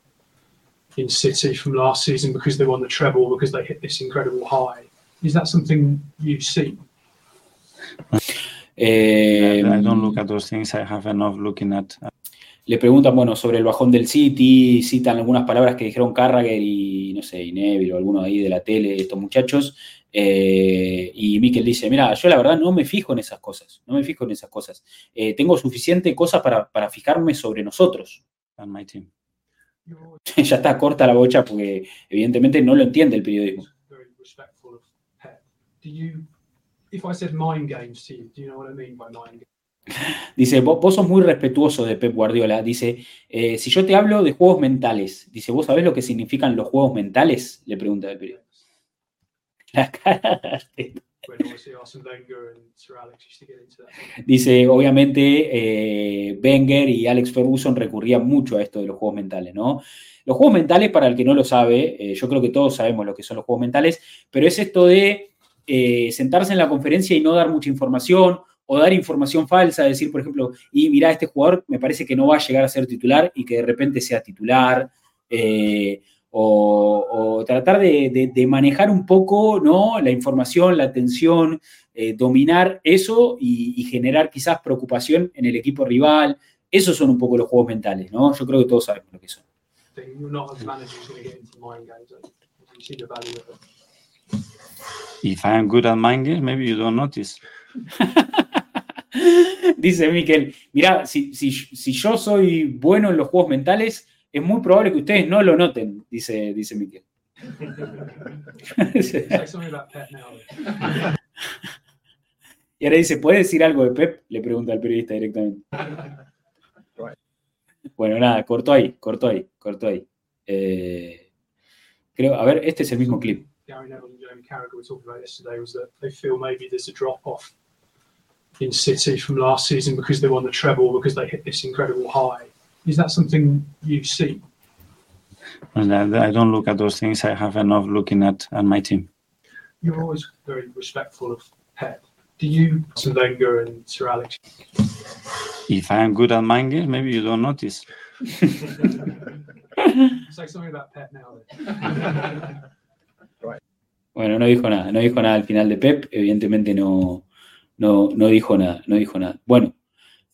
Speaker 11: in City from last season because they won the treble because they hit this incredible high. Is that something you've seen?
Speaker 6: Eh, I don't look at those things. I have enough looking at.
Speaker 1: Le preguntan, bueno, sobre el bajón del City, citan algunas palabras que dijeron Carragher y, no sé, y Neville o alguno ahí de la tele, estos muchachos, eh, y Mikel dice, mira, yo la verdad no me fijo en esas cosas, no me fijo en esas cosas. Eh, tengo suficiente cosas para, para fijarme sobre nosotros.
Speaker 6: And my team.
Speaker 1: ya está corta la bocha porque evidentemente no lo entiende el periodismo. Dice, vos, sos muy respetuoso de Pep Guardiola. Dice, eh, si yo te hablo de juegos mentales, dice, ¿vos sabés lo que significan los juegos mentales? Le pregunta el periodista. La cara Dice, obviamente, eh, Wenger y Alex Ferguson recurrían mucho a esto de los juegos mentales, ¿no? Los juegos mentales, para el que no lo sabe, eh, yo creo que todos sabemos lo que son los juegos mentales, pero es esto de eh, sentarse en la conferencia y no dar mucha información o dar información falsa, decir, por ejemplo, y mira, este jugador me parece que no va a llegar a ser titular y que de repente sea titular. Eh, o, tratar de, manejar un poco ¿no? la información, la atención, eh, dominar eso y, generar quizás preocupación en el equipo rival. Esos son un poco los juegos mentales, ¿no? Yo creo que todos sabemos lo que son.
Speaker 6: If I am good at mind games, maybe you don't notice.
Speaker 1: Dice Miquel, mira, si, si, si yo soy bueno en los juegos mentales, es muy probable que ustedes no lo noten, dice, dice Miquel. y ahora dice, ¿puede decir algo de Pep? Le pregunta al periodista directamente. Bueno, nada, cortó ahí, cortó ahí, cortó ahí. Eh, creo, a ver, este es el mismo clip. Gary Neville and Jamie Carragher were talking about yesterday was that they feel maybe there's a drop off in City from last season because they won the treble, because they hit this incredible high. Is that something you see?
Speaker 6: Well, I don't look at those things. I have enough looking at, at my team.
Speaker 11: You're always very respectful of Pep. Do you, Sir Wenger and Sir Alex?
Speaker 6: If I am good at mind games, maybe you don't notice.
Speaker 11: Say something about Pep now. Then.
Speaker 1: Bueno, no dijo nada, no dijo nada al final de Pep, evidentemente no, no, no dijo nada, no dijo nada. Bueno,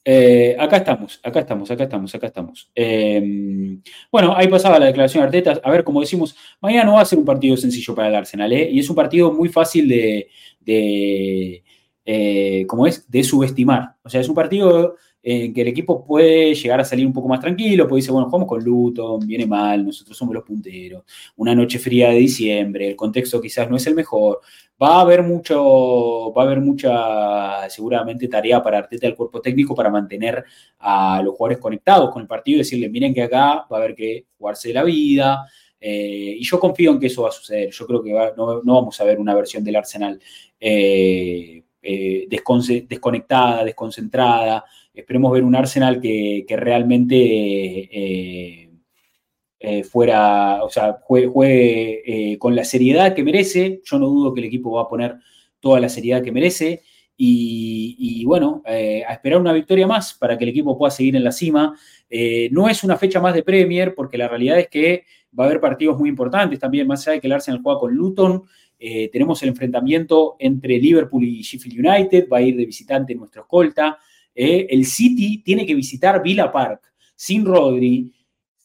Speaker 1: eh, acá estamos, acá estamos, acá estamos, acá estamos. Eh, bueno, ahí pasaba la declaración de Arteta. A ver, como decimos, mañana no va a ser un partido sencillo para el Arsenal, ¿eh? Y es un partido muy fácil de, de ¿cómo es? De subestimar. O sea, es un partido en que el equipo puede llegar a salir un poco más tranquilo, puede decir, bueno, jugamos con Luton, viene mal, nosotros somos los punteros, una noche fría de diciembre, el contexto quizás no es el mejor, va a haber mucho, va a haber mucha, seguramente, tarea para Arteta el cuerpo técnico para mantener a los jugadores conectados con el partido y decirle, miren que acá va a haber que jugarse la vida, eh, y yo confío en que eso va a suceder. Yo creo que no, vamos a ver una versión del Arsenal eh, eh, desconectada, desconcentrada, Esperemos ver un Arsenal que, realmente eh, eh, fuera, o sea, juegue, eh, con la seriedad que merece. Yo no dudo que el equipo va a poner toda la seriedad que merece. Y, bueno, a esperar una victoria más para que el equipo pueda seguir en la cima. no es una fecha más de Premier, porque la realidad es que va a haber partidos muy importantes también, más allá de que el Arsenal juega con Luton. tenemos el enfrentamiento entre Liverpool y Sheffield United, va a ir de visitante nuestro escolta. Eh, el City tiene que visitar Villa Park sin Rodri,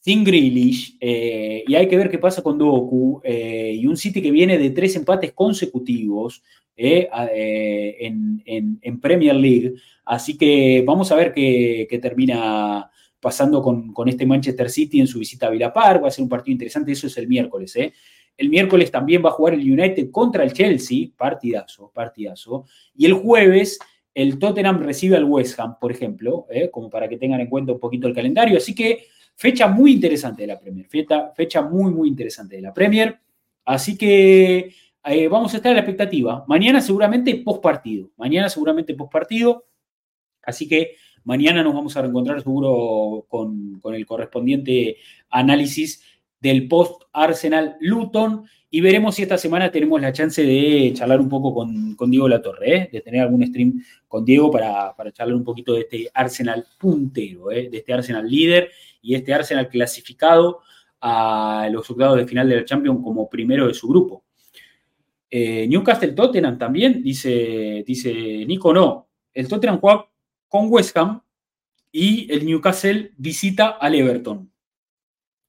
Speaker 1: sin Grealish, eh, y hay que ver qué pasa con Doku, eh, y un City que viene de tres empates consecutivos en, Premier League. Así que vamos a ver qué, termina pasando con, este Manchester City en su visita a Villa Park. Va a ser un partido interesante, eso es el miércoles. El miércoles también va a jugar el United contra el Chelsea, partidazo, partidazo. Y el jueves el Tottenham recibe al West Ham, por ejemplo, ¿eh? como para que tengan en cuenta un poquito el calendario. Así que fecha muy interesante de la Premier, fecha, fecha muy, muy interesante de la Premier. Así que eh, vamos a estar a la expectativa. Mañana seguramente post partido, mañana seguramente post partido. Así que mañana nos vamos a reencontrar seguro con, con el correspondiente análisis del post Arsenal Luton y veremos si esta semana tenemos la chance de charlar un poco con, Diego Latorre, ¿eh? de tener algún stream con Diego para, charlar un poquito de este Arsenal puntero, ¿eh? de este Arsenal líder y este Arsenal clasificado a los octavos de final de la Champions como primero de su grupo. Eh, Newcastle Tottenham también, dice, dice Nico, no. El Tottenham juega con West Ham y el Newcastle visita al Everton.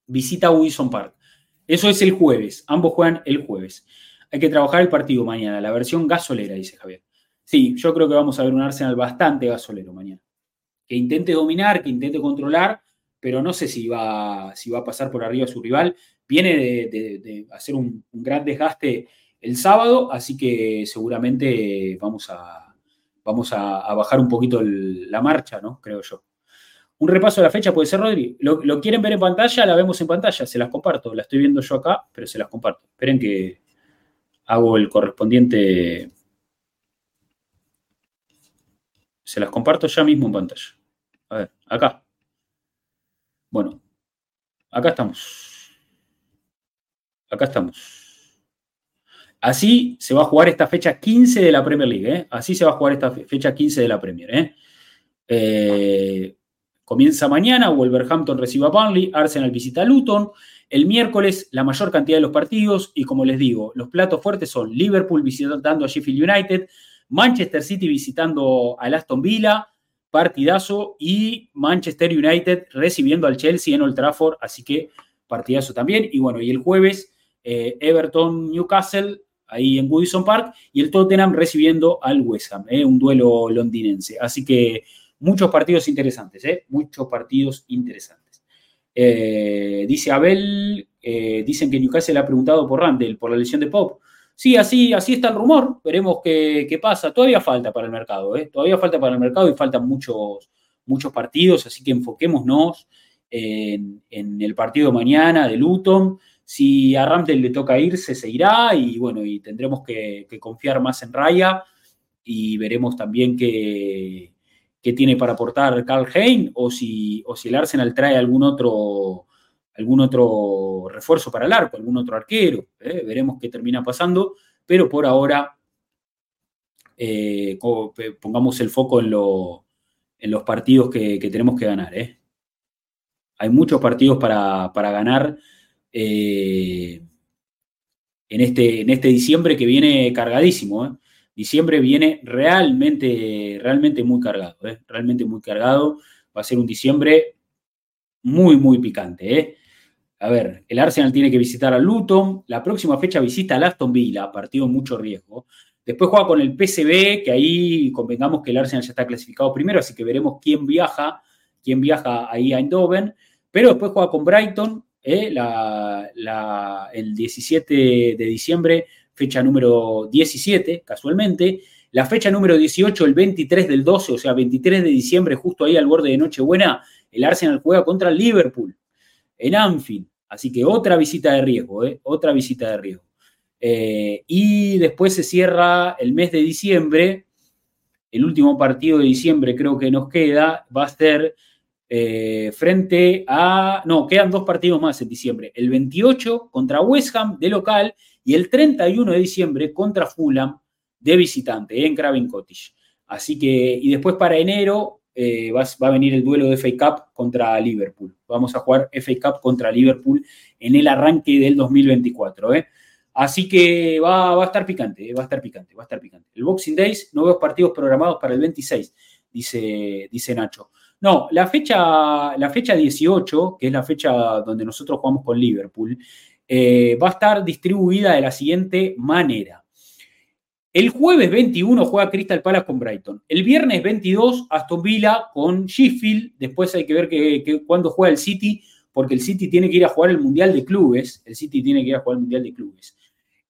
Speaker 1: Visita a Wilson Park. Eso es el jueves. Ambos juegan el jueves. Hay que trabajar el partido mañana, la versión gasolera, dice Javier. Sí, yo creo que vamos a ver un Arsenal bastante gasolero mañana. Que intente dominar, que intente controlar, pero no sé si va, si va a pasar por arriba a su rival. Viene de, hacer un, gran desgaste el sábado, así que seguramente vamos a, vamos a, bajar un poquito la marcha, ¿no? Creo yo. Un repaso de la fecha puede ser, Rodri. ¿Lo, quieren ver en pantalla? La vemos en pantalla, se las comparto. La estoy viendo yo acá, pero se las comparto. Esperen que hago el correspondiente Se las comparto ya mismo en pantalla. A ver, acá. Bueno, acá estamos. Acá estamos. Así se va a jugar esta fecha 15 de la Premier League. ¿eh? Así se va a jugar esta fecha 15 de la Premier. ¿eh? Eh, comienza mañana, Wolverhampton recibe a Burnley, Arsenal visita a Luton. El miércoles la mayor cantidad de los partidos y como les digo, los platos fuertes son Liverpool visitando a Sheffield United, Manchester City visitando al Aston Villa, partidazo, y Manchester United recibiendo al Chelsea en Old Trafford, así que partidazo también. Y bueno, y el jueves Everton Newcastle, ahí en Woodison Park, y el Tottenham recibiendo al West Ham, ¿eh? un duelo londinense. Así que muchos partidos interesantes, ¿eh? muchos partidos interesantes. Eh, dice Abel, dicen que Newcastle ha preguntado por Randall, por la lesión de Pop. Sí, así, así está el rumor, veremos qué, pasa. Todavía falta para el mercado, todavía falta para el mercado y faltan muchos, muchos partidos, así que enfoquémonos en, el partido de mañana de Luton si a Ramsdale le toca irse, se irá y bueno, y tendremos que, confiar más en Raya y veremos también qué, tiene para aportar Carl Hein o si, o si el Arsenal trae algún otro, algún otro refuerzo para el arco, algún otro arquero. ¿eh? Veremos qué termina pasando, pero por ahora eh, pongamos el foco en, en los partidos que, tenemos que ganar. ¿eh? Hay muchos partidos para, para ganar en, este, en este diciembre que viene cargadísimo. ¿Eh? Diciembre viene realmente, realmente muy cargado, ¿eh? realmente muy cargado. Va a ser un diciembre muy, muy picante. A ver, el Arsenal tiene que visitar a Luton. La próxima fecha visita al Aston Villa, partido mucho riesgo. Después juega con el PSV, que ahí convengamos que el Arsenal ya está clasificado primero, así que veremos quién viaja, quién viaja ahí a Eindhoven. Pero después juega con Brighton, ¿eh? el 17 de diciembre, fecha número 17, casualmente. La fecha número 18, el 23 del 12, o sea, 23 de diciembre, justo ahí al borde de Nochebuena, el Arsenal juega contra el Liverpool en Anfield. Así que otra visita de riesgo, ¿eh? otra visita de riesgo. Eh, y después se cierra el mes de diciembre. El último partido de diciembre creo que nos queda. Va a ser eh, frente a, no, quedan dos partidos más en diciembre, el 28 contra West Ham de local y el 31 de diciembre contra Fulham de visitante en Craven Cottage. Así que, y después para enero eh, va, a venir el duelo de FA Cup contra Liverpool. Vamos a jugar FA Cup contra Liverpool en el arranque del 2024. ¿eh? Así que va, a estar picante, va a estar picante, va a estar picante. El Boxing Days, veo partidos programados para el 26, dice, dice Nacho. No, la fecha, la fecha 18, que es la fecha donde nosotros jugamos con Liverpool, eh, va a estar distribuida de la siguiente manera. El jueves 21 juega Crystal Palace con Brighton. El viernes 22 Aston Villa con Sheffield. Después hay que ver que, cuándo juega el City, porque el City tiene que ir a jugar el Mundial de Clubes. El City tiene que ir a jugar el Mundial de Clubes.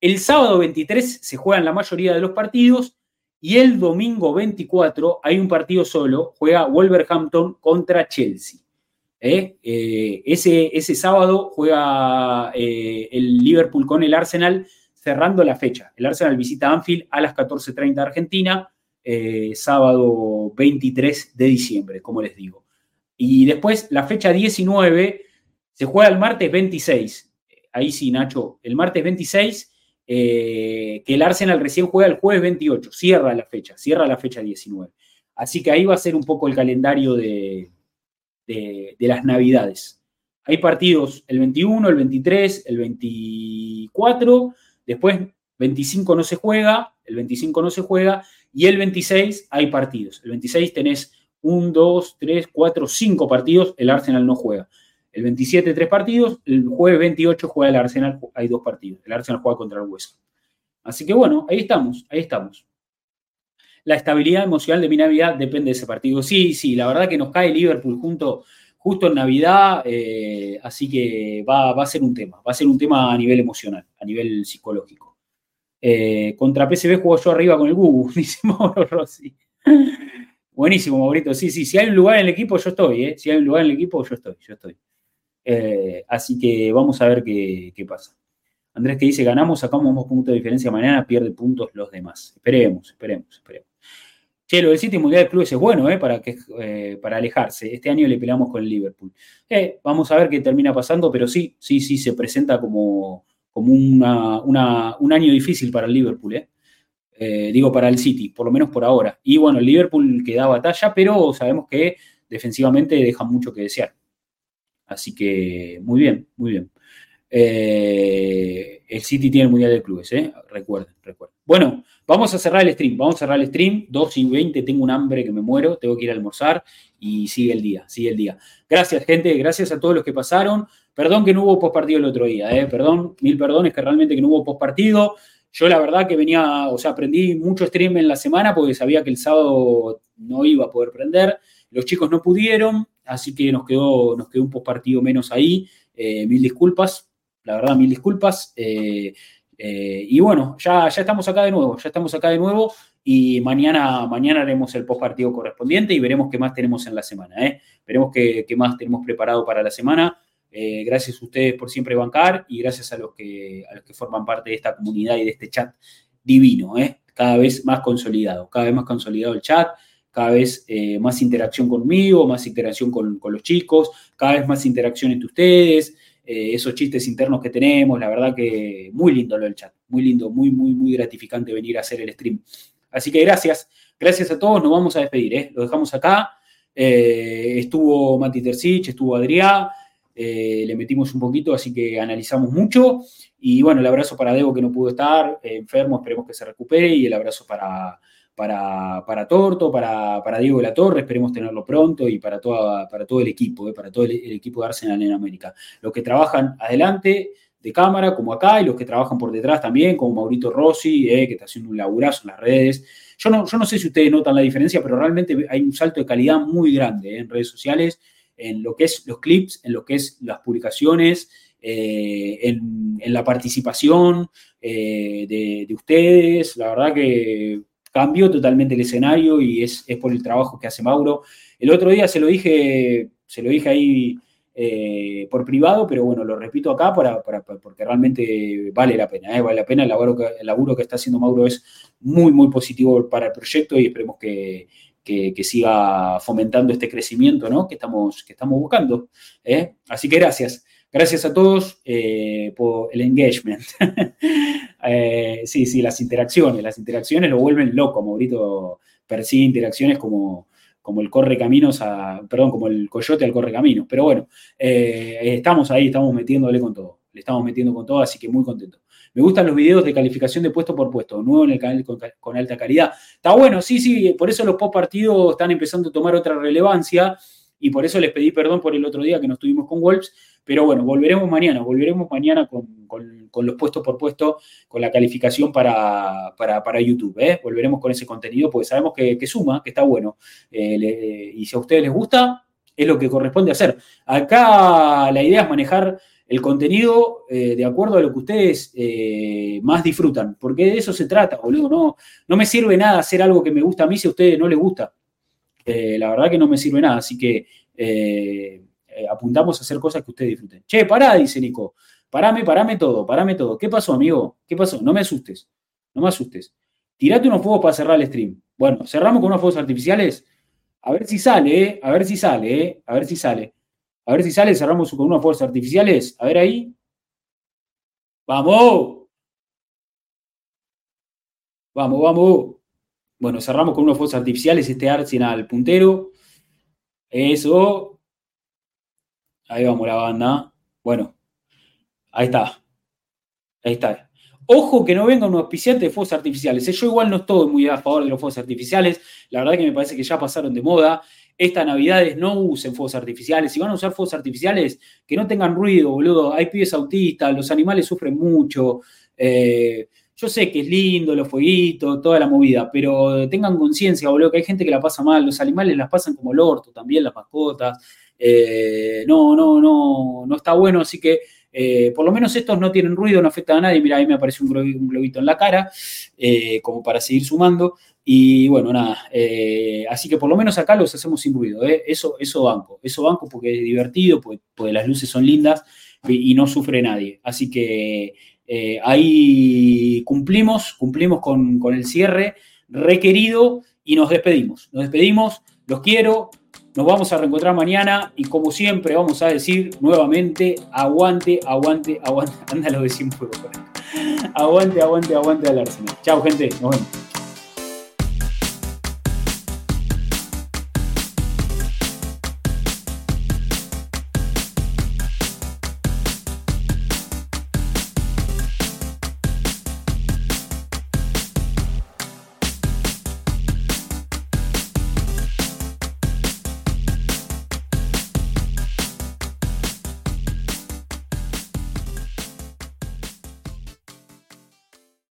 Speaker 1: El sábado 23 se juegan la mayoría de los partidos y el domingo 24 hay un partido solo, juega Wolverhampton contra Chelsea. ¿Eh? Eh, ese, ese, sábado juega eh, el Liverpool con el Arsenal cerrando la fecha. El Arsenal visita Anfield a las 14.30 Argentina, sábado 23 de diciembre, como les digo. Y después la fecha 19 se juega el martes 26. Ahí sí, Nacho, el martes 26 eh, que el Arsenal recién juega el jueves 28, cierra la fecha, cierra la fecha 19. Así que ahí va a ser un poco el calendario de, de, las Navidades. Hay partidos el 21, el 23, el 24, después 25 no se juega, el 25 no se juega y el 26 hay partidos. El 26 tenés 1, 2, 3, 4, 5 partidos, el Arsenal no juega. El 27, tres partidos. El jueves 28 juega el Arsenal, hay dos partidos. El Arsenal juega contra el Hueso. Así que bueno, ahí estamos, ahí estamos. La estabilidad emocional de mi Navidad depende de ese partido. Sí, sí, la verdad que nos cae Liverpool junto, justo en Navidad, eh, así que va, a ser un tema, va a ser un tema a nivel emocional, a nivel psicológico. Eh, contra PSV jugó yo arriba con el Gugu, dice Mauro Rossi. Buenísimo, Maurito. Sí, sí, si hay un lugar en el equipo, yo estoy, ¿eh? Si hay un lugar en el equipo, yo estoy, yo estoy. Eh, así que vamos a ver qué, pasa. Andrés que dice, ganamos, sacamos dos puntos de diferencia mañana, pierde puntos los demás. Esperemos, esperemos, esperemos. Che, lo del City Mundial de Clubes es bueno, ¿eh? Para, que, eh, para alejarse. Este año le peleamos con el Liverpool. Eh, vamos a ver qué termina pasando, pero sí, sí, sí, se presenta como, como una, un año difícil para el Liverpool, ¿eh? digo, para el City, por lo menos por ahora. Y bueno, el Liverpool que da batalla, pero sabemos que defensivamente deja mucho que desear. Así que muy bien, muy bien. el City tiene el Mundial de Clubes, ¿eh? Recuerden, recuerden. Bueno, Vamos a cerrar el stream, vamos a cerrar el stream, 2 y 20, tengo un hambre que me muero, tengo que ir a almorzar y sigue el día, sigue el día. Gracias, gente, gracias a todos los que pasaron. Perdón que no hubo postpartido el otro día, eh, perdón, mil perdones que realmente que no hubo postpartido. Yo la verdad que venía, o sea, aprendí mucho stream en la semana porque sabía que el sábado no iba a poder prender. Los chicos no pudieron, así que nos quedó, nos quedó un postpartido menos ahí. Eh, mil disculpas, la verdad, mil disculpas. Eh, eh, y bueno, ya, ya estamos acá de nuevo, ya estamos acá de nuevo y mañana, mañana haremos el post partido correspondiente y veremos qué más tenemos en la semana. ¿eh? Veremos qué, qué, más tenemos preparado para la semana. Eh, gracias a ustedes por siempre bancar y gracias a los, que, a los que forman parte de esta comunidad y de este chat divino, ¿eh? cada vez más consolidado, cada vez más consolidado el chat, cada vez más interacción conmigo, más interacción con, con, los chicos, cada vez más interacción entre ustedes. Eh, esos chistes internos que tenemos, la verdad que muy lindo lo del chat, muy lindo, muy, muy, muy gratificante venir a hacer el stream. Así que gracias, gracias a todos, nos vamos a despedir, ¿eh? lo dejamos acá. Eh, estuvo Mati Tercich, estuvo Adrián, le metimos un poquito, así que analizamos mucho. Y bueno, el abrazo para Debo que no pudo estar enfermo, esperemos que se recupere. Y el abrazo para, para, para Torto, para, para, Diego de la Torre, esperemos tenerlo pronto, y para, toda, para todo el equipo, eh, para todo el, equipo de Arsenal en América. Los que trabajan adelante de cámara, como acá, y los que trabajan por detrás también, como Maurito Rossi, eh, que está haciendo un laburazo en las redes. Yo no, yo no sé si ustedes notan la diferencia, pero realmente hay un salto de calidad muy grande eh, en redes sociales, en lo que es los clips, en lo que es las publicaciones, en, en, la participación de, de, ustedes. La verdad que cambió totalmente el escenario y es, por el trabajo que hace Mauro. El otro día se lo dije, se lo dije ahí eh, por privado, pero bueno, lo repito acá para, porque realmente vale la pena, ¿eh? vale la pena. El laburo, que, el laburo que está haciendo Mauro es muy, muy positivo para el proyecto y esperemos que, siga fomentando este crecimiento ¿no? que, estamos, que estamos buscando. ¿eh? Así que gracias. Gracias a todos por el engagement. Eh, sí, sí, las interacciones. Las interacciones lo vuelven loco. Maurito persigue interacciones como, como el corre caminos a, perdón, como el coyote al corre caminos. Pero bueno, eh, estamos ahí, estamos metiéndole con todo. Le estamos metiendo con todo, así que muy contento. Me gustan los videos de calificación de puesto por puesto, nuevo en el canal con, alta calidad. Está bueno, sí, sí, por eso los post partidos están empezando a tomar otra relevancia y por eso les pedí perdón por el otro día que no estuvimos con Wolves pero bueno, volveremos mañana, volveremos mañana con, los puestos por puesto, con la calificación para, para, YouTube. ¿eh? Volveremos con ese contenido porque sabemos que, suma, que está bueno. Eh, y si a ustedes les gusta, es lo que corresponde hacer. Acá la idea es manejar el contenido eh, de acuerdo a lo que ustedes más disfrutan, porque de eso se trata, boludo. No, no me sirve nada hacer algo que me gusta a mí si a ustedes no les gusta. la verdad que no me sirve nada, así que eh, apuntamos a hacer cosas que ustedes disfruten. Che, pará, dice Nico. Parame, parame todo, parame todo. ¿Qué pasó, amigo? ¿Qué pasó? No me asustes. No me asustes. Tirate unos fuegos para cerrar el stream. Bueno, cerramos con unos fuegos artificiales. A ver si sale, ¿eh? A ver si sale, ¿eh? A ver si sale. A ver si sale, cerramos con unos fuegos artificiales. A ver ahí. ¡Vamos! Vamos, vamos. Bueno, cerramos con unos fuegos artificiales. Este Arsenal puntero. Eso. Ahí vamos la banda. Bueno, ahí está. Ahí está. Ojo que no venga un auspiciante de fuegos artificiales. Yo igual no estoy muy a favor de los fuegos artificiales. La verdad que me parece que ya pasaron de moda. Estas navidades no usen fuegos artificiales. Si van a usar fuegos artificiales, que no tengan ruido, boludo. Hay pibes autistas, los animales sufren mucho. Eh, yo sé que es lindo, los fueguitos, toda la movida, pero tengan conciencia, boludo, que hay gente que la pasa mal. Los animales las pasan como el orto también, las mascotas. Eh, no, no, no, no está bueno, así que eh, por lo menos estos no tienen ruido, no afectan a nadie. Mira, ahí me aparece un, globito en la cara, eh, como para seguir sumando. Y bueno, nada, así que por lo menos acá los hacemos sin ruido. Eso, eso banco, eso banco porque es divertido, porque, las luces son lindas y, no sufre nadie. Así que ahí cumplimos, cumplimos con, con el cierre requerido y nos despedimos. Nos despedimos, los quiero, nos vamos a reencontrar mañana y como siempre vamos a decir nuevamente, aguante, aguante, aguante. Anda, lo decimos por Aguante, aguante, aguante al Arsenal. Chao, gente. Nos vemos.